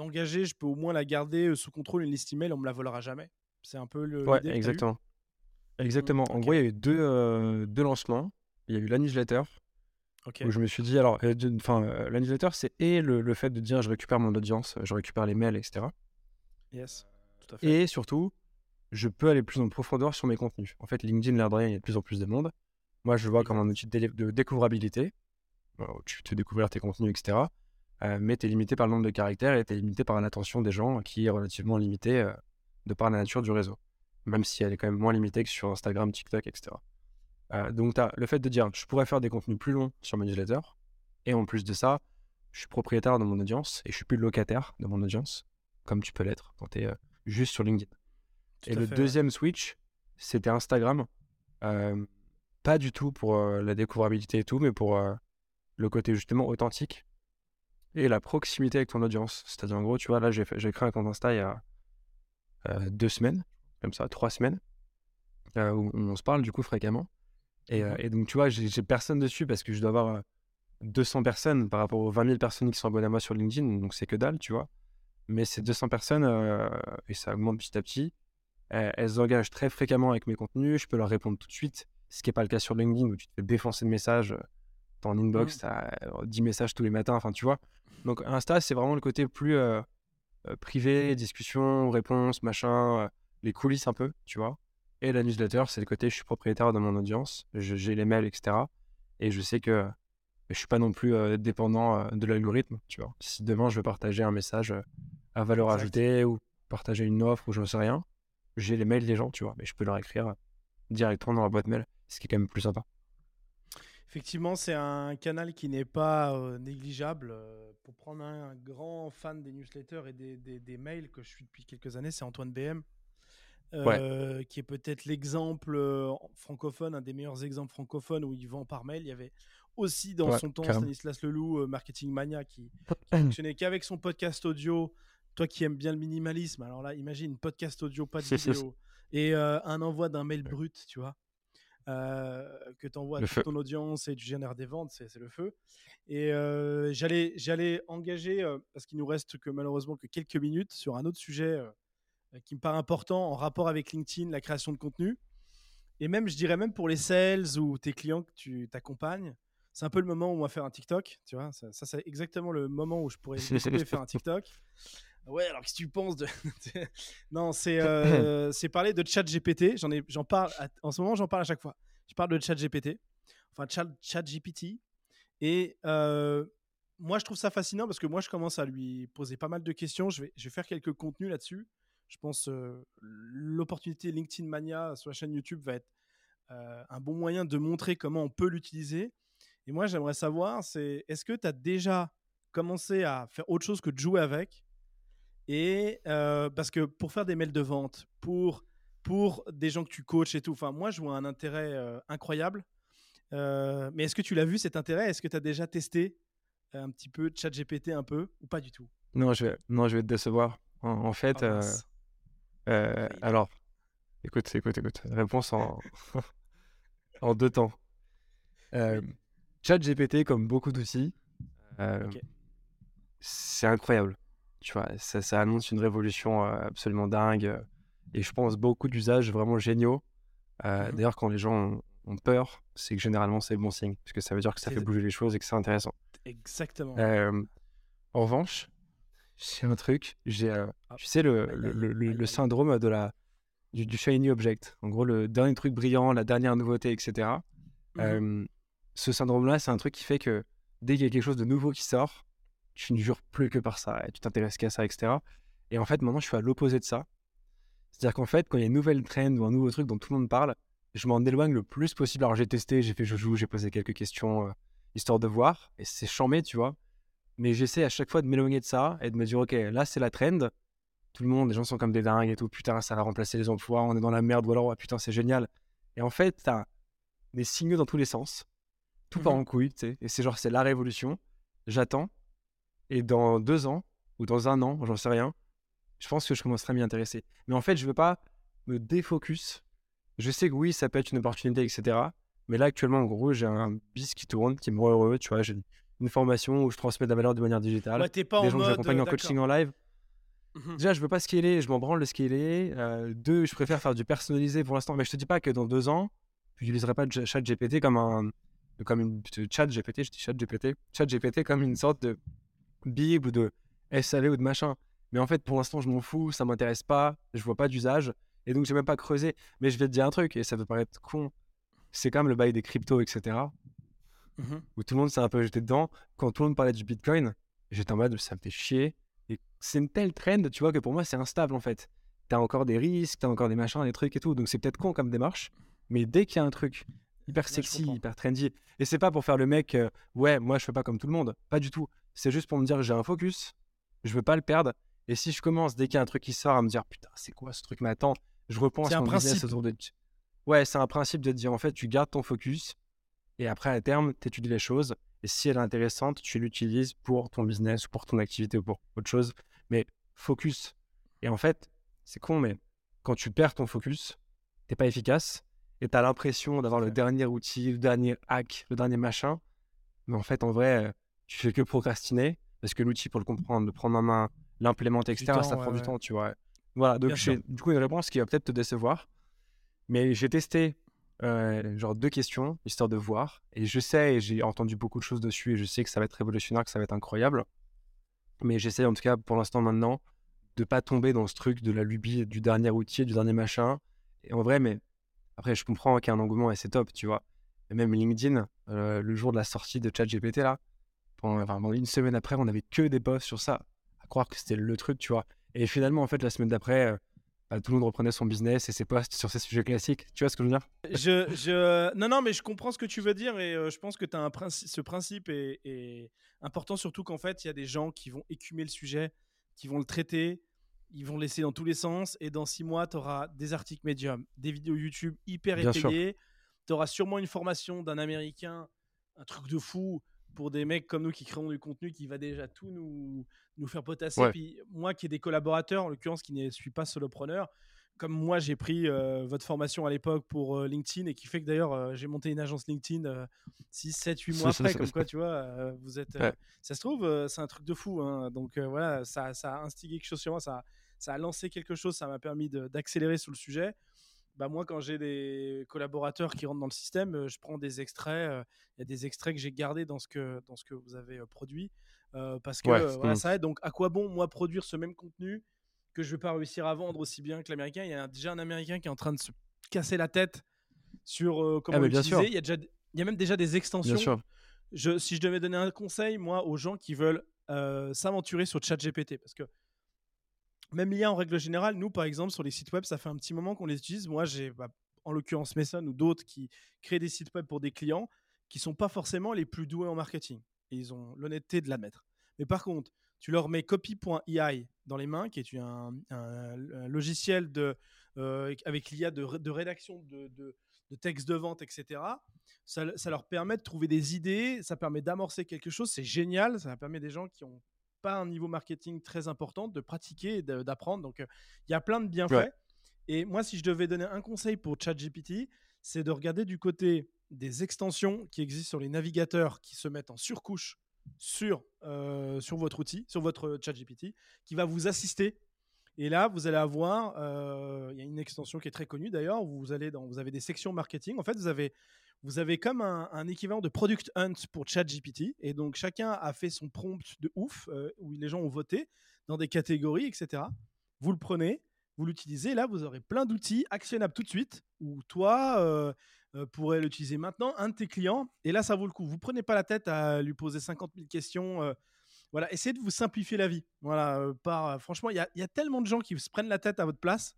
engagée, je peux au moins la garder sous contrôle. Une liste email, on me la volera jamais. C'est un peu le. Ouais, t'as eue exactement. Exactement. En gros, il y a eu deux, euh, deux lancements. Il y a eu la newsletter, Ok. où je me suis dit, alors, enfin, euh, la newsletter, c'est et le, le fait de dire je récupère mon audience, je récupère les mails, etc. Yes. Tout à fait. Et surtout, je peux aller plus en profondeur sur mes contenus. En fait, LinkedIn, l'air de rien, il y a de plus en plus de monde. Moi, je le vois comme un outil de, découvrabilité. Alors, tu peux découvrir tes contenus, etc. Euh, mais tu es limité par le nombre de caractères et tu es limité par l'attention des gens qui est relativement limitée euh, de par la nature du réseau. Même si elle est quand même moins limitée que sur Instagram, TikTok, etc. Euh, donc, tu as le fait de dire je pourrais faire des contenus plus longs sur ma newsletter. Et en plus de ça, je suis propriétaire de mon audience et je suis plus locataire de mon audience, comme tu peux l'être quand tu es juste sur LinkedIn. Tout Et le fait, ouais. deuxième switch, c'était Instagram. Euh, pas du tout pour la découvrabilité et tout, mais pour le côté justement authentique et la proximité avec ton audience. C'est-à-dire, en gros, tu vois, là, j'ai créé un compte Insta il y a deux semaines, comme ça, trois semaines, où on se parle du coup fréquemment. Et, Mmh et donc, tu vois, j'ai personne dessus parce que je dois avoir 200 personnes par rapport aux 20 000 personnes qui sont abonnées à moi sur LinkedIn, donc c'est que dalle, tu vois. Mais ces 200 personnes, et ça augmente petit à petit, elles engagent très fréquemment avec mes contenus, je peux leur répondre tout de suite, ce qui n'est pas le cas sur LinkedIn où tu te fais défoncer de messages, en inbox, tu as 10 messages tous les matins, enfin tu vois. Donc Insta, c'est vraiment le côté plus privé, discussion, réponse, machin, les coulisses un peu, tu vois. Et la newsletter, c'est le côté je suis propriétaire de mon audience, j'ai les mails, etc. Et je sais que je suis pas non plus dépendant de l'algorithme, tu vois. Si demain je veux partager un message à valeur Exact. ajoutée ou partager une offre ou j'en sais rien, j'ai les mails des gens, tu vois, mais je peux leur écrire directement dans la boîte mail, ce qui est quand même plus sympa. Effectivement, c'est un canal qui n'est pas euh, négligeable. Euh, pour prendre un, un grand fan des newsletters et des, des- des mails que je suis depuis quelques années, c'est Antoine BM, euh, qui est peut-être l'exemple francophone, un des meilleurs exemples francophones où il vend par mail. Il y avait aussi dans Ouais, son temps. Stanislas Leloup, Marketing Mania, qui, qui fonctionnait qu'avec son podcast audio. Toi qui aimes bien le minimalisme, alors là, imagine podcast audio, pas de vidéo, et un envoi d'un mail brut, tu vois, que tu envoies à toute ton audience et tu génères des ventes, c'est le feu. Et euh, j'allais j'allais engager, euh, parce qu'il nous reste que malheureusement que quelques minutes, sur un autre sujet euh, qui me paraît important en rapport avec LinkedIn, la création de contenu. Et même, je dirais même pour les sales ou tes clients que tu t'accompagnes, c'est un peu le moment où on va faire un TikTok, tu vois. Ça, ça, c'est exactement le moment où je pourrais [LAUGHS] faire un TikTok. Ouais, alors qu'est-ce que tu penses de. [LAUGHS] non, c'est euh, [CLEARS THROAT] parler de chat GPT. J'en parle, à- en ce moment, j'en parle à chaque fois. Je parle de chat GPT, enfin chat, chat GPT. Et euh, moi, je trouve ça fascinant parce que moi, je commence à lui poser pas mal de questions. Je vais, je vais faire quelques contenus là-dessus. Je pense euh, l'opportunité LinkedIn Mania sur la chaîne YouTube va être euh, un bon moyen de montrer comment on peut l'utiliser. Et moi, j'aimerais savoir, c'est est-ce que tu as déjà commencé à faire autre chose que de jouer avec? Et euh, parce que pour faire des mails de vente, pour, pour des gens que tu coaches et tout, enfin, moi, je vois un intérêt euh, incroyable. Euh, mais est-ce que tu l'as vu cet intérêt? Est-ce que tu as déjà testé un petit peu ChatGPT un peu ou pas du tout? Non, je vais, non, je vais te décevoir. En, en fait, Ah, alors, écoute, écoute, écoute. Réponse en, [LAUGHS] en deux temps. ChatGPT, comme beaucoup d'outils, c'est incroyable. Tu vois, ça, ça annonce une révolution absolument dingue. Et je pense beaucoup d'usages vraiment géniaux. Euh, Mhm. D'ailleurs, quand les gens ont, ont peur, c'est que généralement c'est bon signe. Parce que ça veut dire que ça fait bouger les choses et que c'est intéressant. Exactement. Euh, en revanche, j'ai un truc. J'ai, euh, Ah. tu sais, le, le, syndrome de la, du, du shiny object. En gros, le dernier truc brillant, la dernière nouveauté, etc. Euh, ce syndrome-là, c'est un truc qui fait que dès qu'il y a quelque chose de nouveau qui sort, tu ne jures plus que par ça et tu t'intéresses qu'à ça, etc. Et en fait, maintenant, je suis à l'opposé de ça. C'est-à-dire qu'en fait, quand il y a une nouvelle trend ou un nouveau truc dont tout le monde parle, je m'en éloigne le plus possible. Alors, j'ai testé, j'ai fait joujou, j'ai posé quelques questions euh, histoire de voir. Et c'est chambé, tu vois. Mais j'essaie à chaque fois de m'éloigner de ça et de me dire, OK, là, c'est la trend. Tout le monde, les gens sont comme des dingues et tout. Putain, ça va remplacer les emplois, on est dans la merde. Ou alors, ouais, putain, c'est génial. Et en fait, t'as des signaux dans tous les sens. Tout part Mhm. en couille, tu sais. Et c'est genre, c'est la révolution. J'attends. Et dans deux ans, ou dans un an, j'en sais rien, je pense que je commencerai à m'y intéresser. Mais en fait, je veux pas me défocus. Je sais que oui, ça peut être une opportunité, etc. Mais là, actuellement, en gros, j'ai un bis qui tourne, qui me rend heureux. Tu vois, j'ai une formation où je transmets de la valeur de manière digitale. Ouais, t'es pas des en gens que j'accompagne en coaching en live. Mhm. Déjà, je veux pas scaler, je m'en branle de scaler. Euh, deux, je préfère faire du personnalisé pour l'instant. Mais je te dis pas que dans deux ans, je n'utiliserai pas de chat GPT comme un. Comme une chat GPT, je dis chat GPT, chat GPT comme une sorte de Bible ou de SAV ou de machin. Mais en fait, pour l'instant, je m'en fous, ça m'intéresse pas, je vois pas d'usage. Et donc, j'ai même pas creusé. Mais je vais te dire un truc, et ça peut paraître con. C'est quand même le bail des cryptos, etc. Mhm. Où tout le monde s'est un peu jeté dedans. Quand tout le monde parlait du Bitcoin, j'étais en mode, ça me fait chier. Et c'est une telle trend, tu vois, que pour moi, c'est instable en fait. T'as encore des risques, t'as encore des machins, des trucs et tout. Donc, c'est peut-être con comme démarche. Mais dès qu'il y a un truc hyper sexy, hyper trendy, et c'est pas pour faire le mec, euh, ouais, moi, je fais pas comme tout le monde. Pas du tout. C'est juste pour me dire, j'ai un focus, je veux pas le perdre. Et si je commence, dès qu'il y a un truc qui sort, à me dire, putain, c'est quoi ce truc Mais attends, je repense un mon business autour de. Ouais, c'est un principe de dire en fait, tu gardes ton focus et après, à terme, tu étudies les choses. Et si elle est intéressante, tu l'utilises pour ton business ou pour ton activité ou pour autre chose. Mais focus. Et en fait, c'est con, mais quand tu perds ton focus, t'es pas efficace et tu as l'impression d'avoir le dernier outil, le dernier hack, le dernier machin. Mais en fait, en vrai, tu fais que procrastiner parce que l'outil, pour le comprendre, le prendre en main, l'implémenter, etc., ça prend du temps, tu vois. Voilà, donc j'ai du coup une réponse qui va peut-être te décevoir. Mais j'ai testé euh, genre deux questions, histoire de voir. Et je sais, et j'ai entendu beaucoup de choses dessus, et je sais que ça va être révolutionnaire, que ça va être incroyable. Mais j'essaie en tout cas pour l'instant maintenant de pas tomber dans ce truc de la lubie du dernier outil, du dernier machin. Et en vrai, mais après, je comprends qu'il y a un engouement et c'est top, tu vois. Et même LinkedIn, euh, le jour de la sortie de ChatGPT, là, pendant, une semaine après, on avait que des posts sur ça. À croire que c'était le truc, tu vois. Et finalement, en fait, la semaine d'après, euh, bah, tout le monde reprenait son business et ses posts sur ces sujets classiques. Tu vois ce que je veux dire? Je, je... Non, non, mais je comprends ce que tu veux dire et euh, je pense que as un ce principe est, important, surtout qu'en fait, il y a des gens qui vont écumer le sujet, qui vont le traiter, ils vont le laisser dans tous les sens et dans six mois, tu auras des articles médiums, des vidéos YouTube hyper étayées. Tu auras sûrement une formation d'un Américain, un truc de fou pour des mecs comme nous qui créons du contenu qui va déjà tout nous, nous faire potasser. Puis moi qui ai des collaborateurs, en l'occurrence qui ne suis pas solopreneur, comme moi j'ai pris euh, votre formation à l'époque pour euh, LinkedIn et qui fait que d'ailleurs euh, j'ai monté une agence LinkedIn 6, 7, 8 mois après, comme quoi tu vois, vous êtes. Ça se trouve, c'est un truc de fou. Hein. donc voilà, ça, ça, a instigé quelque chose sur moi, ça, ça a lancé quelque chose, ça m'a permis d'accélérer sur le sujet bah moi, quand j'ai des collaborateurs qui rentrent dans le système, euh, je prends des extraits. Euh, il y a des extraits que j'ai gardés dans ce que, dans ce que vous avez euh, produit. parce que voilà, ça aide. Donc, à quoi bon, moi, produire ce même contenu que je ne vais pas réussir à vendre aussi bien que l'américain? Il y a déjà un américain qui est en train de se casser la tête sur comment ah, l'utiliser. Il y, a déjà, il y a même déjà des extensions. Je, si je devais donner un conseil, moi, aux gens qui veulent s'aventurer sur ChatGPT, parce que même l'IA en règle générale, nous par exemple sur les sites web, ça fait un petit moment qu'on les utilise. Moi, j'ai bah, en l'occurrence Mason ou d'autres qui créent des sites web pour des clients qui sont pas forcément les plus doués en marketing. Et ils ont l'honnêteté de l'admettre. Mais par contre, tu leur mets copy.ai dans les mains, qui est un, logiciel de, euh, avec l'IA de, rédaction de, de, textes de vente, etc. Ça, leur permet de trouver des idées, ça permet d'amorcer quelque chose, c'est génial, ça permet des gens qui ont pas un niveau marketing très important, de pratiquer et d'apprendre. Donc, euh, il y a plein de bienfaits. Et moi, si je devais donner un conseil pour ChatGPT, c'est de regarder du côté des extensions qui existent sur les navigateurs qui se mettent en surcouche sur, euh, sur votre outil, sur votre ChatGPT, qui va vous assister. Et là, vous allez avoir, euh, il y a une extension qui est très connue d'ailleurs, vous, allez dans, vous avez des sections marketing. En fait, vous avez vous avez comme un, équivalent de Product Hunt pour ChatGPT. Et donc, chacun a fait son prompt de ouf, euh, où les gens ont voté dans des catégories, etc. Vous le prenez, vous l'utilisez. Là, vous aurez plein d'outils actionnables tout de suite, où toi euh, euh, pourrais l'utiliser maintenant, un de tes clients. Et là, ça vaut le coup. Vous prenez pas la tête à lui poser 50 000 questions. voilà, essayez de vous simplifier la vie. Voilà, par, franchement, il y, a tellement de gens qui se prennent la tête à votre place.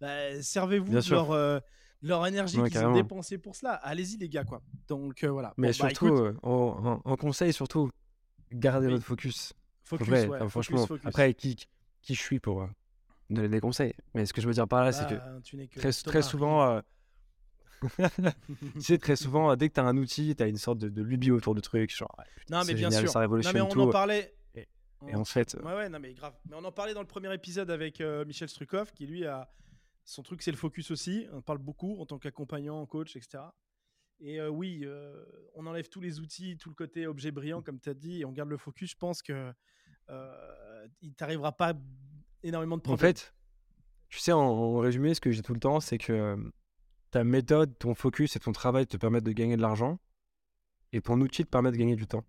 Bah, servez-vous de leur leur énergie qu'ils ont dépensée pour cela. Allez-y, les gars, quoi. Donc euh, voilà. Mais bah, surtout, euh, en, conseil, surtout, gardez votre focus. Focus, franchement. Après, qui, qui je suis pour euh, donner des conseils? Mais ce que je veux dire par là, c'est que, bah, très, [LAUGHS] très souvent. tu sais, très souvent, dès que tu as un outil, tu as une sorte de, lubie autour du truc. Genre, non, mais bien sûr. Ça révolutionne non, mais on en parlait. Et, en fait. Ouais, ouais, non, mais grave. Mais on en parlait dans le premier épisode avec Michel Strukov, qui lui a son truc, c'est le focus aussi. On parle beaucoup en tant qu'accompagnant, coach, etc. Et euh, oui, euh, on enlève tous les outils, tout le côté objet brillant, comme tu as dit, et on garde le focus. Je pense que euh, il t'arrivera pas énormément de problèmes. En fait, tu sais, en, résumé, ce que j'ai tout le temps, c'est que ta méthode, ton focus et ton travail te permettent de gagner de l'argent, et ton outil te permet de gagner du temps.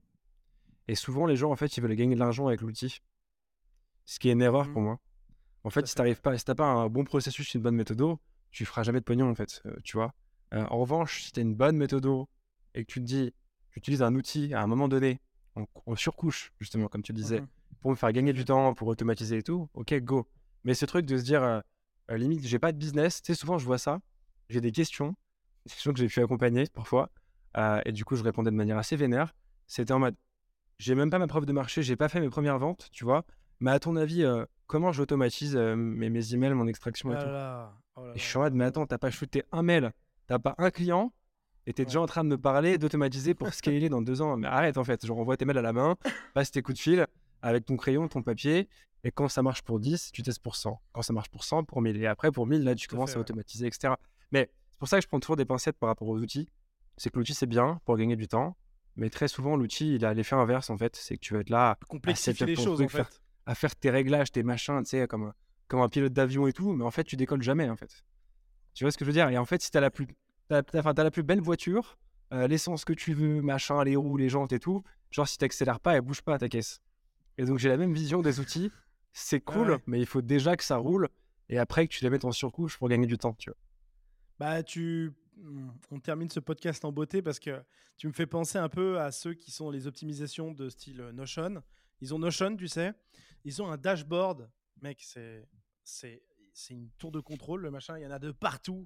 Et souvent, les gens, en fait, ils veulent gagner de l'argent avec l'outil. Ce qui est une erreur mmh. pour moi. En fait, si tu pas, si t'as pas un bon processus, une bonne méthode, tu feras jamais de pognon en fait, euh, tu vois. Euh, en revanche, si tu as une bonne méthode et que tu te dis, j'utilise un outil à un moment donné, on, surcouche justement, comme tu le disais, mmh pour me faire gagner du temps, pour automatiser et tout, ok, go. Mais ce truc de se dire, euh, limite, j'ai pas de business, tu sais, souvent je vois ça, j'ai des questions, des questions que j'ai pu accompagner parfois, et du coup je répondais de manière assez vénère. C'était en mode, j'ai même pas ma preuve de marché, j'ai pas fait mes premières ventes, tu vois, mais à ton avis, comment j'automatise mes, mes emails, mon extraction et ah tout oh Et je suis en mode, mais attends, t'as pas shooté un mail t'as pas un client et t'es déjà en train de me parler d'automatiser pour scaler dans deux ans. Mais arrête en fait, genre envoie tes mails à la main, passe tes coups de fil avec ton crayon, ton papier, et quand ça marche pour 10, tu testes pour 100. Quand ça marche pour 100, pour 1000. Et après, pour 1000, là, tu commences à automatiser, etc. Mais c'est pour ça que je prends toujours des pincettes par rapport aux outils. C'est que l'outil, c'est bien pour gagner du temps. Mais très souvent, l'outil, il a l'effet inverse, en fait. C'est que tu vas être là à les choses, en fait. À faire tes réglages, tes machins, tu sais, comme, un, comme un pilote d'avion et tout. Mais en fait, tu décolles jamais, en fait. Tu vois ce que je veux dire? Et en fait, si tu as la plus, as, la plus belle voiture, euh, l'essence que tu veux, machin, les roues, les jantes et tout, genre, si tu n'accélères pas, elle bouge pas ta caisse. Et donc, j'ai la même vision des outils c'est cool, mais il faut déjà que ça roule et après que tu les mettes en surcouche pour gagner du temps, tu vois. Bah, tu. On termine ce podcast en beauté parce que tu me fais penser un peu à ceux qui sont les optimisations de style Notion. Ils ont Notion, tu sais? Ils ont un dashboard. Mec, c'est. C'est une tour de contrôle, le machin. Il y en a de partout.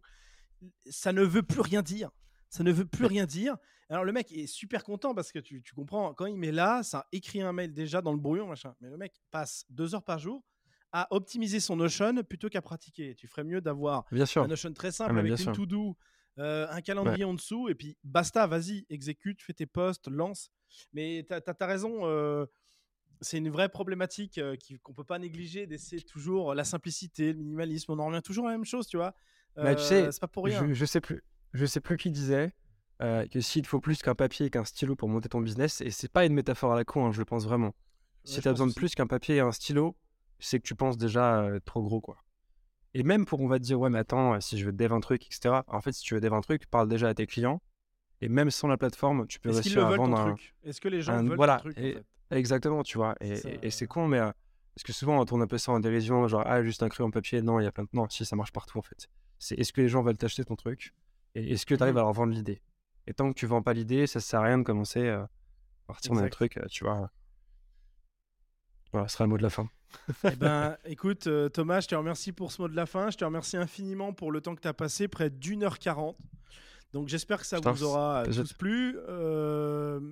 Ça ne veut plus rien dire. Ça ne veut plus rien dire. Alors le mec est super content parce que tu, comprends, quand il met là, ça écrit un mail déjà dans le brouillon, machin. Mais le mec passe deux heures par jour à optimiser son Notion plutôt qu'à pratiquer. Tu ferais mieux d'avoir un Notion très simple ah, avec une to-do, euh, un calendrier en dessous, et puis basta, vas-y, exécute, fais tes posts, lance. Mais tu as, raison, euh, c'est une vraie problématique euh, qu'on ne peut pas négliger d'essayer toujours la simplicité, le minimalisme. On en revient toujours à la même chose, tu vois? Bah, tu sais, c'est pas pour rien. Je, je sais plus je sais plus qui disait euh, que s'il faut plus qu'un papier et qu'un stylo pour monter ton business, et c'est pas une métaphore à la con, hein, je le pense vraiment. si tu as besoin de plus qu'un papier et un stylo, c'est que tu penses déjà euh, trop gros, quoi. Et même pour, on va te dire, ouais, mais attends, si je veux dev un truc, etc. En fait, si tu veux dev un truc, parle déjà à tes clients. Et même sans la plateforme, tu peux réussir à vendre un. Est-ce que les gens veulent voilà, ton truc Exactement, tu vois. Et, c'est con, mais. Euh, parce que souvent, on tourne un peu ça en dérision, genre, ah, juste un crayon papier. Non, il y a plein de. Non, si, ça marche partout, en fait. C'est est-ce que les gens veulent t'acheter ton truc? Et est-ce que tu arrives mmh à leur vendre l'idée? Et tant que tu vends pas l'idée, ça sert à rien de commencer à partir d'un truc, tu vois. Voilà, ce sera le mot de la fin. eh [LAUGHS] ben, écoute, Thomas, je te remercie pour ce mot de la fin. Je te remercie infiniment pour le temps que tu as passé, près d'une heure quarante. Donc j'espère que ça vous aura tous plu.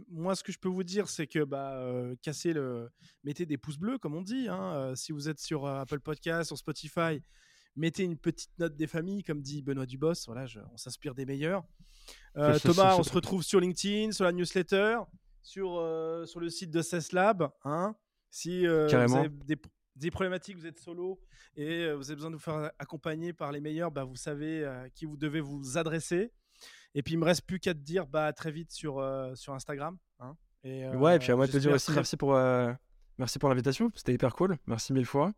moi, ce que je peux vous dire, c'est que bah, cassez le, mettez des pouces bleus, comme on dit. Hein. si vous êtes sur Apple Podcast, sur Spotify, mettez une petite note des familles, comme dit Benoît Dubos. Voilà, on s'inspire des meilleurs. Euh, Thomas, on se retrouve sur LinkedIn, sur la newsletter, sur, euh, sur le site de CESLab. Hein si euh, vous avez des, problématiques, vous êtes solo et vous avez besoin de vous faire accompagner par les meilleurs, bah, vous savez à qui vous devez vous adresser. Et puis, il me reste plus qu'à te dire bah, très vite sur, sur Instagram. Hein et, ouais, et puis à moi de te dire aussi merci pour, merci pour l'invitation. C'était hyper cool. Merci mille fois.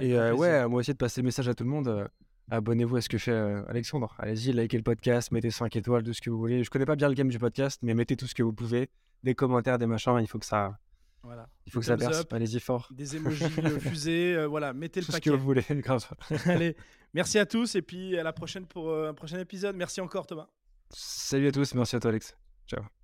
Et ouais, moi aussi de passer le message à tout le monde. Abonnez-vous à ce que fait Alexandre. Allez-y, likez le podcast, mettez 5 étoiles, tout ce que vous voulez. Je connais pas bien le game du podcast, mais mettez tout ce que vous pouvez. Des commentaires, des machins, il faut que ça. Voilà. Il faut que ça perce. Allez-y fort. Des emojis [LAUGHS] fusées, voilà, mettez le tout paquet. ce que vous voulez, [LAUGHS] grave. [LAUGHS] Allez, merci à tous et puis à la prochaine pour un prochain épisode. Merci encore Thomas. Salut à tous, merci à toi Alex. Ciao.